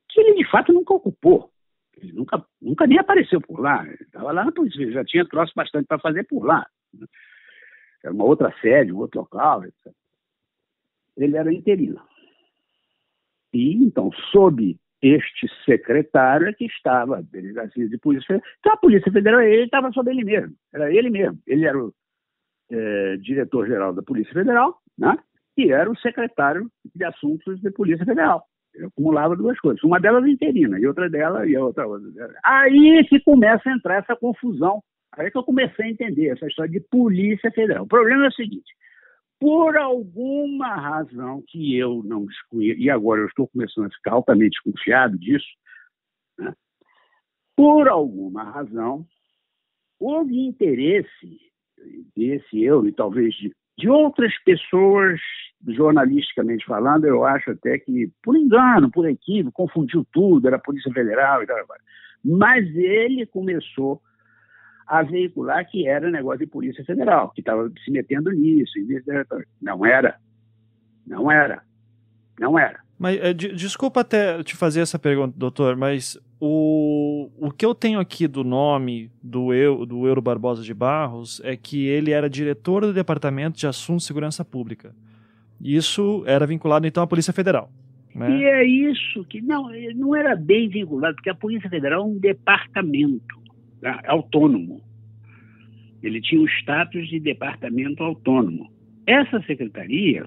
que ele de fato nunca ocupou. Ele nunca, nunca nem apareceu por lá. Estava lá polícia, já tinha troço bastante para fazer por lá. Era uma outra sede, um outro local, etc. Ele era interino. E, então, sob este secretário é que estava delegacia de polícia federal. Então, a Polícia Federal, ele estava sob ele mesmo. Era ele mesmo. Ele era o é, diretor-geral da Polícia Federal, né? E era o secretário de Assuntos de Polícia Federal. Eu acumulava duas coisas. Uma delas interina e outra dela e a outra. Aí que começa a entrar essa confusão. Aí que eu comecei a entender essa história de Polícia Federal. O problema é o seguinte: por alguma razão que eu não desconheço, e agora eu estou começando a ficar altamente desconfiado disso, né? por alguma razão, houve interesse desse eu e talvez de, de outras pessoas jornalisticamente falando, eu acho até que, por engano, por equívoco, confundiu tudo, era a Polícia Federal e tal. Mas ele começou veicular que era negócio de Polícia Federal, que estava se metendo nisso. Não era. Não era. Não era. Mas de, desculpa até te fazer essa pergunta, doutor, mas o, o que eu tenho aqui do nome do, eu, do Euro Barbosa de Barros é que ele era diretor do Departamento de Assuntos de Segurança Pública. Isso era vinculado então à Polícia Federal. Né? E é isso que não, não era bem vinculado, porque a Polícia Federal é um departamento tá? autônomo. Ele tinha o status de departamento autônomo. Essa secretaria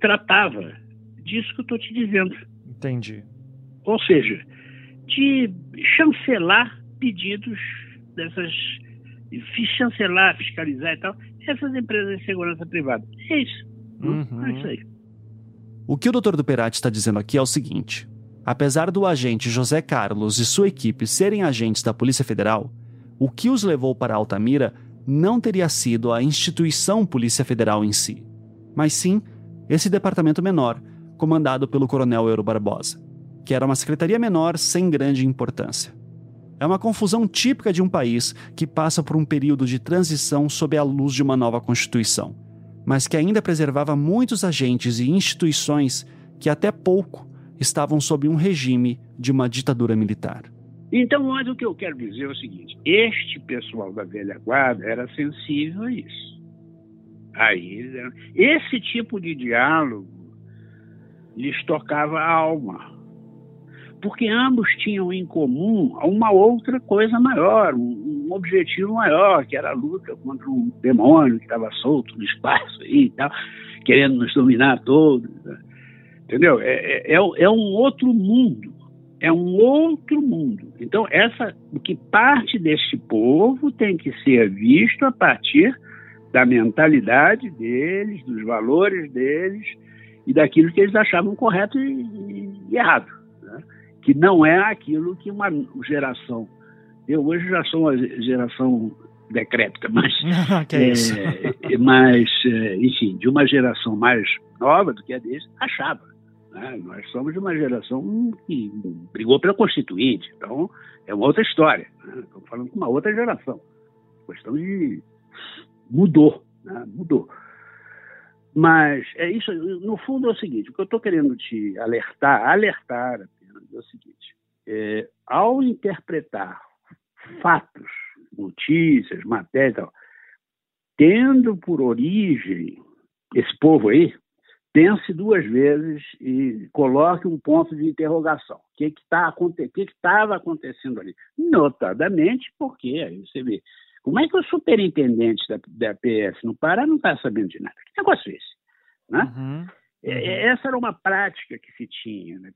tratava disso que eu estou te dizendo. Entendi. Ou seja, de chancelar pedidos dessas. chancelar, fiscalizar e tal, essas empresas de segurança privada. É isso. Uhum. É isso aí. O que o Dr. Duperati está dizendo aqui é o seguinte: apesar do agente José Carlos e sua equipe serem agentes da Polícia Federal, o que os levou para Altamira não teria sido a instituição Polícia Federal em si, mas sim esse departamento menor, comandado pelo Coronel Euro Barbosa, que era uma secretaria menor sem grande importância. É uma confusão típica de um país que passa por um período de transição sob a luz de uma nova Constituição mas que ainda preservava muitos agentes e instituições que até pouco estavam sob um regime de uma ditadura militar. Então, mas o que eu quero dizer é o seguinte: este pessoal da velha guarda era sensível a isso. Aí, esse tipo de diálogo lhes tocava a alma porque ambos tinham em comum uma outra coisa maior, um, objetivo maior, que era a luta contra um demônio que estava solto no espaço aí e tal, querendo nos dominar todos. Né? Entendeu? É, é, é, é um outro mundo. É um outro mundo. Então, essa, o que parte deste povo tem que ser visto a partir da mentalidade deles, dos valores deles e daquilo que eles achavam correto e, e, e errado que não é aquilo que uma geração Eu hoje já sou uma geração decrépita, mas, é é, mas, é, enfim, de uma geração mais nova do que a deles, achava. Né? Nós somos de uma geração que brigou pela Constituinte, então é uma outra história. Né? Estamos falando com uma outra geração. A questão de mudou, né? mudou. Mas é isso, no fundo é o seguinte, o que eu estou querendo te alertar, alertar apenas, é o seguinte, é, ao interpretar fatos, notícias, matérias, tendo por origem esse povo aí, pense duas vezes e coloque um ponto de interrogação. O que está que que estava acontecendo ali? Notadamente porque, aí você vê, como é que o superintendente da, da PF no Pará não está sabendo de nada? Que negócio é esse? Né? Uhum. É, é, essa era uma prática que se tinha. Né?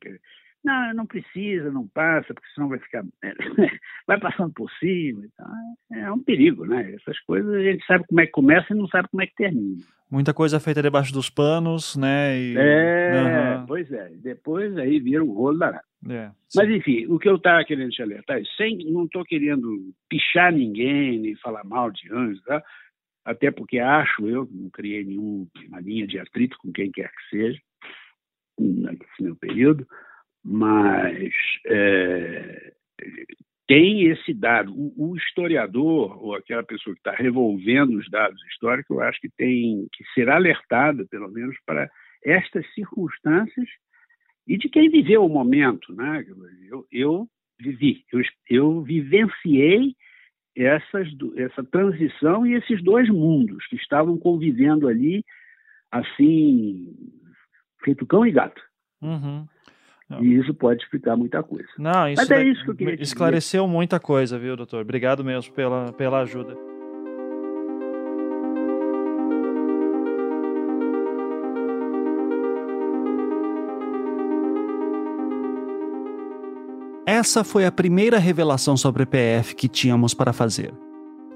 Não, não precisa, não passa, porque senão vai ficar. vai passando por cima. Então, é um perigo, né? Essas coisas a gente sabe como é que começa e não sabe como é que termina. Muita coisa feita debaixo dos panos, né? E... É, uhum. pois é. Depois aí vira um rolo danado. É, Mas enfim, o que eu estava querendo te alertar, é, sem, não estou querendo pichar ninguém, nem falar mal de anjos, tá? até porque acho eu, não criei nenhuma linha de atrito com quem quer que seja, nesse meu período, mas é, tem esse dado. O, o, historiador, ou aquela pessoa que está revolvendo os dados históricos, eu acho que tem que ser alertado, pelo menos, para estas circunstâncias e de quem viveu o momento. Né? Eu, eu vivi, eu, eu vivenciei essas, essa transição e esses dois mundos que estavam convivendo ali, assim, feito cão e gato. Uhum. E isso pode explicar muita coisa. Não, isso Mas é isso que eu queria Esclareceu dizer. muita coisa, viu, doutor? Obrigado mesmo pela, pela ajuda. Essa foi a primeira revelação sobre PF que tínhamos para fazer.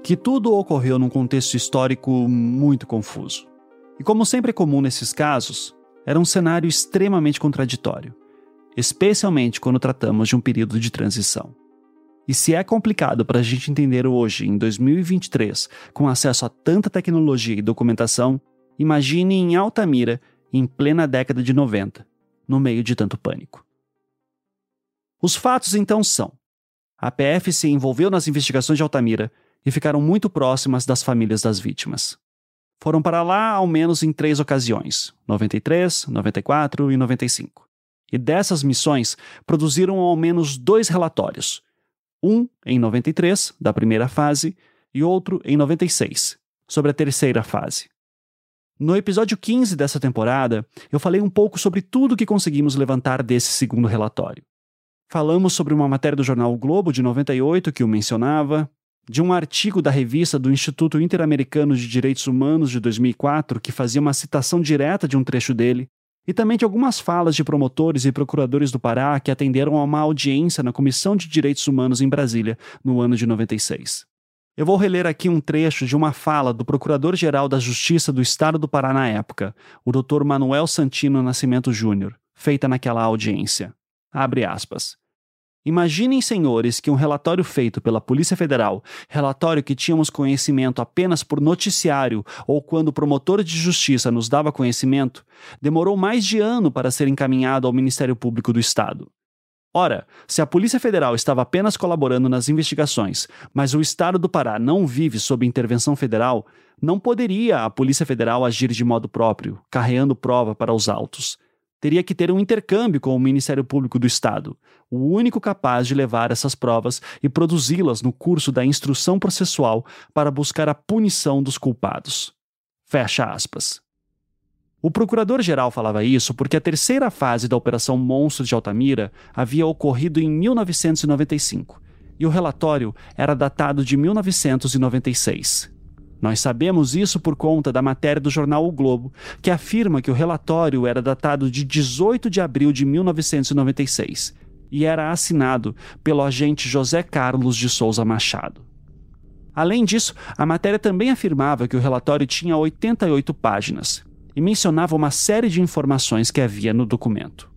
Que tudo ocorreu num contexto histórico muito confuso. E como sempre é comum nesses casos, era um cenário extremamente contraditório especialmente quando tratamos de um período de transição. E se é complicado para a gente entender hoje, em 2023, com acesso a tanta tecnologia e documentação, imagine em Altamira, em plena década de 90, no meio de tanto pânico. Os fatos então são: a PF se envolveu nas investigações de Altamira e ficaram muito próximas das famílias das vítimas. Foram para lá ao menos em três ocasiões: 93, 94 e 95. E dessas missões produziram ao menos dois relatórios. Um em 93, da primeira fase, e outro em 96, sobre a terceira fase. No episódio 15 dessa temporada, eu falei um pouco sobre tudo que conseguimos levantar desse segundo relatório. Falamos sobre uma matéria do jornal o Globo de 98 que o mencionava, de um artigo da revista do Instituto Interamericano de Direitos Humanos de 2004 que fazia uma citação direta de um trecho dele, e também de algumas falas de promotores e procuradores do Pará que atenderam a uma audiência na Comissão de Direitos Humanos em Brasília no ano de 96. Eu vou reler aqui um trecho de uma fala do Procurador-Geral da Justiça do Estado do Pará na época, o Dr. Manuel Santino Nascimento Júnior, feita naquela audiência. Abre aspas. Imaginem, senhores, que um relatório feito pela Polícia Federal, relatório que tínhamos conhecimento apenas por noticiário ou quando o promotor de justiça nos dava conhecimento, demorou mais de ano para ser encaminhado ao Ministério Público do Estado. Ora, se a Polícia Federal estava apenas colaborando nas investigações, mas o Estado do Pará não vive sob intervenção federal, não poderia a Polícia Federal agir de modo próprio, carreando prova para os autos teria que ter um intercâmbio com o Ministério Público do Estado, o único capaz de levar essas provas e produzi-las no curso da instrução processual para buscar a punição dos culpados. Fecha aspas. O procurador-geral falava isso porque a terceira fase da Operação Monstro de Altamira havia ocorrido em 1995 e o relatório era datado de 1996. Nós sabemos isso por conta da matéria do jornal O Globo, que afirma que o relatório era datado de 18 de abril de 1996 e era assinado pelo agente José Carlos de Souza Machado. Além disso, a matéria também afirmava que o relatório tinha 88 páginas e mencionava uma série de informações que havia no documento.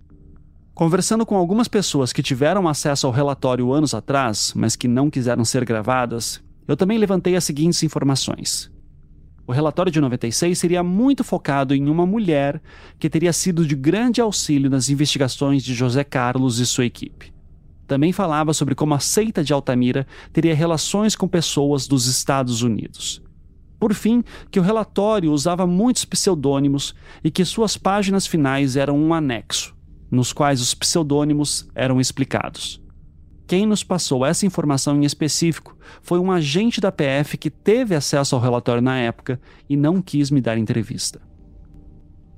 Conversando com algumas pessoas que tiveram acesso ao relatório anos atrás, mas que não quiseram ser gravadas, eu também levantei as seguintes informações. O relatório de 96 seria muito focado em uma mulher que teria sido de grande auxílio nas investigações de José Carlos e sua equipe. Também falava sobre como a seita de Altamira teria relações com pessoas dos Estados Unidos. Por fim, que o relatório usava muitos pseudônimos e que suas páginas finais eram um anexo, nos quais os pseudônimos eram explicados. Quem nos passou essa informação em específico foi um agente da PF que teve acesso ao relatório na época e não quis me dar entrevista.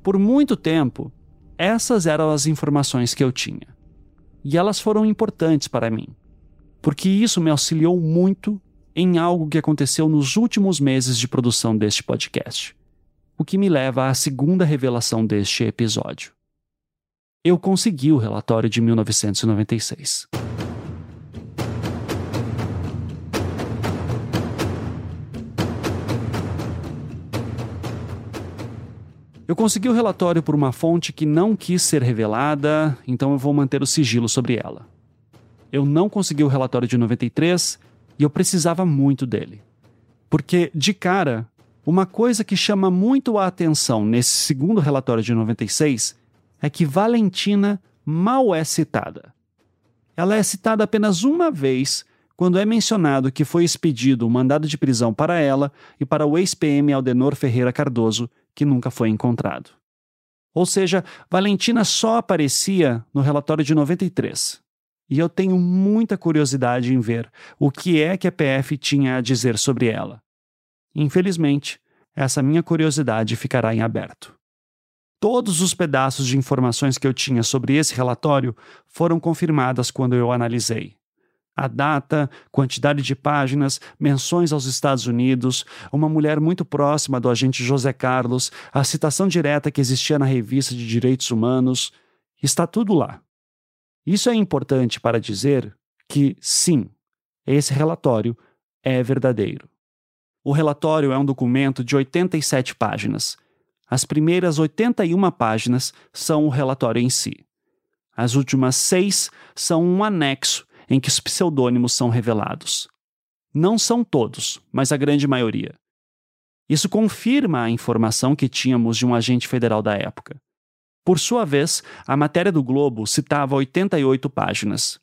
Por muito tempo, essas eram as informações que eu tinha. E elas foram importantes para mim, porque isso me auxiliou muito em algo que aconteceu nos últimos meses de produção deste podcast. O que me leva à segunda revelação deste episódio. Eu consegui o relatório de 1996. Eu consegui o relatório por uma fonte que não quis ser revelada, então eu vou manter o sigilo sobre ela. Eu não consegui o relatório de 93 e eu precisava muito dele. Porque, de cara, uma coisa que chama muito a atenção nesse segundo relatório de 96 é que Valentina mal é citada. Ela é citada apenas uma vez quando é mencionado que foi expedido um mandado de prisão para ela e para o ex-PM Aldenor Ferreira Cardoso, que nunca foi encontrado. Ou seja, Valentina só aparecia no relatório de 93. E eu tenho muita curiosidade em ver o que é que a PF tinha a dizer sobre ela. Infelizmente, essa minha curiosidade ficará em aberto. Todos os pedaços de informações que eu tinha sobre esse relatório foram confirmadas quando eu analisei a data, quantidade de páginas, menções aos Estados Unidos, uma mulher muito próxima do agente José Carlos, a citação direta que existia na revista de direitos humanos. Está tudo lá. Isso é importante para dizer que, sim, esse relatório é verdadeiro. O relatório é um documento de 87 páginas. As primeiras 81 páginas são o relatório em si. As últimas seis são um anexo em que os pseudônimos são revelados. Não são todos, mas a grande maioria. Isso confirma a informação que tínhamos de um agente federal da época. Por sua vez, a matéria do Globo citava 88 páginas.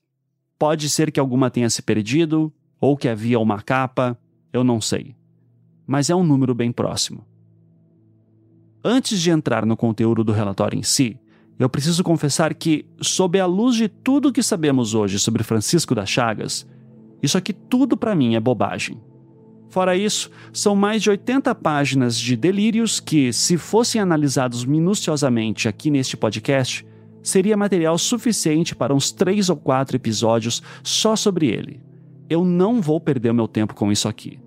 Pode ser que alguma tenha se perdido, ou que havia uma capa, eu não sei. Mas é um número bem próximo. Antes de entrar no conteúdo do relatório em si, eu preciso confessar que, sob a luz de tudo que sabemos hoje sobre Francisco das Chagas, isso aqui tudo para mim é bobagem. Fora isso, são mais de 80 páginas de delírios que, se fossem analisados minuciosamente aqui neste podcast, seria material suficiente para uns três ou quatro episódios só sobre ele. Eu não vou perder meu tempo com isso aqui.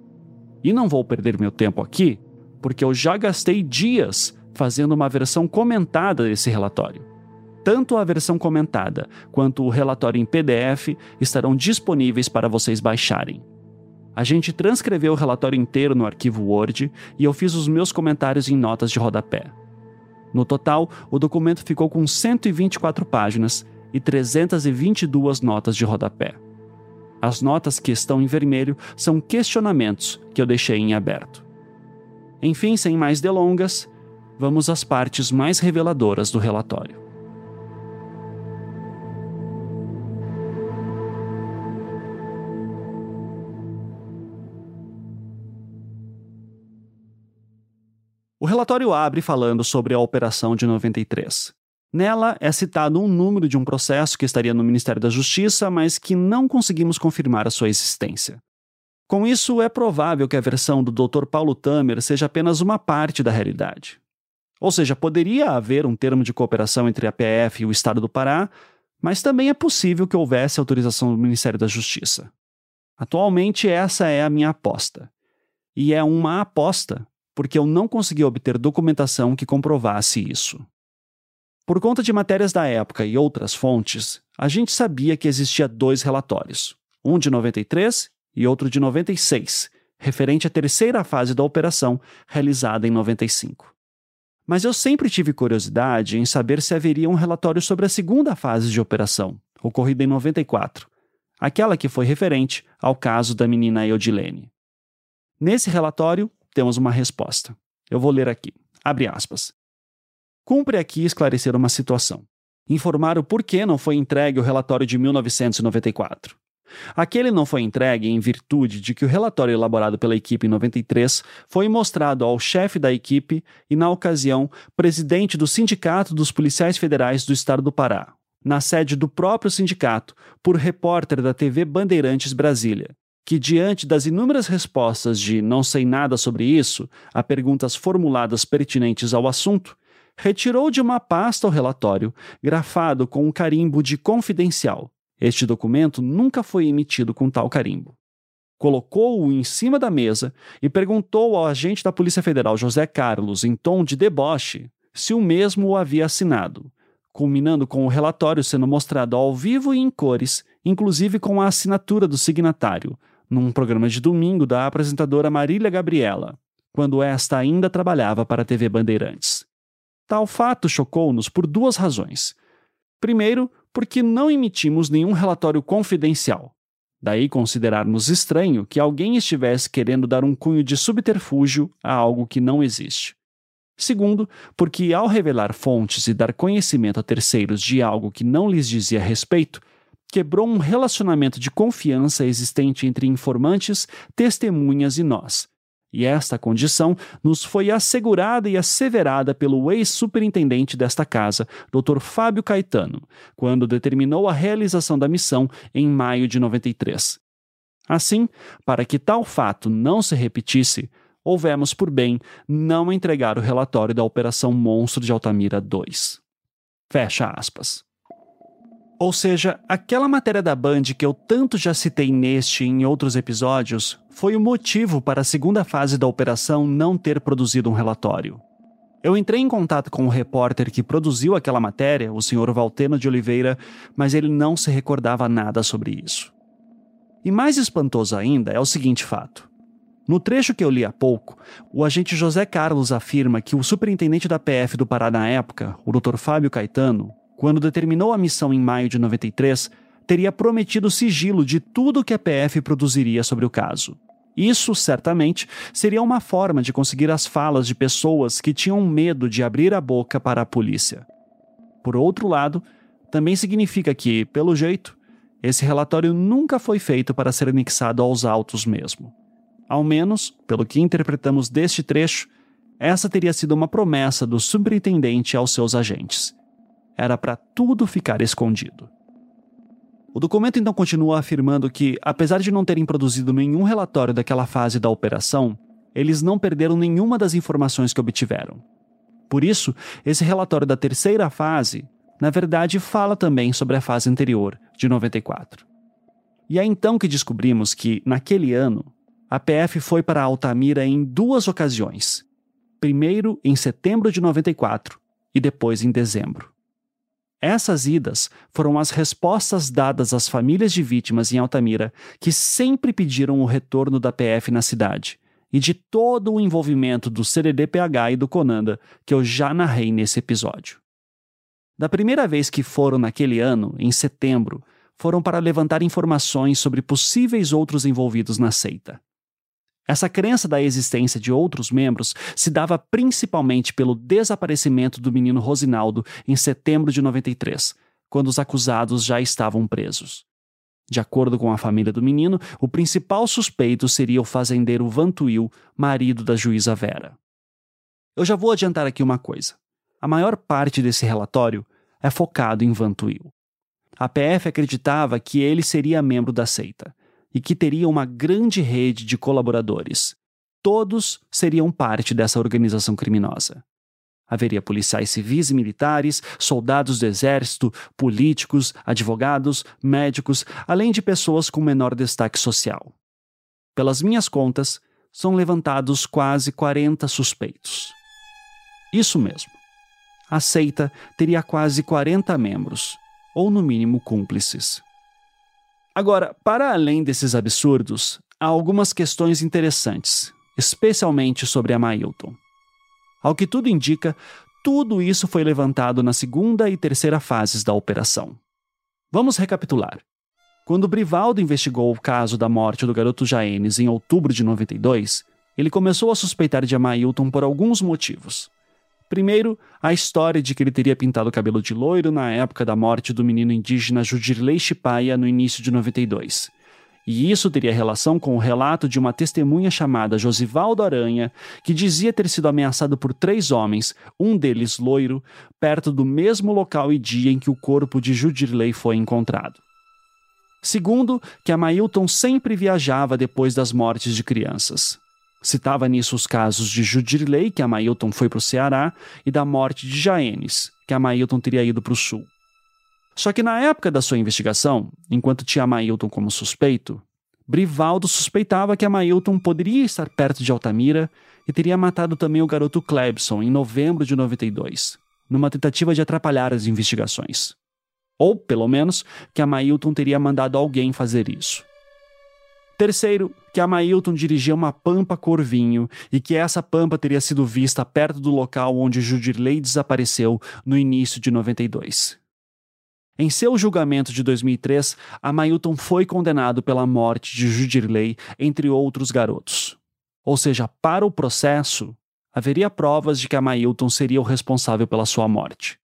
E não vou perder meu tempo aqui porque eu já gastei dias fazendo uma versão comentada desse relatório. Tanto a versão comentada quanto o relatório em PDF estarão disponíveis para vocês baixarem. A gente transcreveu o relatório inteiro no arquivo Word e eu fiz os meus comentários em notas de rodapé. No total, o documento ficou com 124 páginas e 322 notas de rodapé. As notas que estão em vermelho são questionamentos que eu deixei em aberto. Enfim, sem mais delongas, vamos às partes mais reveladoras do relatório. O relatório abre falando sobre a operação de 93. Nela é citado um número de um processo que estaria no Ministério da Justiça, mas que não conseguimos confirmar a sua existência. Com isso, é provável que a versão do Dr. Paulo Tamer seja apenas uma parte da realidade. Ou seja, poderia haver um termo de cooperação entre a PF e o Estado do Pará, mas também é possível que houvesse autorização do Ministério da Justiça. Atualmente, essa é a minha aposta. E é uma aposta, porque eu não consegui obter documentação que comprovasse isso. Por conta de matérias da época e outras fontes, a gente sabia que existia dois relatórios, um de 93 e outro de 96, referente à terceira fase da operação realizada em 95. Mas eu sempre tive curiosidade em saber se haveria um relatório sobre a segunda fase de operação, ocorrida em 94, aquela que foi referente ao caso da menina Eudilene. Nesse relatório, temos uma resposta. Eu vou ler aqui. Abre aspas. Cumpre aqui esclarecer uma situação. Informar o porquê não foi entregue o relatório de 1994. Aquele não foi entregue em virtude de que o relatório elaborado pela equipe em 93 foi mostrado ao chefe da equipe e, na ocasião, presidente do Sindicato dos Policiais Federais do Estado do Pará, na sede do próprio sindicato, por repórter da TV Bandeirantes Brasília, que, diante das inúmeras respostas de não sei nada sobre isso a perguntas formuladas pertinentes ao assunto, retirou de uma pasta o relatório, grafado com um carimbo de confidencial. Este documento nunca foi emitido com tal carimbo. Colocou-o em cima da mesa e perguntou ao agente da Polícia Federal José Carlos, em tom de deboche, se o mesmo o havia assinado, culminando com o relatório sendo mostrado ao vivo e em cores, inclusive com a assinatura do signatário, num programa de domingo da apresentadora Marília Gabriela, quando esta ainda trabalhava para a TV Bandeirantes. Tal fato chocou-nos por duas razões. Primeiro, porque não emitimos nenhum relatório confidencial. Daí considerarmos estranho que alguém estivesse querendo dar um cunho de subterfúgio a algo que não existe. Segundo, porque ao revelar fontes e dar conhecimento a terceiros de algo que não lhes dizia respeito, quebrou um relacionamento de confiança existente entre informantes, testemunhas e nós. E esta condição nos foi assegurada e asseverada pelo ex-superintendente desta casa, Dr. Fábio Caetano, quando determinou a realização da missão em maio de 93. Assim, para que tal fato não se repetisse, houvemos por bem não entregar o relatório da Operação Monstro de Altamira 2. Fecha aspas. Ou seja, aquela matéria da Band que eu tanto já citei neste e em outros episódios foi o motivo para a segunda fase da operação não ter produzido um relatório. Eu entrei em contato com o repórter que produziu aquela matéria, o Sr. Valteno de Oliveira, mas ele não se recordava nada sobre isso. E mais espantoso ainda é o seguinte fato. No trecho que eu li há pouco, o agente José Carlos afirma que o superintendente da PF do Pará na época, o Dr. Fábio Caetano, quando determinou a missão em maio de 93, teria prometido sigilo de tudo que a PF produziria sobre o caso. Isso, certamente, seria uma forma de conseguir as falas de pessoas que tinham medo de abrir a boca para a polícia. Por outro lado, também significa que, pelo jeito, esse relatório nunca foi feito para ser anexado aos autos mesmo. Ao menos, pelo que interpretamos deste trecho, essa teria sido uma promessa do superintendente aos seus agentes. Era para tudo ficar escondido. O documento então continua afirmando que, apesar de não terem produzido nenhum relatório daquela fase da operação, eles não perderam nenhuma das informações que obtiveram. Por isso, esse relatório da terceira fase, na verdade, fala também sobre a fase anterior, de 94. E é então que descobrimos que, naquele ano, a PF foi para Altamira em duas ocasiões. Primeiro em setembro de 94 e depois em dezembro. Essas idas foram as respostas dadas às famílias de vítimas em Altamira, que sempre pediram o retorno da PF na cidade, e de todo o envolvimento do CDDPH e do Conanda, que eu já narrei nesse episódio. Da primeira vez que foram naquele ano, em setembro, foram para levantar informações sobre possíveis outros envolvidos na seita. Essa crença da existência de outros membros se dava principalmente pelo desaparecimento do menino Rosinaldo em setembro de 93, quando os acusados já estavam presos. De acordo com a família do menino, o principal suspeito seria o fazendeiro Vantuil, marido da juíza Vera. Eu já vou adiantar aqui uma coisa. A maior parte desse relatório é focado em Vantuil. A PF acreditava que ele seria membro da seita, e que teria uma grande rede de colaboradores. Todos seriam parte dessa organização criminosa. Haveria policiais civis e militares, soldados do exército, políticos, advogados, médicos, além de pessoas com menor destaque social. Pelas minhas contas, são levantados quase 40 suspeitos. Isso mesmo. A seita teria quase 40 membros, ou no mínimo cúmplices. Agora, para além desses absurdos, há algumas questões interessantes, especialmente sobre a Mailton. Ao que tudo indica, tudo isso foi levantado na segunda e terceira fases da operação. Vamos recapitular. Quando Brivaldo investigou o caso da morte do garoto Jaenes em outubro de 92, ele começou a suspeitar de Amailton por alguns motivos. Primeiro, a história de que ele teria pintado o cabelo de loiro na época da morte do menino indígena Judirley Chipaia no início de 92. E isso teria relação com o relato de uma testemunha chamada Josivaldo Aranha, que dizia ter sido ameaçado por três homens, um deles loiro, perto do mesmo local e dia em que o corpo de Judirley foi encontrado. Segundo, que a Mailton sempre viajava depois das mortes de crianças. Citava nisso os casos de Judirley, que a Mailton foi para o Ceará, e da morte de Jaenes, que a Mailton teria ido para o Sul. Só que na época da sua investigação, enquanto tinha a Mailton como suspeito, Brivaldo suspeitava que a Mailton poderia estar perto de Altamira e teria matado também o garoto Klebson em novembro de 92, numa tentativa de atrapalhar as investigações. Ou, pelo menos, que a Mailton teria mandado alguém fazer isso. Terceiro, que a Mailton dirigia uma pampa Corvinho e que essa pampa teria sido vista perto do local onde Judirley desapareceu no início de 92. Em seu julgamento de 2003, Amailton foi condenado pela morte de Judirley, entre outros garotos. Ou seja, para o processo, haveria provas de que Amailton seria o responsável pela sua morte.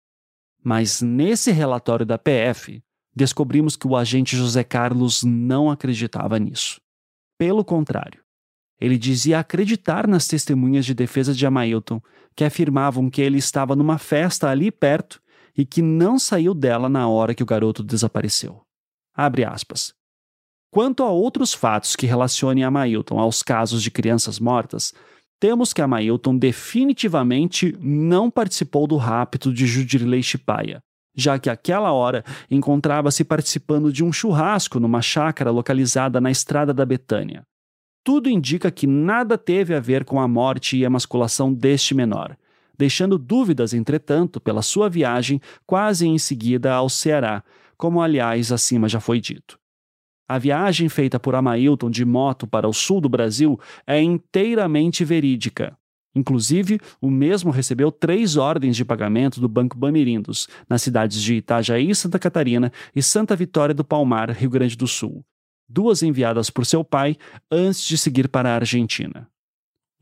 Mas nesse relatório da PF, descobrimos que o agente José Carlos não acreditava nisso. Pelo contrário, ele dizia acreditar nas testemunhas de defesa de Amailton, que afirmavam que ele estava numa festa ali perto e que não saiu dela na hora que o garoto desapareceu. Abre aspas. Quanto a outros fatos que relacionem Amailton aos casos de crianças mortas, temos que Amailton definitivamente não participou do rapto de Judirley Chipaia, já que àquela hora encontrava-se participando de um churrasco numa chácara localizada na estrada da Betânia. Tudo indica que nada teve a ver com a morte e emasculação deste menor, deixando dúvidas, entretanto, pela sua viagem quase em seguida ao Ceará, como aliás acima já foi dito. A viagem feita por Amailton de moto para o sul do Brasil é inteiramente verídica. Inclusive, o mesmo recebeu três ordens de pagamento do Banco Bamirindos, nas cidades de Itajaí, Santa Catarina e Santa Vitória do Palmar, Rio Grande do Sul. Duas enviadas por seu pai antes de seguir para a Argentina.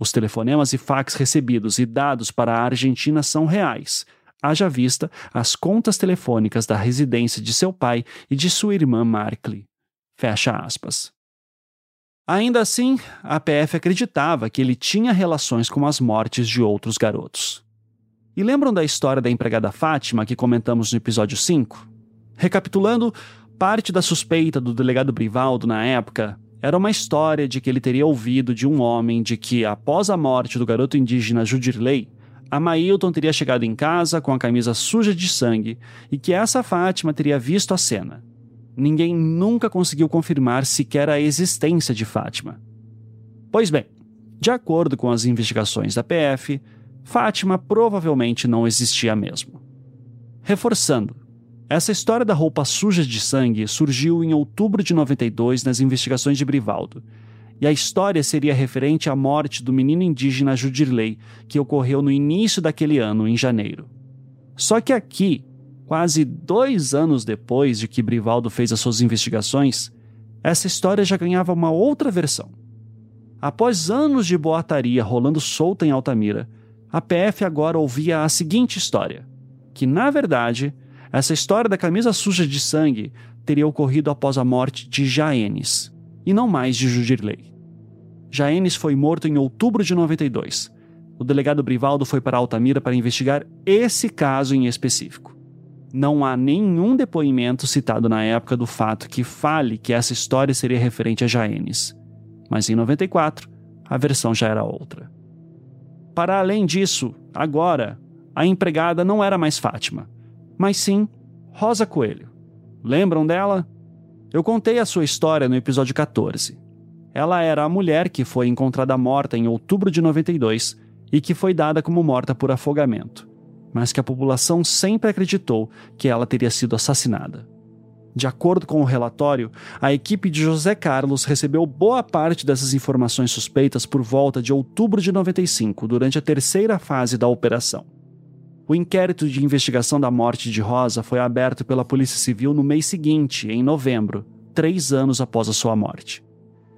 Os telefonemas e fax recebidos e dados para a Argentina são reais, haja vista as contas telefônicas da residência de seu pai e de sua irmã Markley. Fecha aspas. Ainda assim, a PF acreditava que ele tinha relações com as mortes de outros garotos. E lembram da história da empregada Fátima que comentamos no episódio 5? Recapitulando, parte da suspeita do delegado Brivaldo na época era uma história de que ele teria ouvido de um homem de que, após a morte do garoto indígena Judirley, a Mailton teria chegado em casa com a camisa suja de sangue e que essa Fátima teria visto a cena ninguém nunca conseguiu confirmar sequer a existência de Fátima. Pois bem, de acordo com as investigações da PF, Fátima provavelmente não existia mesmo. Reforçando, essa história da roupa suja de sangue surgiu em outubro de 92 nas investigações de Brivaldo, e a história seria referente à morte do menino indígena Judirley, que ocorreu no início daquele ano, em janeiro. Só que aqui, Quase dois anos depois de que Brivaldo fez as suas investigações, essa história já ganhava uma outra versão. Após anos de boataria rolando solta em Altamira, a PF agora ouvia a seguinte história: que, na verdade, essa história da camisa suja de sangue teria ocorrido após a morte de Jaenes, e não mais de Judirley. Jaenes foi morto em outubro de 92. O delegado Brivaldo foi para Altamira para investigar esse caso em específico não há nenhum depoimento citado na época do fato que fale que essa história seria referente a Jaenes. Mas em 94, a versão já era outra. Para além disso, agora, a empregada não era mais Fátima, mas sim Rosa Coelho. Lembram dela? Eu contei a sua história no episódio 14. Ela era a mulher que foi encontrada morta em outubro de 92 e que foi dada como morta por afogamento mas que a população sempre acreditou que ela teria sido assassinada. De acordo com o relatório, a equipe de José Carlos recebeu boa parte dessas informações suspeitas por volta de outubro de 95, durante a terceira fase da operação. O inquérito de investigação da morte de Rosa foi aberto pela Polícia Civil no mês seguinte, em novembro, três anos após a sua morte.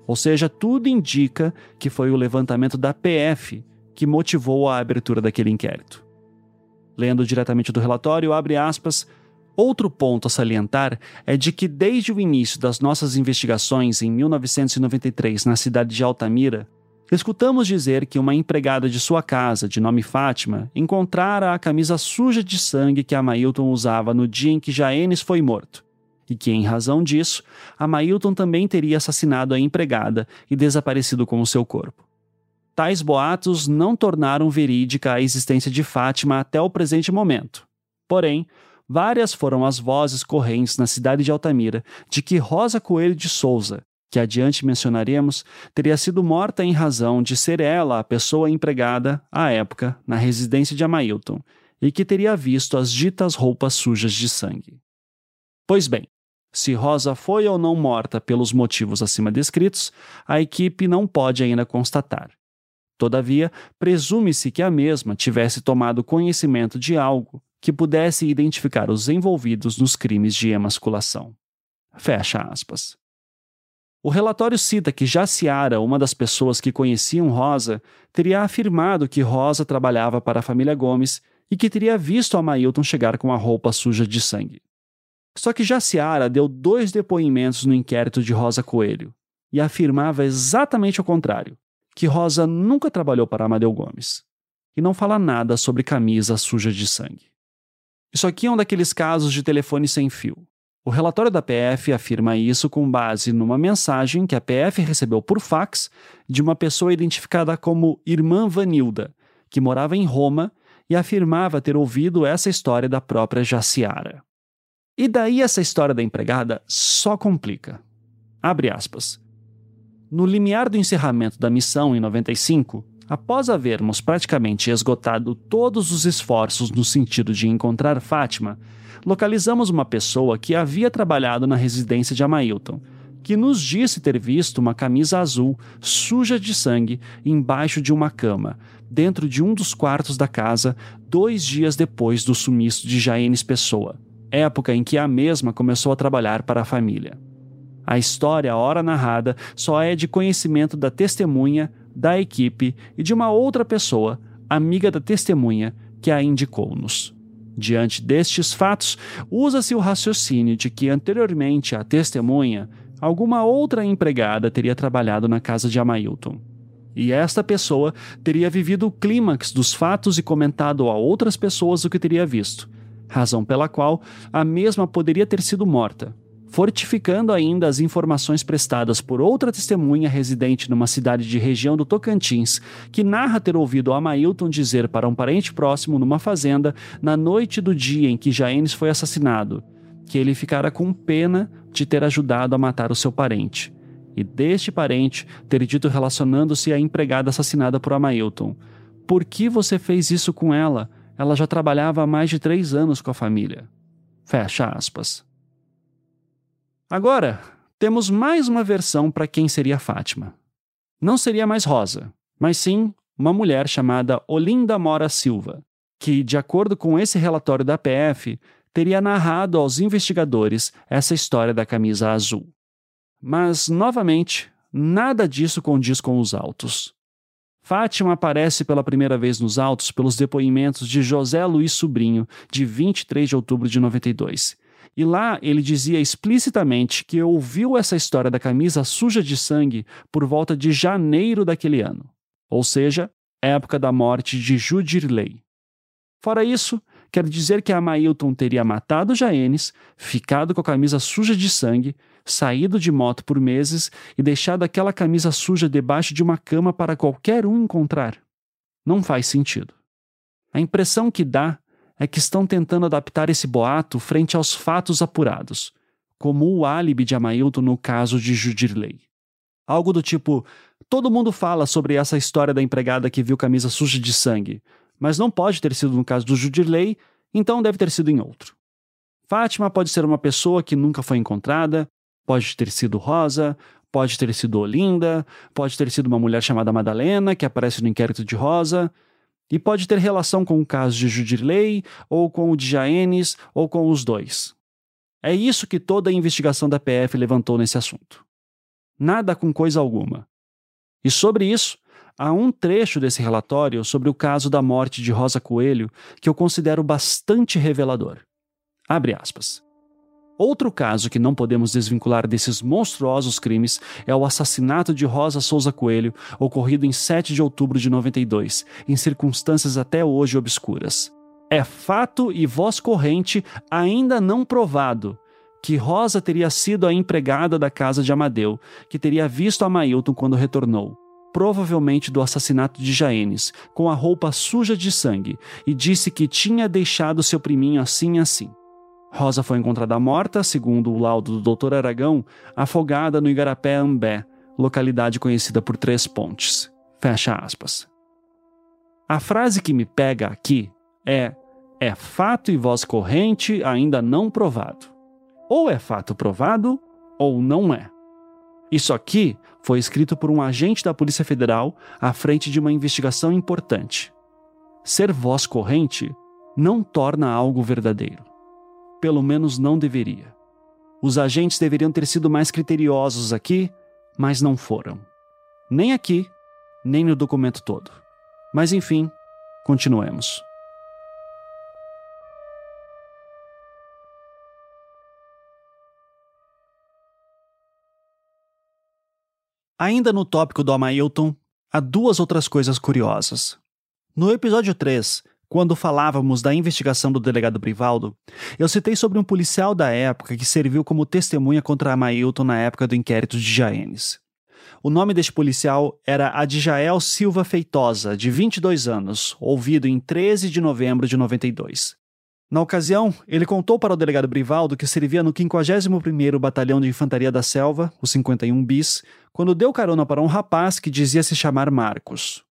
Ou seja, tudo indica que foi o levantamento da PF que motivou a abertura daquele inquérito. Lendo diretamente do relatório, abre aspas, Outro ponto a salientar é de que, desde o início das nossas investigações em 1993 na cidade de Altamira, escutamos dizer que uma empregada de sua casa, de nome Fátima, encontrara a camisa suja de sangue que a Mailton usava no dia em que Jaenes foi morto, e que, em razão disso, a Mailton também teria assassinado a empregada e desaparecido com o seu corpo. Tais boatos não tornaram verídica a existência de Fátima até o presente momento. Porém, Várias foram as vozes correntes na cidade de Altamira de que Rosa Coelho de Souza, que adiante mencionaremos, teria sido morta em razão de ser ela a pessoa empregada, à época, na residência de Amailton, e que teria visto as ditas roupas sujas de sangue. Pois bem, se Rosa foi ou não morta pelos motivos acima descritos, a equipe não pode ainda constatar. Todavia, presume-se que a mesma tivesse tomado conhecimento de algo que pudesse identificar os envolvidos nos crimes de emasculação. Fecha aspas. O relatório cita que Jaciara, uma das pessoas que conheciam Rosa, teria afirmado que Rosa trabalhava para a família Gomes e que teria visto a Mailton chegar com a roupa suja de sangue. Só que Jaciara deu dois depoimentos no inquérito de Rosa Coelho e afirmava exatamente o contrário, que Rosa nunca trabalhou para Amadeu Gomes. E não fala nada sobre camisa suja de sangue. Isso aqui é um daqueles casos de telefone sem fio. O relatório da PF afirma isso com base numa mensagem que a PF recebeu por fax de uma pessoa identificada como Irmã Vanilda, que morava em Roma e afirmava ter ouvido essa história da própria Jaciara. E daí essa história da empregada só complica. Abre aspas. No limiar do encerramento da missão em 95, Após havermos praticamente esgotado todos os esforços no sentido de encontrar Fátima, localizamos uma pessoa que havia trabalhado na residência de Amailton, que nos disse ter visto uma camisa azul suja de sangue embaixo de uma cama, dentro de um dos quartos da casa, dois dias depois do sumiço de Jaenes Pessoa, época em que a mesma começou a trabalhar para a família. A história, ora narrada, só é de conhecimento da testemunha da equipe e de uma outra pessoa, amiga da testemunha, que a indicou-nos. Diante destes fatos, usa-se o raciocínio de que anteriormente à testemunha, alguma outra empregada teria trabalhado na casa de Amailton. E esta pessoa teria vivido o clímax dos fatos e comentado a outras pessoas o que teria visto, razão pela qual a mesma poderia ter sido morta, fortificando ainda as informações prestadas por outra testemunha residente numa cidade de região do Tocantins, que narra ter ouvido Amailton dizer para um parente próximo numa fazenda, na noite do dia em que Jaenes foi assassinado, que ele ficara com pena de ter ajudado a matar o seu parente. E deste parente ter dito relacionando-se à empregada assassinada por Amailton: Por que você fez isso com ela? Ela já trabalhava há mais de três anos com a família. Fecha aspas. Agora, temos mais uma versão para quem seria Fátima. Não seria mais Rosa, mas sim uma mulher chamada Olinda Mora Silva, que, de acordo com esse relatório da PF, teria narrado aos investigadores essa história da camisa azul. Mas, novamente, nada disso condiz com os autos. Fátima aparece pela primeira vez nos autos pelos depoimentos de José Luiz Sobrinho, de 23 de outubro de 92, e lá ele dizia explicitamente que ouviu essa história da camisa suja de sangue por volta de janeiro daquele ano, ou seja, época da morte de Judirley. Fora isso, quer dizer que a Mailton teria matado Jaenes, ficado com a camisa suja de sangue, saído de moto por meses e deixado aquela camisa suja debaixo de uma cama para qualquer um encontrar. Não faz sentido. A impressão que dá é que estão tentando adaptar esse boato frente aos fatos apurados, como o álibi de Amailton no caso de Judirley. Algo do tipo: todo mundo fala sobre essa história da empregada que viu camisa suja de sangue, mas não pode ter sido no caso do Judirley, então deve ter sido em outro. Fátima pode ser uma pessoa que nunca foi encontrada, pode ter sido Rosa, pode ter sido Olinda, pode ter sido uma mulher chamada Madalena, que aparece no inquérito de Rosa, e pode ter relação com o caso de Judirley, ou com o de Jaenes, ou com os dois. É isso que toda a investigação da PF levantou nesse assunto. Nada com coisa alguma. E sobre isso, há um trecho desse relatório sobre o caso da morte de Rosa Coelho que eu considero bastante revelador. Abre aspas. Outro caso que não podemos desvincular desses monstruosos crimes é o assassinato de Rosa Souza Coelho, ocorrido em 7 de outubro de 92, em circunstâncias até hoje obscuras. É fato e voz corrente ainda não provado que Rosa teria sido a empregada da casa de Amadeu, que teria visto a Mailton quando retornou, provavelmente do assassinato de Jaenes, com a roupa suja de sangue, e disse que tinha deixado seu priminho assim assim. Rosa foi encontrada morta, segundo o laudo do Dr. Aragão, afogada no Igarapé Ambé, localidade conhecida por Três Pontes. Fecha aspas. A frase que me pega aqui é: é fato e voz corrente ainda não provado. Ou é fato provado, ou não é. Isso aqui foi escrito por um agente da Polícia Federal à frente de uma investigação importante. Ser voz corrente não torna algo verdadeiro. Pelo menos não deveria. Os agentes deveriam ter sido mais criteriosos aqui, mas não foram. Nem aqui, nem no documento todo. Mas enfim, continuemos. Ainda no tópico do Amailton, há duas outras coisas curiosas. No episódio 3, quando falávamos da investigação do delegado Brivaldo, eu citei sobre um policial da época que serviu como testemunha contra Amailton na época do inquérito de Jaenes. O nome deste policial era Adjael Silva Feitosa, de 22 anos, ouvido em 13 de novembro de 92. Na ocasião, ele contou para o delegado Brivaldo que servia no 51º Batalhão de Infantaria da Selva, o 51 bis, quando deu carona para um rapaz que dizia se chamar Marcos.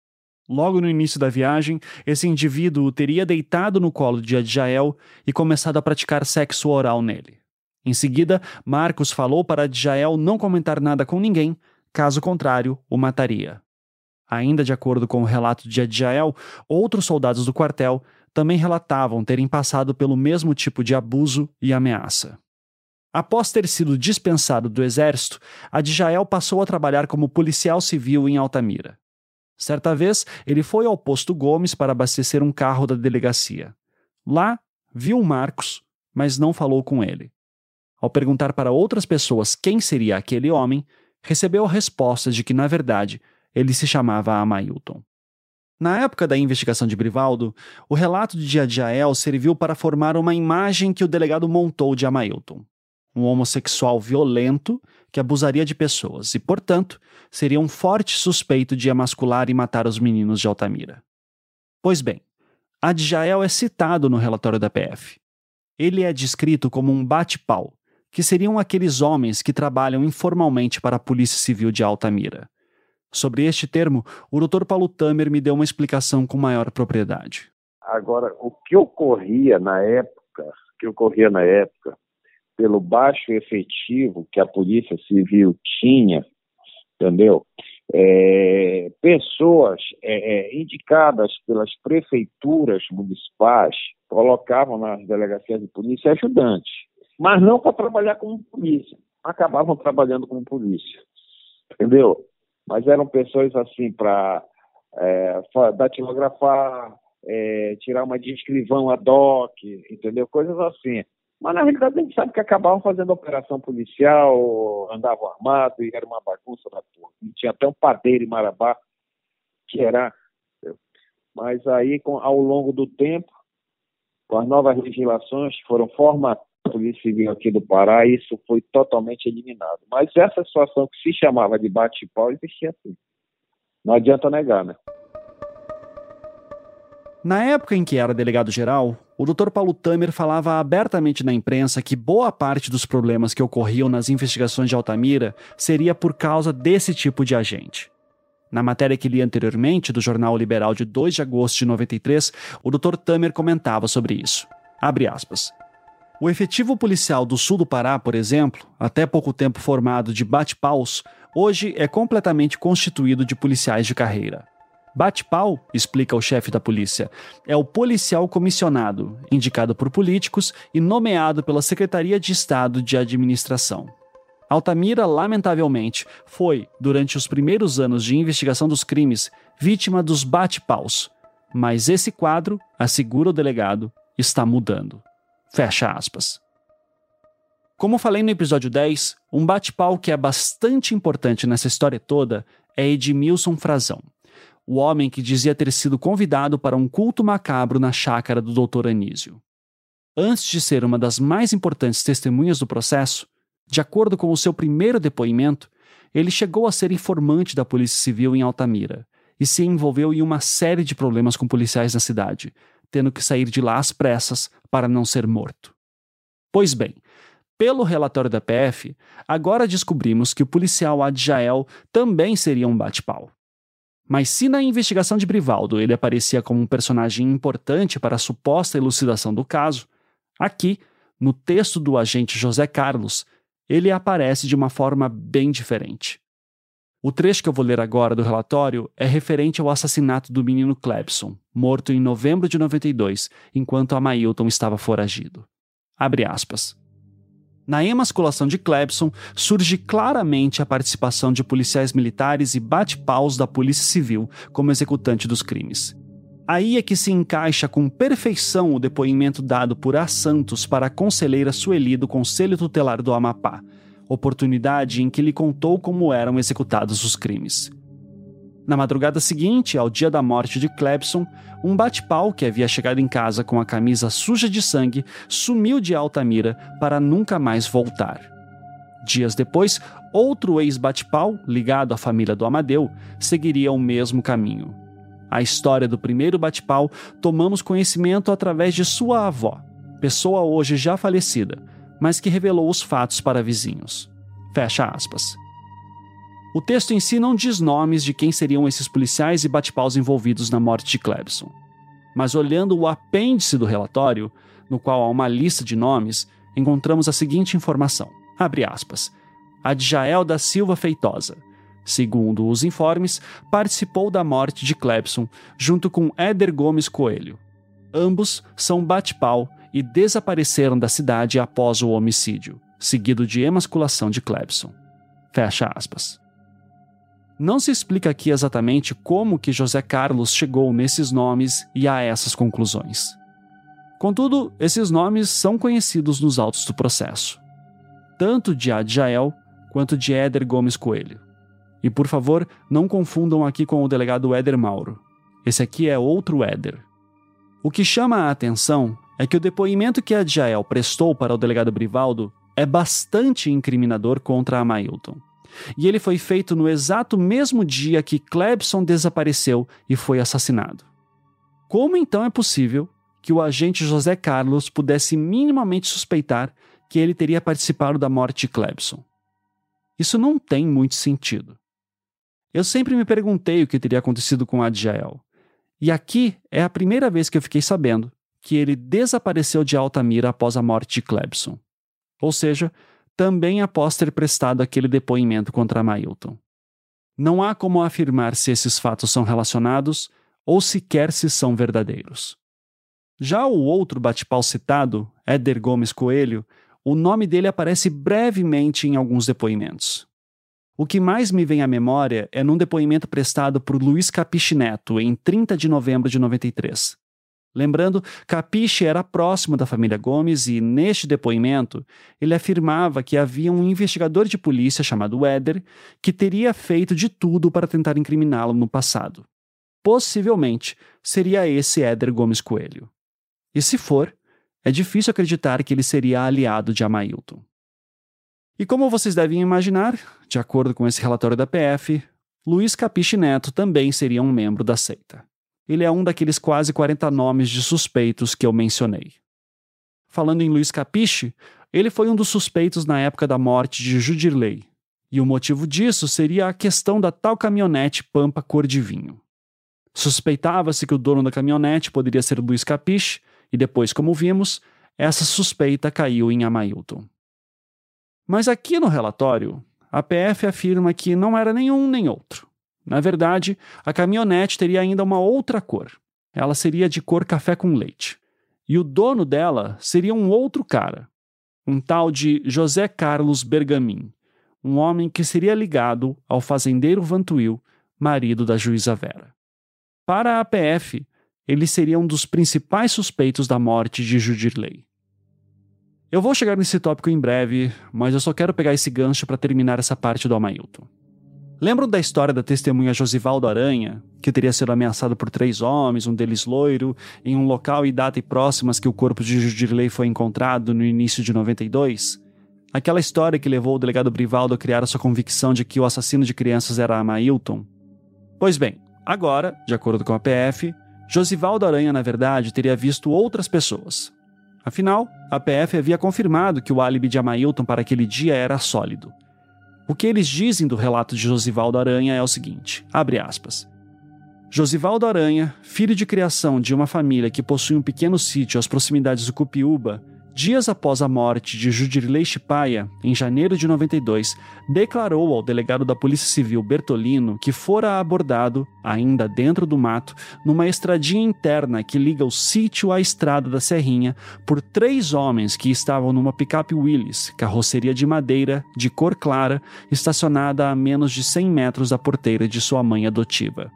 Logo no início da viagem, esse indivíduo teria deitado no colo de Adjael e começado a praticar sexo oral nele. Em seguida, Marcos falou para Adjael não comentar nada com ninguém, caso contrário, o mataria. Ainda de acordo com o relato de Adjael, outros soldados do quartel também relatavam terem passado pelo mesmo tipo de abuso e ameaça. Após ter sido dispensado do exército, Adjael passou a trabalhar como policial civil em Altamira. Certa vez, ele foi ao posto Gomes para abastecer um carro da delegacia. Lá, viu Marcos, mas não falou com ele. Ao perguntar para outras pessoas quem seria aquele homem, recebeu a resposta de que, na verdade, ele se chamava Amailton. Na época da investigação de Brivaldo, o relato de Adiael serviu para formar uma imagem que o delegado montou de Amailton. Um homossexual violento que abusaria de pessoas e, portanto, seria um forte suspeito de emascular e matar os meninos de Altamira. Pois bem, Adjael é citado no relatório da PF. Ele é descrito como um bate-pau, que seriam aqueles homens que trabalham informalmente para a Polícia Civil de Altamira. Sobre este termo, o Dr. Paulo Tamer me deu uma explicação com maior propriedade. Agora, o que ocorria na época, o que ocorria na época, pelo baixo efetivo que a Polícia Civil tinha, entendeu? É, pessoas é, é, indicadas pelas prefeituras municipais colocavam nas delegacias de polícia ajudantes, mas não para trabalhar como polícia, acabavam trabalhando como polícia, entendeu? Mas eram pessoas assim para é, datilografar, é, tirar uma de escrivão ad hoc, entendeu? Coisas assim. Mas na realidade a gente sabe que acabavam fazendo operação policial, andavam armados e era uma bagunça da porra. E tinha até um padeiro em Marabá, que era. Mas aí, com, ao longo do tempo, com as novas legislações que foram formatadas a Polícia Civil aqui do Pará, isso foi totalmente eliminado. Mas essa situação que se chamava de bate-pau existia assim. Não adianta negar, né? Na época em que era delegado-geral, o Dr. Paulo Tamer falava abertamente na imprensa que boa parte dos problemas que ocorriam nas investigações de Altamira seria por causa desse tipo de agente. Na matéria que li anteriormente, do Jornal Liberal de 2 de agosto de 93, o Dr. Tamer comentava sobre isso. Abre aspas. O efetivo policial do sul do Pará, por exemplo, até pouco tempo formado de bate-paus, hoje é completamente constituído de policiais de carreira. Bate-pau, explica o chefe da polícia, é o policial comissionado, indicado por políticos e nomeado pela Secretaria de Estado de Administração. Altamira, lamentavelmente, foi, durante os primeiros anos de investigação dos crimes, vítima dos bate-paus. Mas esse quadro, assegura o delegado, está mudando. Fecha aspas. Como falei no episódio 10, um bate-pau que é bastante importante nessa história toda é Edmilson Frazão, o homem que dizia ter sido convidado para um culto macabro na chácara do Dr. Anísio. Antes de ser uma das mais importantes testemunhas do processo, de acordo com o seu primeiro depoimento, ele chegou a ser informante da Polícia Civil em Altamira e se envolveu em uma série de problemas com policiais na cidade, tendo que sair de lá às pressas para não ser morto. Pois bem, pelo relatório da PF, agora descobrimos que o policial Adjael também seria um bate-pau. Mas se na investigação de Brivaldo ele aparecia como um personagem importante para a suposta elucidação do caso, aqui, no texto do agente José Carlos, ele aparece de uma forma bem diferente. O trecho que eu vou ler agora do relatório é referente ao assassinato do menino Clebson, morto em novembro de 92, enquanto Amailton estava foragido. Abre aspas. Na emasculação de Clebson, surge claramente a participação de policiais militares e bate-paus da Polícia Civil como executante dos crimes. Aí é que se encaixa com perfeição o depoimento dado por A. Santos para a conselheira Sueli do Conselho Tutelar do Amapá, oportunidade em que lhe contou como eram executados os crimes. Na madrugada seguinte, ao dia da morte de Clebson, um bate-pau que havia chegado em casa com a camisa suja de sangue sumiu de Altamira para nunca mais voltar. Dias depois, outro ex-bate-pau, ligado à família do Amadeu, seguiria o mesmo caminho. A história do primeiro bate-pau tomamos conhecimento através de sua avó, pessoa hoje já falecida, mas que revelou os fatos para vizinhos. Fecha aspas. O texto em si não diz nomes de quem seriam esses policiais e bate-paus envolvidos na morte de Clebson. Mas olhando o apêndice do relatório, no qual há uma lista de nomes, encontramos a seguinte informação: abre aspas. Adjael da Silva Feitosa, segundo os informes, participou da morte de Clebson junto com Éder Gomes Coelho. Ambos são bate-pau e desapareceram da cidade após o homicídio, seguido de emasculação de Clebson. Fecha aspas. Não se explica aqui exatamente como que José Carlos chegou nesses nomes e a essas conclusões. Contudo, esses nomes são conhecidos nos autos do processo, tanto de Adjael quanto de Éder Gomes Coelho. E por favor, não confundam aqui com o delegado Éder Mauro. Esse aqui é outro Éder. O que chama a atenção é que o depoimento que Adjael prestou para o delegado Brivaldo é bastante incriminador contra Amailton e ele foi feito no exato mesmo dia que Clebson desapareceu e foi assassinado. Como então é possível que o agente José Carlos pudesse minimamente suspeitar que ele teria participado da morte de Clebson? Isso não tem muito sentido. Eu sempre me perguntei o que teria acontecido com Adjael. E aqui é a primeira vez que eu fiquei sabendo que ele desapareceu de Altamira após a morte de Clebson. Ou seja, também após ter prestado aquele depoimento contra Mailton. Não há como afirmar se esses fatos são relacionados ou sequer se são verdadeiros. Já o outro bate-pau citado, Éder Gomes Coelho, o nome dele aparece brevemente em alguns depoimentos. O que mais me vem à memória é num depoimento prestado por Luiz Capiche Neto em 30 de novembro de 93. Lembrando, Capiche era próximo da família Gomes e, neste depoimento, ele afirmava que havia um investigador de polícia chamado Éder que teria feito de tudo para tentar incriminá-lo no passado. Possivelmente seria esse Éder Gomes Coelho. E se for, é difícil acreditar que ele seria aliado de Amailton. E como vocês devem imaginar, de acordo com esse relatório da PF, Luiz Capiche Neto também seria um membro da seita ele é um daqueles quase 40 nomes de suspeitos que eu mencionei. Falando em Luiz Capiche, ele foi um dos suspeitos na época da morte de Judirley, e o motivo disso seria a questão da tal caminhonete Pampa cor de vinho. Suspeitava-se que o dono da caminhonete poderia ser Luiz Capiche, e depois, como vimos, essa suspeita caiu em Amailton. Mas aqui no relatório, a PF afirma que não era nenhum nem outro. Na verdade, a caminhonete teria ainda uma outra cor. Ela seria de cor café com leite. E o dono dela seria um outro cara, um tal de José Carlos Bergamin, um homem que seria ligado ao fazendeiro Vantuil, marido da juíza Vera. Para a APF, ele seria um dos principais suspeitos da morte de Judirley. Eu vou chegar nesse tópico em breve, mas eu só quero pegar esse gancho para terminar essa parte do Amailton. Lembram da história da testemunha Josivaldo Aranha, que teria sido ameaçado por três homens, um deles loiro, em um local e data e próximas que o corpo de Judirley foi encontrado no início de 92? Aquela história que levou o delegado Brivaldo a criar a sua convicção de que o assassino de crianças era Amailton? Pois bem, agora, de acordo com a PF, Josivaldo Aranha, na verdade, teria visto outras pessoas. Afinal, a PF havia confirmado que o álibi de Amailton para aquele dia era sólido. O que eles dizem do relato de Josivaldo Aranha é o seguinte: abre aspas. Josivaldo Aranha, filho de criação de uma família que possui um pequeno sítio às proximidades do Cupiúba, dias após a morte de Judirley Chipaia, em janeiro de 92, declarou ao delegado da Polícia Civil Bertolino que fora abordado, ainda dentro do mato, numa estradinha interna que liga o sítio à estrada da Serrinha, por três homens que estavam numa picape Willys, carroceria de madeira, de cor clara, estacionada a menos de 100 metros da porteira de sua mãe adotiva.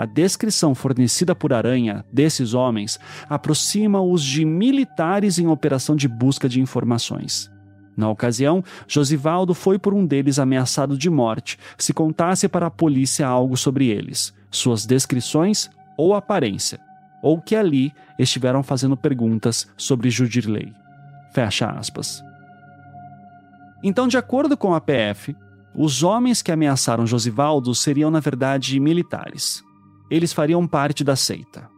A descrição fornecida por Aranha desses homens aproxima-os de militares em operação de busca de informações. Na ocasião, Josivaldo foi por um deles ameaçado de morte se contasse para a polícia algo sobre eles, suas descrições ou aparência, ou que ali estiveram fazendo perguntas sobre Judirley. Fecha aspas. Então, de acordo com a PF, os homens que ameaçaram Josivaldo seriam, na verdade, militares eles fariam parte da seita,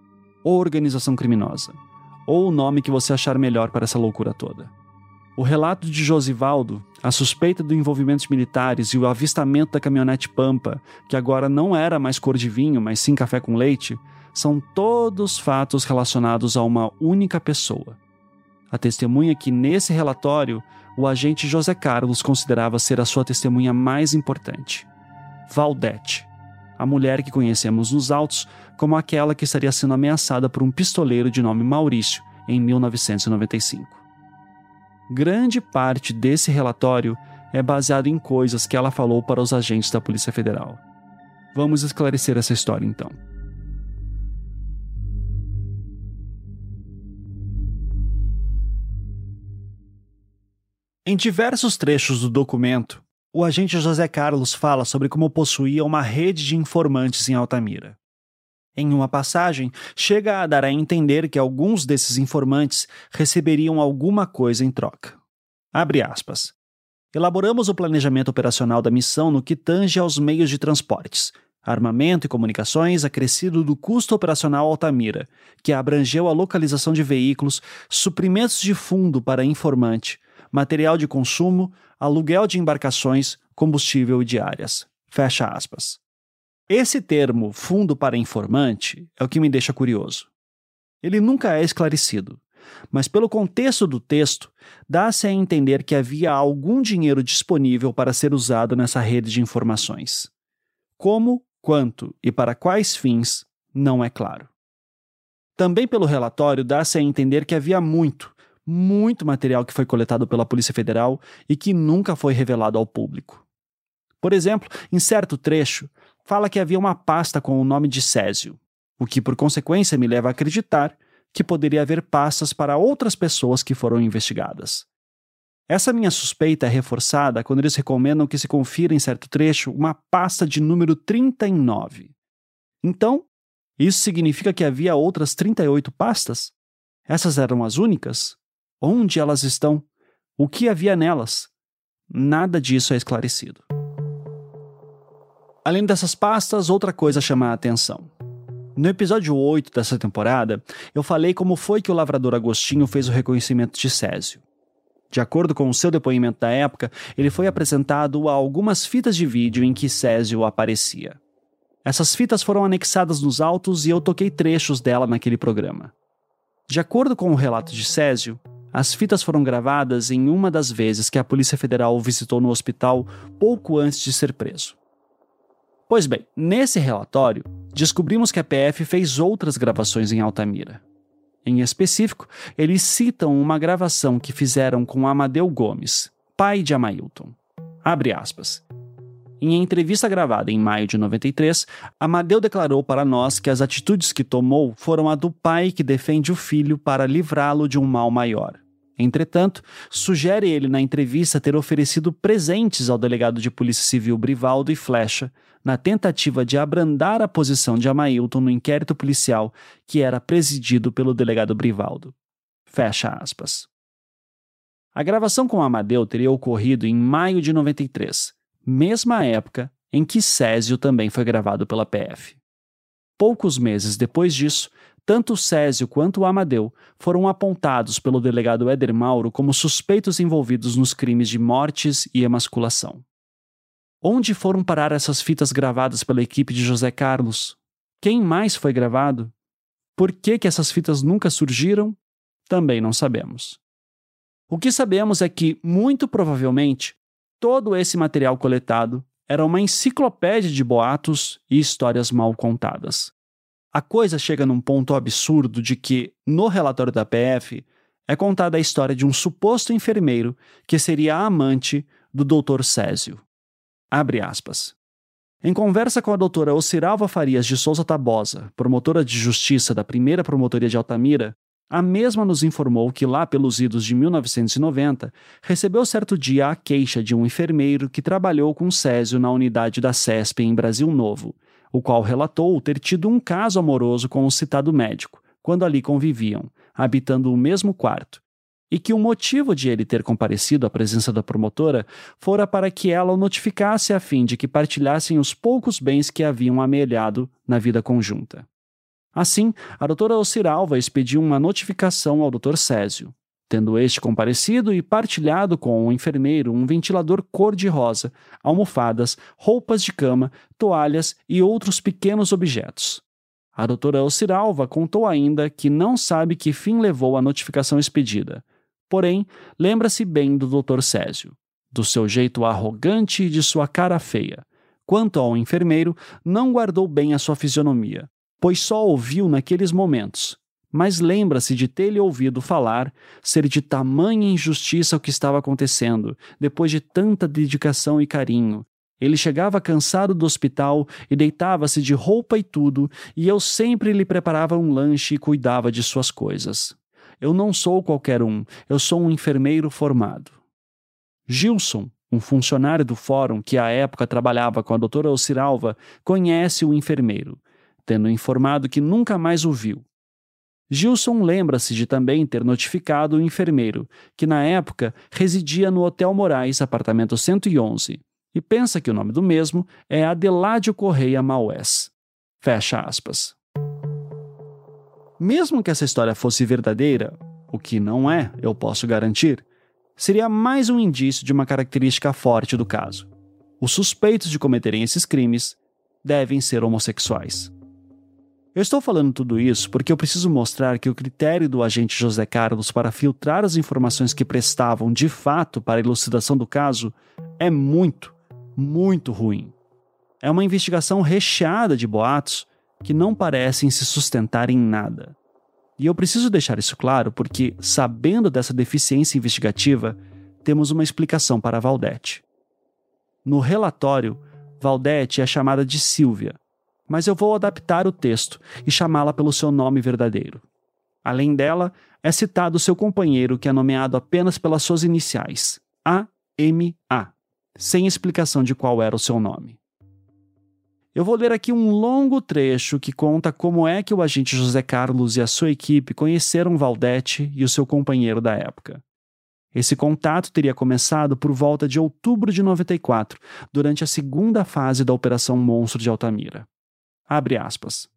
ou organização criminosa, ou o nome que você achar melhor para essa loucura toda. O relato de Josivaldo, a suspeita do envolvimento militares e o avistamento da caminhonete Pampa, que agora não era mais cor de vinho, mas sim café com leite, são todos fatos relacionados a uma única pessoa. A testemunha que, nesse relatório, o agente José Carlos considerava ser a sua testemunha mais importante. Valdete, a mulher que conhecemos nos autos como aquela que estaria sendo ameaçada por um pistoleiro de nome Maurício em 1995. Grande parte desse relatório é baseado em coisas que ela falou para os agentes da Polícia Federal. Vamos esclarecer essa história então. Em diversos trechos do documento, o agente José Carlos fala sobre como possuía uma rede de informantes em Altamira. Em uma passagem, chega a dar a entender que alguns desses informantes receberiam alguma coisa em troca. Abre aspas. Elaboramos o planejamento operacional da missão no que tange aos meios de transportes, armamento e comunicações acrescido do custo operacional Altamira, que abrangeu a localização de veículos, suprimentos de fundo para informante, material de consumo, aluguel de embarcações, combustível e diárias. Fecha aspas. Esse termo, fundo para informante, é o que me deixa curioso. Ele nunca é esclarecido, mas pelo contexto do texto, dá-se a entender que havia algum dinheiro disponível para ser usado nessa rede de informações. Como, quanto e para quais fins, não é claro. Também pelo relatório dá-se a entender que havia muito, muito material que foi coletado pela Polícia Federal e que nunca foi revelado ao público. Por exemplo, em certo trecho, fala que havia uma pasta com o nome de Césio, o que por consequência me leva a acreditar que poderia haver pastas para outras pessoas que foram investigadas. Essa minha suspeita é reforçada quando eles recomendam que se confira em certo trecho uma pasta de número 39. Então, isso significa que havia outras 38 pastas? Essas eram as únicas? Onde elas estão? O que havia nelas? Nada disso é esclarecido. Além dessas pastas, outra coisa chama a atenção. No episódio 8 dessa temporada, eu falei como foi que o lavrador Agostinho fez o reconhecimento de Césio. De acordo com o seu depoimento da época, ele foi apresentado a algumas fitas de vídeo em que Césio aparecia. Essas fitas foram anexadas nos autos e eu toquei trechos dela naquele programa. De acordo com o relato de Césio, as fitas foram gravadas em uma das vezes que a Polícia Federal visitou no hospital pouco antes de ser preso. Pois bem, nesse relatório, descobrimos que a PF fez outras gravações em Altamira. Em específico, eles citam uma gravação que fizeram com Amadeu Gomes, pai de Amailton. Abre aspas. Em entrevista gravada em maio de 93, Amadeu declarou para nós que as atitudes que tomou foram a do pai que defende o filho para livrá-lo de um mal maior. Entretanto, sugere ele na entrevista ter oferecido presentes ao delegado de Polícia Civil Brivaldo e Flecha, na tentativa de abrandar a posição de Amailton no inquérito policial que era presidido pelo delegado Brivaldo. Fecha aspas. A gravação com Amadeu teria ocorrido em maio de 93, mesma época em que Césio também foi gravado pela PF. Poucos meses depois disso, tanto Césio quanto Amadeu foram apontados pelo delegado Éder Mauro como suspeitos envolvidos nos crimes de mortes e emasculação. Onde foram parar essas fitas gravadas pela equipe de José Carlos? Quem mais foi gravado? Por que, que essas fitas nunca surgiram? Também não sabemos. O que sabemos é que, muito provavelmente, todo esse material coletado era uma enciclopédia de boatos e histórias mal contadas. A coisa chega num ponto absurdo de que, no relatório da PF, é contada a história de um suposto enfermeiro que seria a amante do Dr. Césio. Abre aspas. Em conversa com a doutora Ociralva Farias de Souza Tabosa, promotora de justiça da primeira promotoria de Altamira, a mesma nos informou que lá pelos idos de 1990, recebeu certo dia a queixa de um enfermeiro que trabalhou com Césio na unidade da CESP em Brasil Novo, o qual relatou ter tido um caso amoroso com o citado médico, quando ali conviviam, habitando o mesmo quarto, e que o motivo de ele ter comparecido à presença da promotora fora para que ela o notificasse a fim de que partilhassem os poucos bens que haviam amelhado na vida conjunta. Assim, a doutora Ociralva expediu uma notificação ao Dr. Césio, tendo este comparecido e partilhado com o enfermeiro um ventilador cor-de-rosa, almofadas, roupas de cama, toalhas e outros pequenos objetos. A doutora Ociralva contou ainda que não sabe que fim levou a notificação expedida, porém, lembra-se bem do Dr. Césio, do seu jeito arrogante e de sua cara feia. Quanto ao enfermeiro, não guardou bem a sua fisionomia, pois só ouviu naqueles momentos, mas lembra-se de ter lhe ouvido falar, ser de tamanha injustiça o que estava acontecendo, depois de tanta dedicação e carinho. Ele chegava cansado do hospital e deitava-se de roupa e tudo, e eu sempre lhe preparava um lanche e cuidava de suas coisas. Eu não sou qualquer um, eu sou um enfermeiro formado. Gilson, um funcionário do fórum que à época trabalhava com a doutora Ociralva, conhece o enfermeiro tendo informado que nunca mais o viu. Gilson lembra-se de também ter notificado o enfermeiro, que na época residia no Hotel Moraes, apartamento 111, e pensa que o nome do mesmo é Adeládio Correia Maués. Fecha aspas. Mesmo que essa história fosse verdadeira, o que não é, eu posso garantir, seria mais um indício de uma característica forte do caso. Os suspeitos de cometerem esses crimes devem ser homossexuais. Eu estou falando tudo isso porque eu preciso mostrar que o critério do agente José Carlos para filtrar as informações que prestavam de fato para a elucidação do caso é muito, muito ruim. É uma investigação recheada de boatos que não parecem se sustentar em nada. E eu preciso deixar isso claro porque, sabendo dessa deficiência investigativa, temos uma explicação para Valdete. No relatório, Valdete é chamada de Silvia, mas eu vou adaptar o texto e chamá-la pelo seu nome verdadeiro. Além dela, é citado seu companheiro, que é nomeado apenas pelas suas iniciais, A-M-A, sem explicação de qual era o seu nome. Eu vou ler aqui um longo trecho que conta como é que o agente José Carlos e a sua equipe conheceram Valdete e o seu companheiro da época. Esse contato teria começado por volta de outubro de 94, durante a segunda fase da Operação Monstro de Altamira. Abre aspas.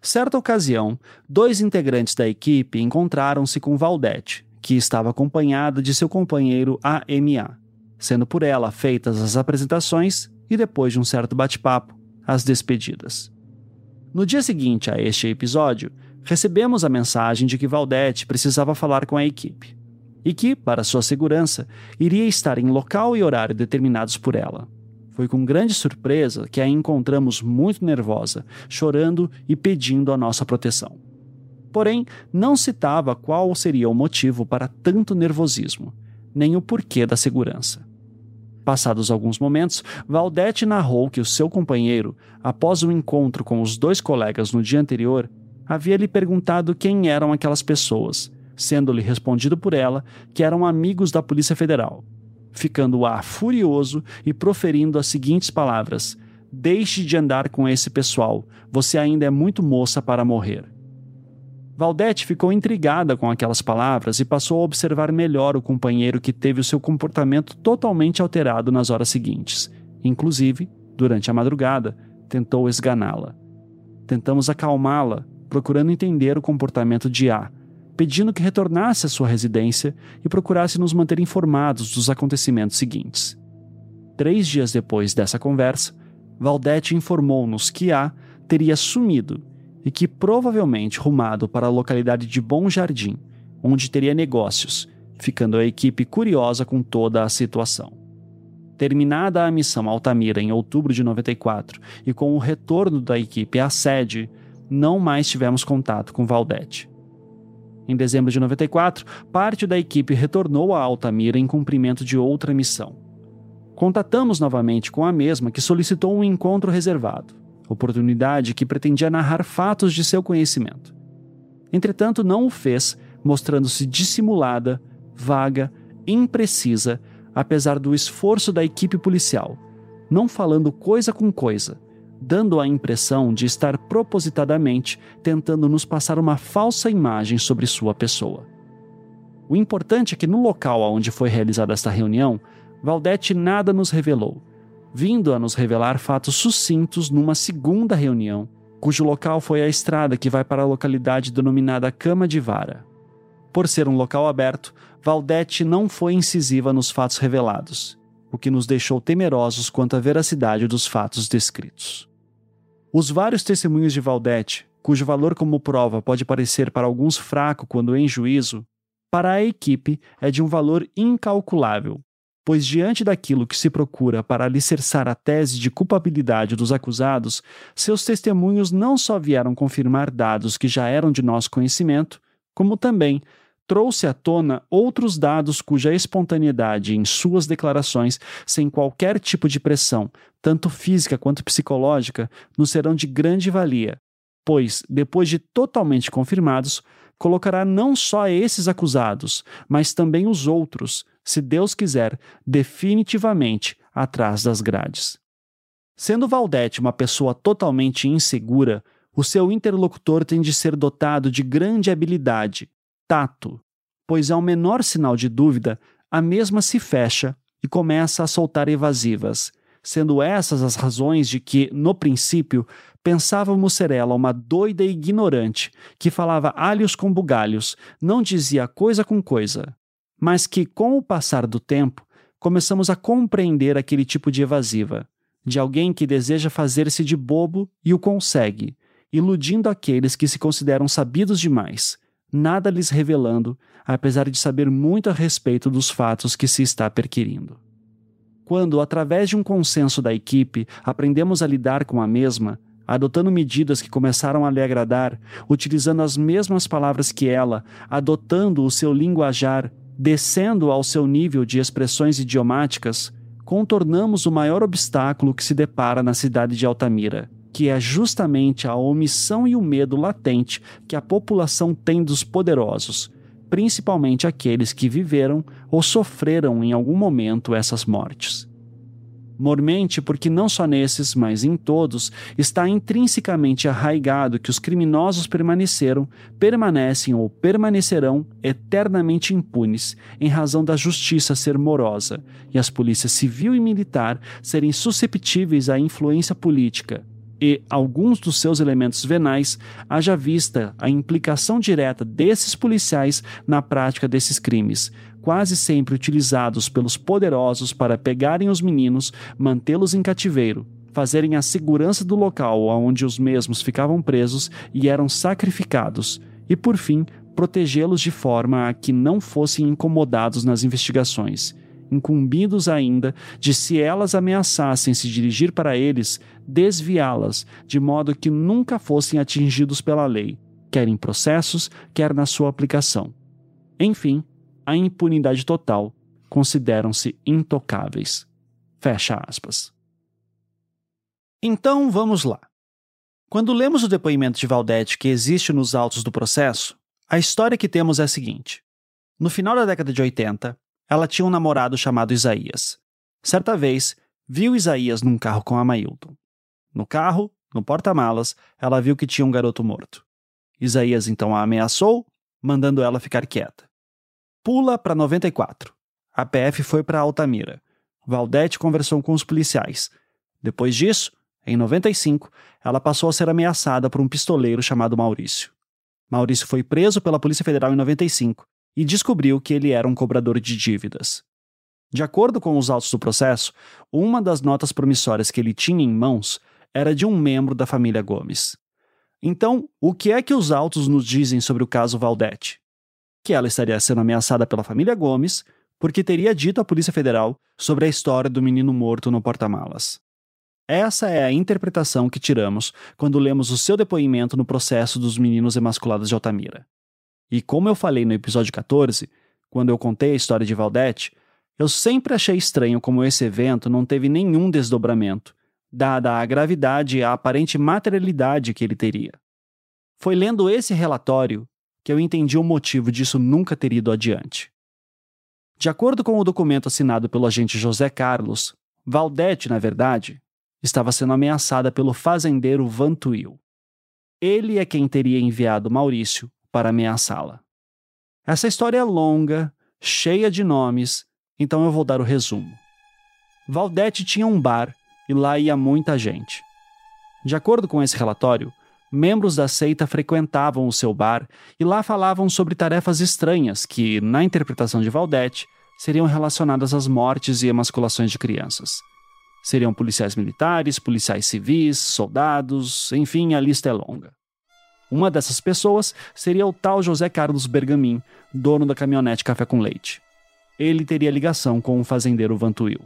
Certa ocasião, dois integrantes da equipe encontraram-se com Valdete, que estava acompanhada de seu companheiro AMA, sendo por ela feitas as apresentações e, depois de um certo bate-papo, as despedidas. No dia seguinte a este episódio, recebemos a mensagem de que Valdete precisava falar com a equipe e que, para sua segurança, iria estar em local e horário determinados por ela. Foi com grande surpresa que a encontramos muito nervosa, chorando e pedindo a nossa proteção. Porém, não citava qual seria o motivo para tanto nervosismo, nem o porquê da segurança. Passados alguns momentos, Valdete narrou que o seu companheiro, após o encontro com os dois colegas no dia anterior, havia lhe perguntado quem eram aquelas pessoas, sendo-lhe respondido por ela que eram amigos da Polícia Federal. Ficando A furioso e proferindo as seguintes palavras: Deixe de andar com esse pessoal, você ainda é muito moça para morrer. Valdete ficou intrigada com aquelas palavras e passou a observar melhor o companheiro que teve o seu comportamento totalmente alterado nas horas seguintes. Inclusive, durante a madrugada, tentou esganá-la. Tentamos acalmá-la, procurando entender o comportamento de A, pedindo que retornasse à sua residência e procurasse nos manter informados dos acontecimentos seguintes. Três dias depois dessa conversa, Valdete informou-nos que A teria sumido e que provavelmente rumado para a localidade de Bom Jardim, onde teria negócios, ficando a equipe curiosa com toda a situação. Terminada a missão Altamira em outubro de 94 e com o retorno da equipe à sede, não mais tivemos contato com Valdete. Em dezembro de 94, parte da equipe retornou a Altamira em cumprimento de outra missão. Contatamos novamente com a mesma que solicitou um encontro reservado oportunidade que pretendia narrar fatos de seu conhecimento. Entretanto, não o fez, mostrando-se dissimulada, vaga, imprecisa, apesar do esforço da equipe policial, não falando coisa com coisa, dando a impressão de estar propositadamente tentando nos passar uma falsa imagem sobre sua pessoa. O importante é que no local onde foi realizada esta reunião, Valdete nada nos revelou vindo a nos revelar fatos sucintos numa segunda reunião, cujo local foi a estrada que vai para a localidade denominada Cama de Vara. Por ser um local aberto, Valdete não foi incisiva nos fatos revelados, o que nos deixou temerosos quanto à veracidade dos fatos descritos. Os vários testemunhos de Valdete, cujo valor como prova pode parecer para alguns fraco quando em juízo, para a equipe é de um valor incalculável, pois diante daquilo que se procura para alicerçar a tese de culpabilidade dos acusados, seus testemunhos não só vieram confirmar dados que já eram de nosso conhecimento, como também trouxe à tona outros dados cuja espontaneidade em suas declarações, sem qualquer tipo de pressão, tanto física quanto psicológica, nos serão de grande valia, pois, depois de totalmente confirmados, colocará não só esses acusados, mas também os outros, se Deus quiser, definitivamente atrás das grades. Sendo Valdete uma pessoa totalmente insegura, o seu interlocutor tem de ser dotado de grande habilidade, tato, pois ao menor sinal de dúvida, a mesma se fecha e começa a soltar evasivas, sendo essas as razões de que, no princípio, pensávamos ser ela uma doida e ignorante que falava alhos com bugalhos, não dizia coisa com coisa, mas que, com o passar do tempo, começamos a compreender aquele tipo de evasiva, de alguém que deseja fazer-se de bobo e o consegue, iludindo aqueles que se consideram sabidos demais, nada lhes revelando, apesar de saber muito a respeito dos fatos que se está perquirindo. Quando, através de um consenso da equipe, aprendemos a lidar com a mesma, adotando medidas que começaram a lhe agradar, utilizando as mesmas palavras que ela, adotando o seu linguajar, descendo ao seu nível de expressões idiomáticas, contornamos o maior obstáculo que se depara na cidade de Altamira, que é justamente a omissão e o medo latente que a população tem dos poderosos, principalmente aqueles que viveram ou sofreram em algum momento essas mortes. Mormente, porque não só nesses, mas em todos, está intrinsecamente arraigado que os criminosos permaneceram, permanecem ou permanecerão eternamente impunes, em razão da justiça ser morosa e as polícias civil e militar serem susceptíveis à influência política, e alguns dos seus elementos venais, haja vista a implicação direta desses policiais na prática desses crimes, quase sempre utilizados pelos poderosos para pegarem os meninos, mantê-los em cativeiro, fazerem a segurança do local onde os mesmos ficavam presos e eram sacrificados, e por fim, protegê-los de forma a que não fossem incomodados nas investigações, incumbidos ainda de, se elas ameaçassem se dirigir para eles, desviá-las, de modo que nunca fossem atingidos pela lei, quer em processos, quer na sua aplicação. Enfim, a impunidade total consideram-se intocáveis. Fecha aspas. Então vamos lá. Quando lemos o depoimento de Valdete que existe nos autos do processo, a história que temos é a seguinte. No final da década de 80, ela tinha um namorado chamado Isaías. Certa vez, viu Isaías num carro com a Mailton. No carro, no porta-malas, ela viu que tinha um garoto morto. Isaías então a ameaçou, mandando ela ficar quieta. Pula para 94. A PF foi para Altamira. Valdete conversou com os policiais. Depois disso, em 95, ela passou a ser ameaçada por um pistoleiro chamado Maurício. Maurício foi preso pela Polícia Federal em 95 e descobriu que ele era um cobrador de dívidas. De acordo com os autos do processo, uma das notas promissórias que ele tinha em mãos era de um membro da família Gomes. Então, o que é que os autos nos dizem sobre o caso Valdete? Que ela estaria sendo ameaçada pela família Gomes porque teria dito à Polícia Federal sobre a história do menino morto no porta-malas. Essa é a interpretação que tiramos quando lemos o seu depoimento no processo dos meninos emasculados de Altamira. E como eu falei no episódio 14, quando eu contei a história de Valdete, eu sempre achei estranho como esse evento não teve nenhum desdobramento, dada a gravidade e a aparente materialidade que ele teria. Foi lendo esse relatório que eu entendi o motivo disso nunca ter ido adiante. De acordo com o documento assinado pelo agente José Carlos, Valdete, na verdade, estava sendo ameaçada pelo fazendeiro Vantuil. Ele é quem teria enviado Maurício para ameaçá-la. Essa história é longa, cheia de nomes, então eu vou dar o resumo. Valdete tinha um bar e lá ia muita gente. De acordo com esse relatório, membros da seita frequentavam o seu bar e lá falavam sobre tarefas estranhas que, na interpretação de Valdete, seriam relacionadas às mortes e emasculações de crianças. Seriam policiais militares, policiais civis, soldados, enfim, a lista é longa. Uma dessas pessoas seria o tal José Carlos Bergamin, dono da caminhonete Café com Leite. Ele teria ligação com o fazendeiro Vantuil.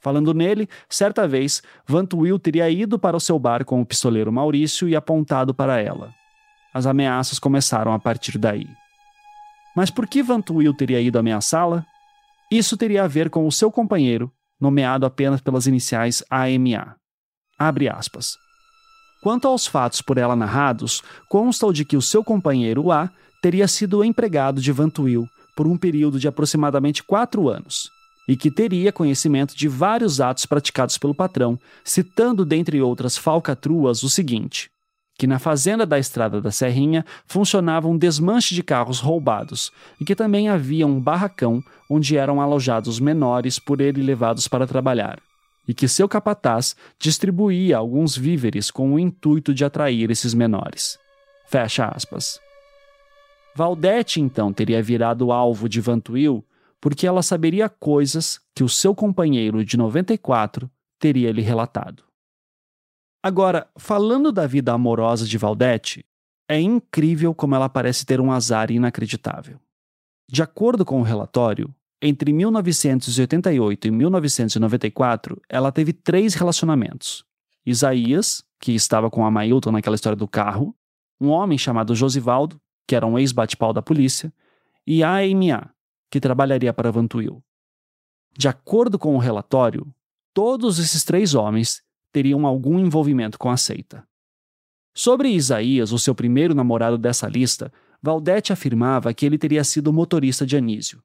Falando nele, certa vez, Vantuil teria ido para o seu bar com o pistoleiro Maurício e apontado para ela. As ameaças começaram a partir daí. Mas por que Vantuil teria ido ameaçá-la? Isso teria a ver com o seu companheiro, nomeado apenas pelas iniciais AMA. Abre aspas. Quanto aos fatos por ela narrados, consta o de que o seu companheiro A teria sido empregado de Vantuil por um período de aproximadamente quatro anos, e que teria conhecimento de vários atos praticados pelo patrão, citando, dentre outras falcatruas, o seguinte: que na fazenda da Estrada da Serrinha funcionava um desmanche de carros roubados e que também havia um barracão onde eram alojados menores por ele levados para trabalhar, e que seu capataz distribuía alguns víveres com o intuito de atrair esses menores. Fecha aspas. Valdete então teria virado alvo de Vantuil porque ela saberia coisas que o seu companheiro de 94 teria lhe relatado. Agora, falando da vida amorosa de Valdete, é incrível como ela parece ter um azar inacreditável. De acordo com o relatório, entre 1988 e 1994, ela teve três relacionamentos. Isaías, que estava com a Mailton naquela história do carro, um homem chamado Josivaldo, que era um ex-bate-pau da polícia, e a AMA, que trabalharia para Vantuil. De acordo com o relatório, todos esses três homens teriam algum envolvimento com a seita. Sobre Isaías, o seu primeiro namorado dessa lista, Valdete afirmava que ele teria sido motorista de Anísio.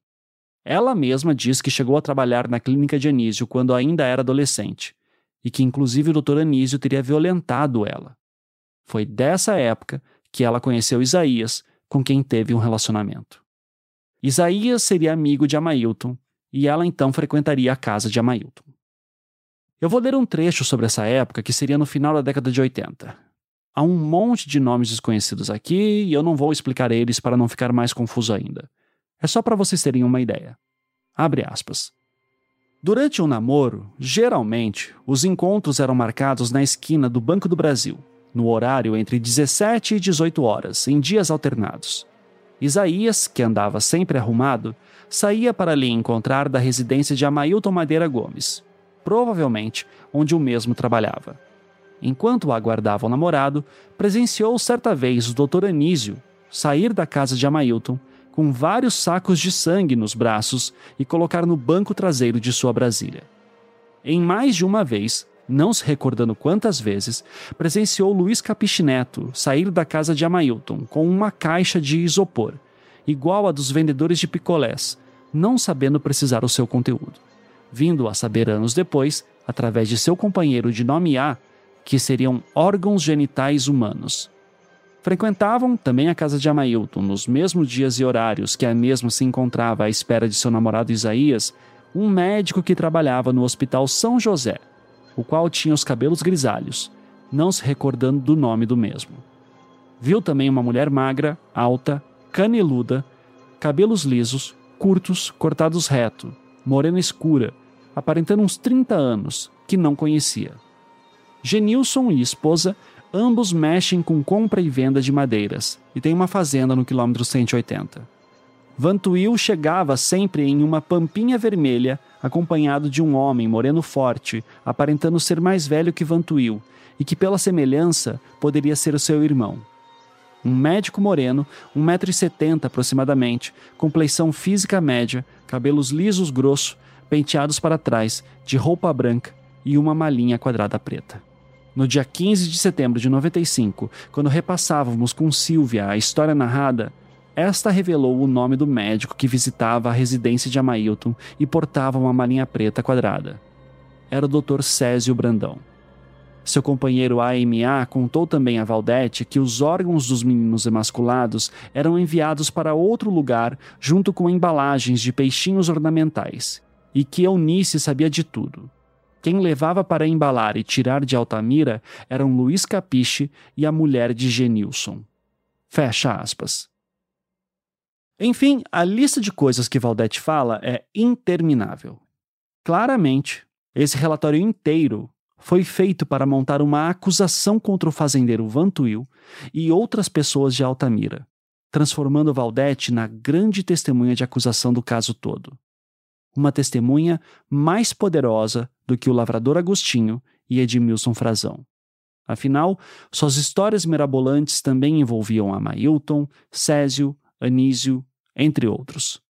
Ela mesma diz que chegou a trabalhar na clínica de Anísio quando ainda era adolescente, e que inclusive o Dr. Anísio teria violentado ela. Foi dessa época que ela conheceu Isaías, com quem teve um relacionamento. Isaías seria amigo de Amailton, e ela então frequentaria a casa de Amailton. Eu vou ler um trecho sobre essa época que seria no final da década de 80. Há um monte de nomes desconhecidos aqui e eu não vou explicar eles para não ficar mais confuso ainda. É só para vocês terem uma ideia. Abre aspas. Durante um namoro, geralmente, os encontros eram marcados na esquina do Banco do Brasil, no horário entre 17 e 18 horas, em dias alternados. Isaías, que andava sempre arrumado, saía para ali encontrar da residência de Amailton Madeira Gomes, provavelmente onde o mesmo trabalhava. Enquanto aguardava o namorado, presenciou certa vez o Dr. Anísio sair da casa de Amailton com vários sacos de sangue nos braços e colocar no banco traseiro de sua Brasília. Em mais de uma vez, não se recordando quantas vezes, presenciou Luiz Capiche Neto sair da casa de Amailton com uma caixa de isopor, igual a dos vendedores de picolés, não sabendo precisar o seu conteúdo. Vindo a saber anos depois, através de seu companheiro de nome A, que seriam órgãos genitais humanos. Frequentavam também a casa de Amailton nos mesmos dias e horários que a mesma se encontrava à espera de seu namorado Isaías, um médico que trabalhava no Hospital São José, o qual tinha os cabelos grisalhos, não se recordando do nome do mesmo. Viu também uma mulher magra, alta, caneluda, cabelos lisos, curtos, cortados reto, morena escura, aparentando uns 30 anos, que não conhecia. Genilson e esposa Ambos mexem com compra e venda de madeiras e tem uma fazenda no quilômetro 180. Vantuil chegava sempre em uma pampinha vermelha, acompanhado de um homem moreno forte, aparentando ser mais velho que Vantuil e que, pela semelhança, poderia ser o seu irmão. Um médico moreno, 1,70m aproximadamente, compleição física média, cabelos lisos grossos, penteados para trás, de roupa branca e uma malinha quadrada preta. No dia 15 de setembro de 95, quando repassávamos com Silvia a história narrada, esta revelou o nome do médico que visitava a residência de Amailton e portava uma malinha preta quadrada. Era o Dr. Césio Brandão. Seu companheiro AMA contou também a Valdete que os órgãos dos meninos emasculados eram enviados para outro lugar junto com embalagens de peixinhos ornamentais, e que Eunice sabia de tudo. Quem levava para embalar e tirar de Altamira eram Luiz Capiche e a mulher de Genilson. Fecha aspas. Enfim, a lista de coisas que Valdete fala é interminável. Claramente, esse relatório inteiro foi feito para montar uma acusação contra o fazendeiro Vantuil e outras pessoas de Altamira, transformando Valdete na grande testemunha de acusação do caso todo uma testemunha mais poderosa do que o lavrador Agostinho e Edmilson Frazão. Afinal, suas histórias mirabolantes também envolviam Amailton, Césio, Anísio, entre outros.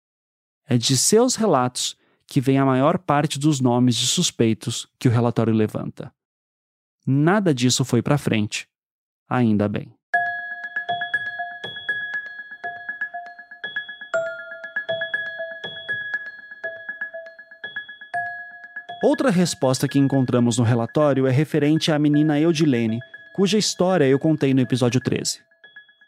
É de seus relatos que vem a maior parte dos nomes de suspeitos que o relatório levanta. Nada disso foi para frente, ainda bem. Outra resposta que encontramos no relatório é referente à menina Eudilene, cuja história eu contei no episódio 13.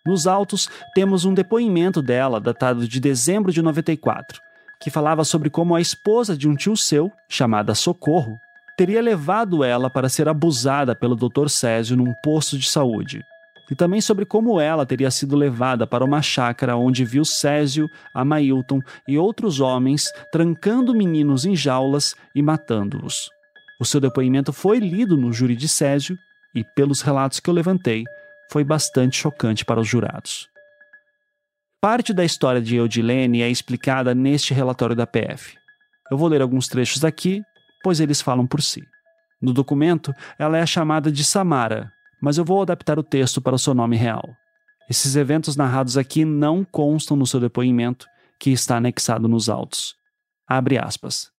Nos autos, temos um depoimento dela, datado de dezembro de 94, que falava sobre como a esposa de um tio seu, chamada Socorro, teria levado ela para ser abusada pelo Dr. Césio num posto de saúde e também sobre como ela teria sido levada para uma chácara onde viu Césio, Amailton e outros homens trancando meninos em jaulas e matando-os. O seu depoimento foi lido no júri de Césio e, pelos relatos que eu levantei, foi bastante chocante para os jurados. Parte da história de Eudilene é explicada neste relatório da PF. Eu vou ler alguns trechos aqui, pois eles falam por si. No documento, ela é chamada de Samara, mas eu vou adaptar o texto para o seu nome real. Esses eventos narrados aqui não constam no seu depoimento, que está anexado nos autos. Abre aspas.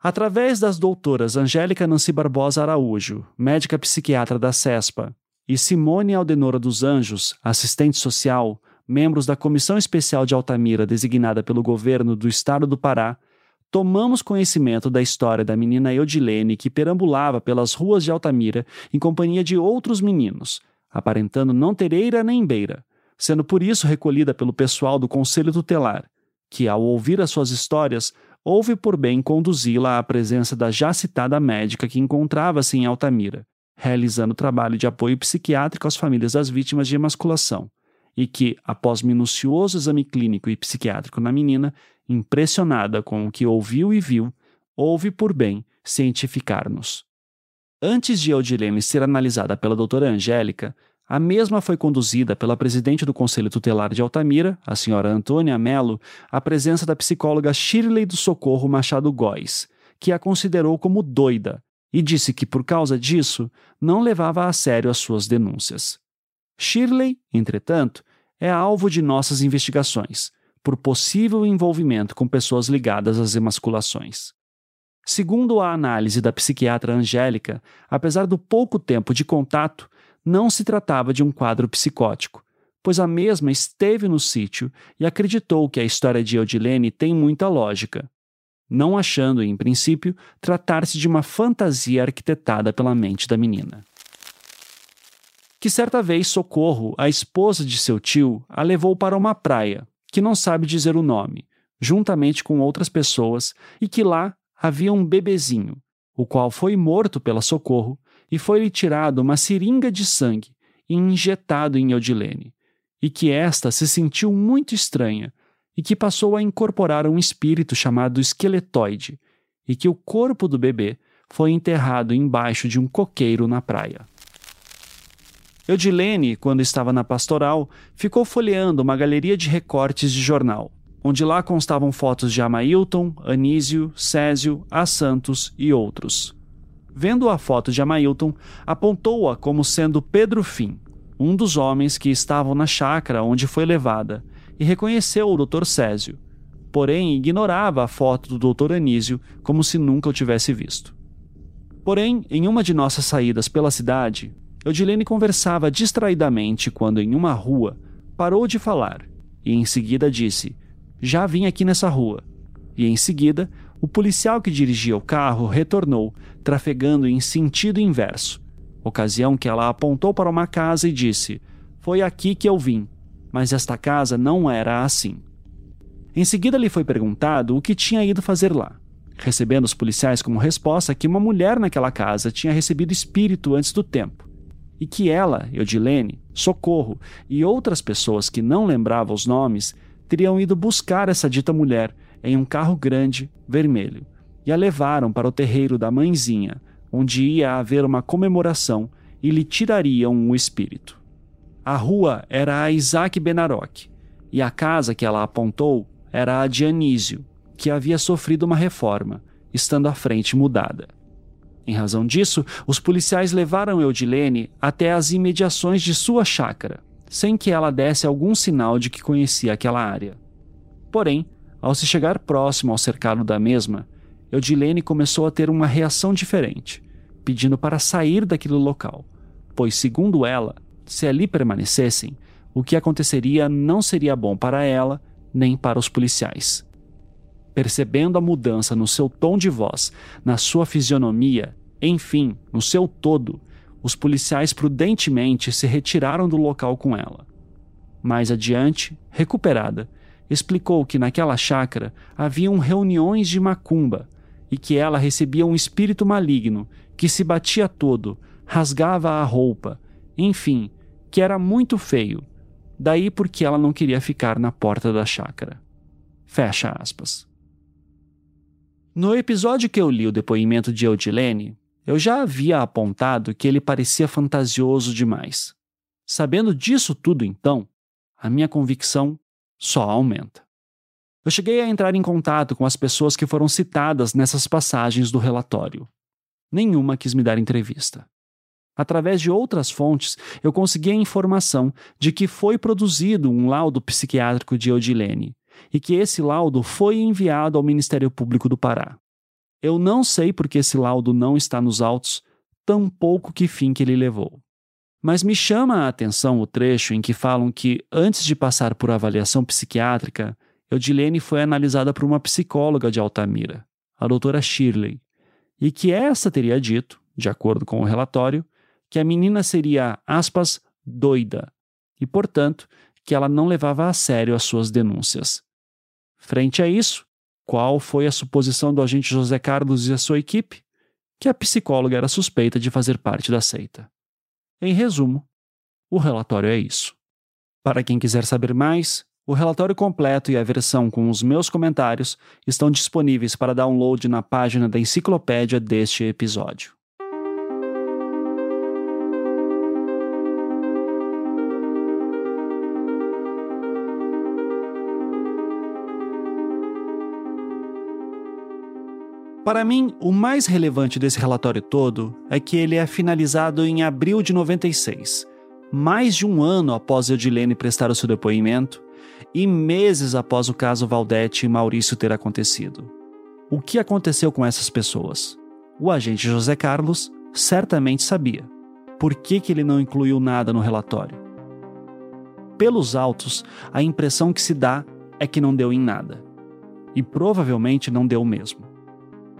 Através das doutoras Angélica Nancy Barbosa Araújo, médica psiquiatra da CESPA, e Simone Aldenora dos Anjos, assistente social, membros da Comissão Especial de Altamira designada pelo governo do estado do Pará, tomamos conhecimento da história da menina Eudilene que perambulava pelas ruas de Altamira em companhia de outros meninos, aparentando não ter eira nem beira, sendo por isso recolhida pelo pessoal do Conselho Tutelar, que, ao ouvir as suas histórias, houve por bem conduzi-la à presença da já citada médica que encontrava-se em Altamira, realizando trabalho de apoio psiquiátrico às famílias das vítimas de emasculação, e que, após minucioso exame clínico e psiquiátrico na menina, impressionada com o que ouviu e viu, houve por bem cientificar-nos. Antes de Eudilene ser analisada pela doutora Angélica, a mesma foi conduzida pela presidente do Conselho Tutelar de Altamira, a senhora Antônia Melo, à presença da psicóloga Shirley do Socorro Machado Góes, que a considerou como doida e disse que, por causa disso, não levava a sério as suas denúncias. Shirley, entretanto, é alvo de nossas investigações, por possível envolvimento com pessoas ligadas às emasculações. Segundo a análise da psiquiatra Angélica, apesar do pouco tempo de contato, não se tratava de um quadro psicótico, pois a mesma esteve no sítio e acreditou que a história de Eudilene tem muita lógica, não achando, em princípio, tratar-se de uma fantasia arquitetada pela mente da menina. Que certa vez Socorro, a esposa de seu tio, a levou para uma praia, que não sabe dizer o nome, juntamente com outras pessoas, e que lá havia um bebezinho, o qual foi morto pela Socorro e foi-lhe tirado uma seringa de sangue e injetado em Eudilene, e que esta se sentiu muito estranha e que passou a incorporar um espírito chamado esqueletoide, e que o corpo do bebê foi enterrado embaixo de um coqueiro na praia. Eudilene, quando estava na pastoral, ficou folheando uma galeria de recortes de jornal onde lá constavam fotos de Amailton, Anísio, Césio, A Santos e outros. Vendo a foto de Amailton, apontou-a como sendo Pedro Fim, um dos homens que estavam na chácara onde foi levada, e reconheceu o Dr. Césio, porém ignorava a foto do Dr. Anísio como se nunca o tivesse visto. Porém, em uma de nossas saídas pela cidade, Eudilene conversava distraidamente quando, em uma rua, parou de falar e em seguida disse: já vim aqui nessa rua. E em seguida, o policial que dirigia o carro retornou, trafegando em sentido inverso, ocasião que ela apontou para uma casa e disse: Foi aqui que eu vim, mas esta casa não era assim. Em seguida lhe foi perguntado o que tinha ido fazer lá, recebendo os policiais como resposta que uma mulher naquela casa tinha recebido espírito antes do tempo, e que ela, Eudilene, Socorro e outras pessoas que não lembravam os nomes teriam ido buscar essa dita mulher em um carro grande, vermelho, e a levaram para o terreiro da mãezinha, onde ia haver uma comemoração e lhe tirariam o espírito. A rua era a Isaac Benaroque, e a casa que ela apontou era a de Anísio, que havia sofrido uma reforma, estando a frente mudada. Em razão disso, os policiais levaram Eudilene até as imediações de sua chácara, sem que ela desse algum sinal de que conhecia aquela área. Porém, ao se chegar próximo ao cercado da mesma, Eudilene começou a ter uma reação diferente, pedindo para sair daquele local, pois, segundo ela, se ali permanecessem, o que aconteceria não seria bom para ela nem para os policiais. Percebendo a mudança no seu tom de voz, na sua fisionomia, enfim, no seu todo, os policiais prudentemente se retiraram do local com ela. Mais adiante, recuperada, explicou que naquela chácara haviam reuniões de macumba e que ela recebia um espírito maligno que se batia todo, rasgava a roupa, enfim, que era muito feio. Daí porque ela não queria ficar na porta da chácara. Fecha aspas. No episódio que eu li o depoimento de Eudilene, eu já havia apontado que ele parecia fantasioso demais. Sabendo disso tudo, então, a minha convicção só aumenta. Eu cheguei a entrar em contato com as pessoas que foram citadas nessas passagens do relatório. Nenhuma quis me dar entrevista. Através de outras fontes, eu consegui a informação de que foi produzido um laudo psiquiátrico de Eudilene e que esse laudo foi enviado ao Ministério Público do Pará. Eu não sei porque esse laudo não está nos autos, tampouco que fim que ele levou. Mas me chama a atenção o trecho em que falam que, antes de passar por avaliação psiquiátrica, Eudilene foi analisada por uma psicóloga de Altamira, a doutora Shirley, e que essa teria dito, de acordo com o relatório, que a menina seria, aspas, doida, e, portanto, que ela não levava a sério as suas denúncias. Frente a isso, qual foi a suposição do agente José Carlos e a sua equipe? Que a psicóloga era suspeita de fazer parte da seita. Em resumo, o relatório é isso. Para quem quiser saber mais, O relatório completo e a versão com os meus comentários estão disponíveis para download na página da enciclopédia deste episódio. Para mim, o mais relevante desse relatório todo é que ele é finalizado em abril de 96, mais de um ano após Edilene prestar o seu depoimento e meses após o caso Valdete e Maurício ter acontecido. O que aconteceu com essas pessoas? O agente José Carlos certamente sabia. Por que, que ele não incluiu nada no relatório? Pelos autos, a impressão que se dá é que não deu em nada. E provavelmente não deu mesmo.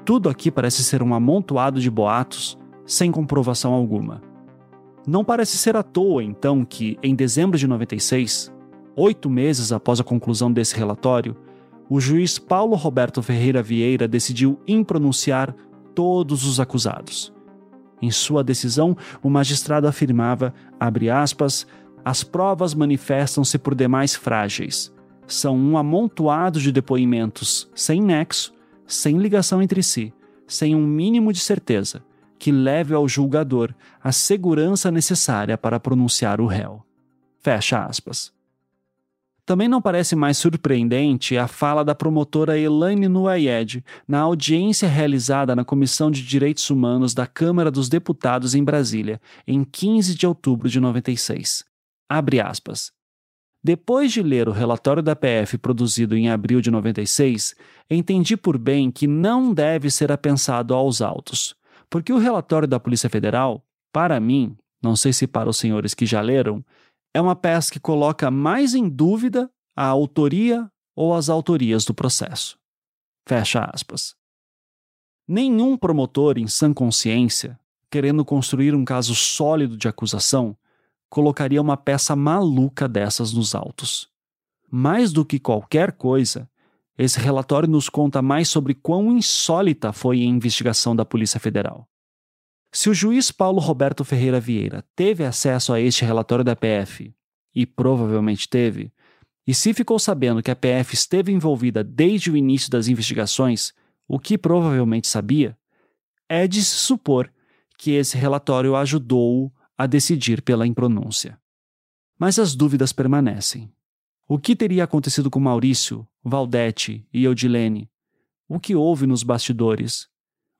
Tudo aqui parece ser um amontoado de boatos sem comprovação alguma. Não parece ser à toa, então, que, em dezembro de 96, oito meses após a conclusão desse relatório, o juiz Paulo Roberto Ferreira Vieira decidiu impronunciar todos os acusados. Em sua decisão, o magistrado afirmava, aspas, as provas manifestam-se por demais frágeis. São um amontoado de depoimentos sem nexo sem ligação entre si, sem um mínimo de certeza, que leve ao julgador a segurança necessária para pronunciar o réu. Fecha aspas. Também não parece mais surpreendente a fala da promotora Elaine Nuayed na audiência realizada na Comissão de Direitos Humanos da Câmara dos Deputados em Brasília, em 15 de outubro de 96. Abre aspas. Depois de ler o relatório da PF produzido em abril de 96, entendi por bem que não deve ser apensado aos autos, porque o relatório da Polícia Federal, para mim, não sei se para os senhores que já leram, é uma peça que coloca mais em dúvida a autoria ou as autorias do processo. Fecha aspas. Nenhum promotor em sã consciência, querendo construir um caso sólido de acusação, colocaria uma peça maluca dessas nos autos. Mais do que qualquer coisa, esse relatório nos conta mais sobre quão insólita foi a investigação da Polícia Federal. Se o juiz Paulo Roberto Ferreira Vieira teve acesso a este relatório da PF, e provavelmente teve, e se ficou sabendo que a PF esteve envolvida desde o início das investigações, o que provavelmente sabia, é de se supor que esse relatório ajudou-o a decidir pela impronúncia. Mas as dúvidas permanecem. O que teria acontecido com Maurício, Valdete e Eudilene? O que houve nos bastidores?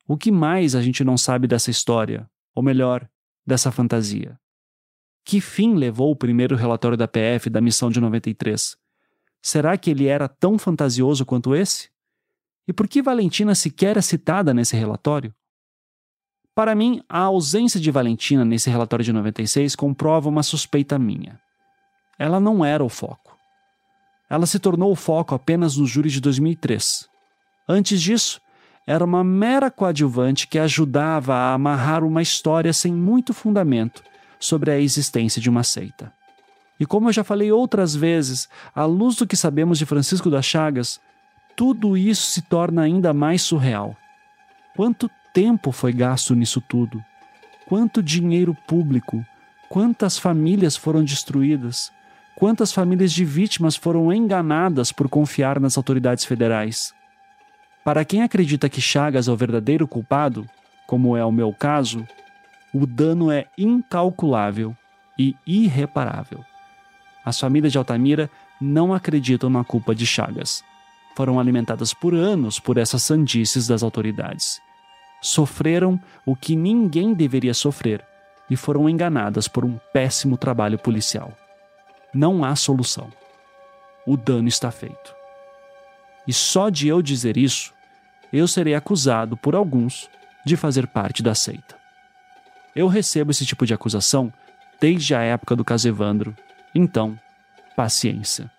O que mais a gente não sabe dessa história, ou melhor, dessa fantasia? Que fim levou o primeiro relatório da PF da missão de 93? Será que ele era tão fantasioso quanto esse? E por que Valentina sequer é citada nesse relatório? Para mim, a ausência de Valentina nesse relatório de 96 comprova uma suspeita minha. Ela não era o foco. Ela se tornou o foco apenas no júri de 2003. Antes disso, era uma mera coadjuvante que ajudava a amarrar uma história sem muito fundamento sobre a existência de uma seita. E como eu já falei outras vezes, à luz do que sabemos de Francisco das Chagas, tudo isso se torna ainda mais surreal. Quanto tempo foi gasto nisso tudo? Quanto dinheiro público? Quantas famílias foram destruídas? Quantas famílias de vítimas foram enganadas por confiar nas autoridades federais? Para quem acredita que Chagas é o verdadeiro culpado, como é o meu caso, o dano é incalculável e irreparável. As famílias de Altamira não acreditam na culpa de Chagas. Foram alimentadas por anos por essas sandices das autoridades sofreram o que ninguém deveria sofrer e foram enganadas por um péssimo trabalho policial. Não há solução. O dano está feito. E só de eu dizer isso, eu serei acusado por alguns de fazer parte da seita. Eu recebo esse tipo de acusação desde a época do caso Evandro, então, paciência.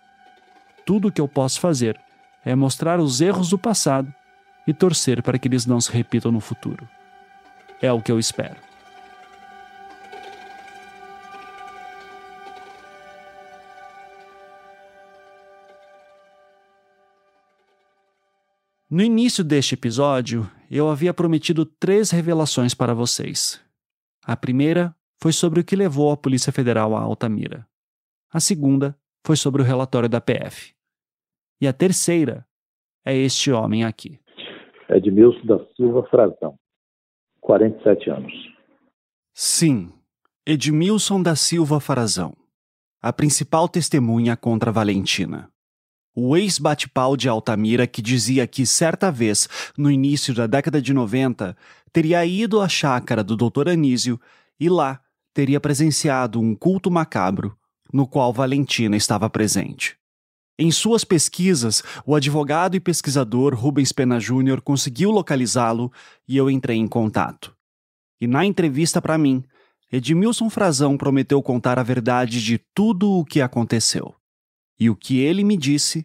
Tudo o que eu posso fazer é mostrar os erros do passado e torcer para que eles não se repitam no futuro. É o que eu espero. No início deste episódio, eu havia prometido três revelações para vocês. A primeira foi sobre o que levou a Polícia Federal a Altamira. A segunda foi sobre o relatório da PF. E a terceira é este homem aqui. Edmilson da Silva Frazão, 47 anos. Sim, Edmilson da Silva Frazão, a principal testemunha contra Valentina. O ex-bate-pau de Altamira que dizia que certa vez, no início da década de 90, teria ido à chácara do Dr. Anísio e lá teria presenciado um culto macabro no qual Valentina estava presente. Em suas pesquisas, o advogado e pesquisador Rubens Pena Júnior conseguiu localizá-lo e eu entrei em contato. E na entrevista para mim, Edmilson Frazão prometeu contar a verdade de tudo o que aconteceu. E o que ele me disse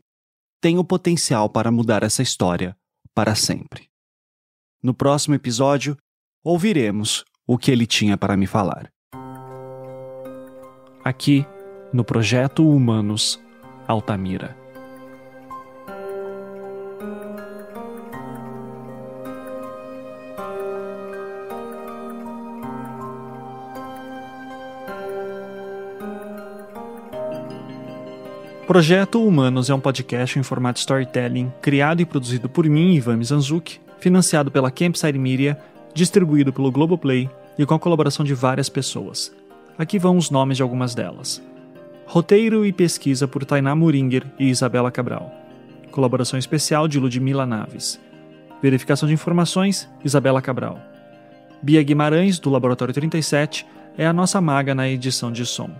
tem o potencial para mudar essa história para sempre. No próximo episódio, ouviremos o que ele tinha para me falar. Aqui, no Projeto Humanos, Altamira. Projeto Humanos é um podcast em formato storytelling, criado e produzido por mim, Ivan Mizanzuki, financiado pela Campside Media, distribuído pelo Globoplay e com a colaboração de várias pessoas. Aqui vão os nomes de algumas delas. Roteiro e pesquisa por Tainá Muringer e Isabela Cabral. Colaboração especial de Ludmila Naves. Verificação de informações, Isabela Cabral. Bia Guimarães, do Laboratório 37, é a nossa maga na edição de som.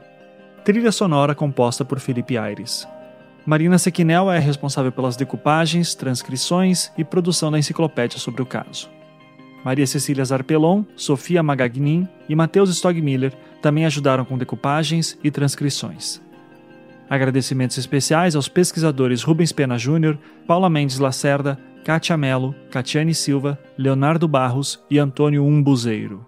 Trilha sonora composta por Felipe Aires. Marina Sequinel é responsável pelas decupagens, transcrições e produção da enciclopédia sobre o caso. Maria Cecília Zarpelon, Sofia Magagnin e Matheus Stogmiller também ajudaram com decupagens e transcrições. Agradecimentos especiais aos pesquisadores Rubens Pena Júnior, Paula Mendes Lacerda, Kátia Melo, Catiane Silva, Leonardo Barros e Antônio Umbuzeiro.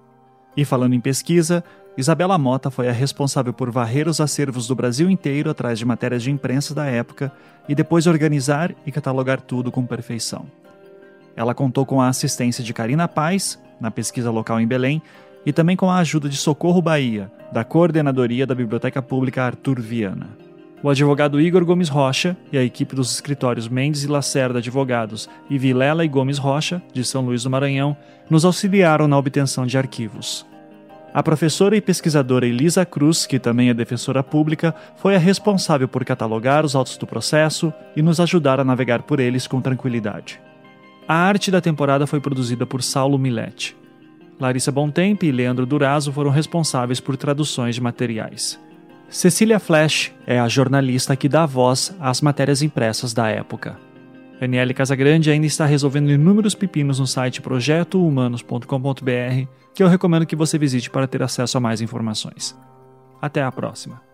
E falando em pesquisa, Isabela Mota foi a responsável por varrer os acervos do Brasil inteiro atrás de matérias de imprensa da época e depois organizar e catalogar tudo com perfeição. Ela contou com a assistência de Karina Paz, na pesquisa local em Belém, e também com a ajuda de Socorro Bahia, da Coordenadoria da Biblioteca Pública Arthur Viana. O advogado Igor Gomes Rocha e a equipe dos escritórios Mendes e Lacerda Advogados e Vilela e Gomes Rocha, de São Luís do Maranhão, nos auxiliaram na obtenção de arquivos. A professora e pesquisadora Elisa Cruz, que também é defensora pública, foi a responsável por catalogar os autos do processo e nos ajudar a navegar por eles com tranquilidade. A arte da temporada foi produzida por Saulo Milete. Larissa Bontempo e Leandro Durazo foram responsáveis por traduções de materiais. Cecília Flash é a jornalista que dá voz às matérias impressas da época. Daniele Casagrande ainda está resolvendo inúmeros pepinos no site projetohumanos.com.br, que eu recomendo que você visite para ter acesso a mais informações. Até a próxima!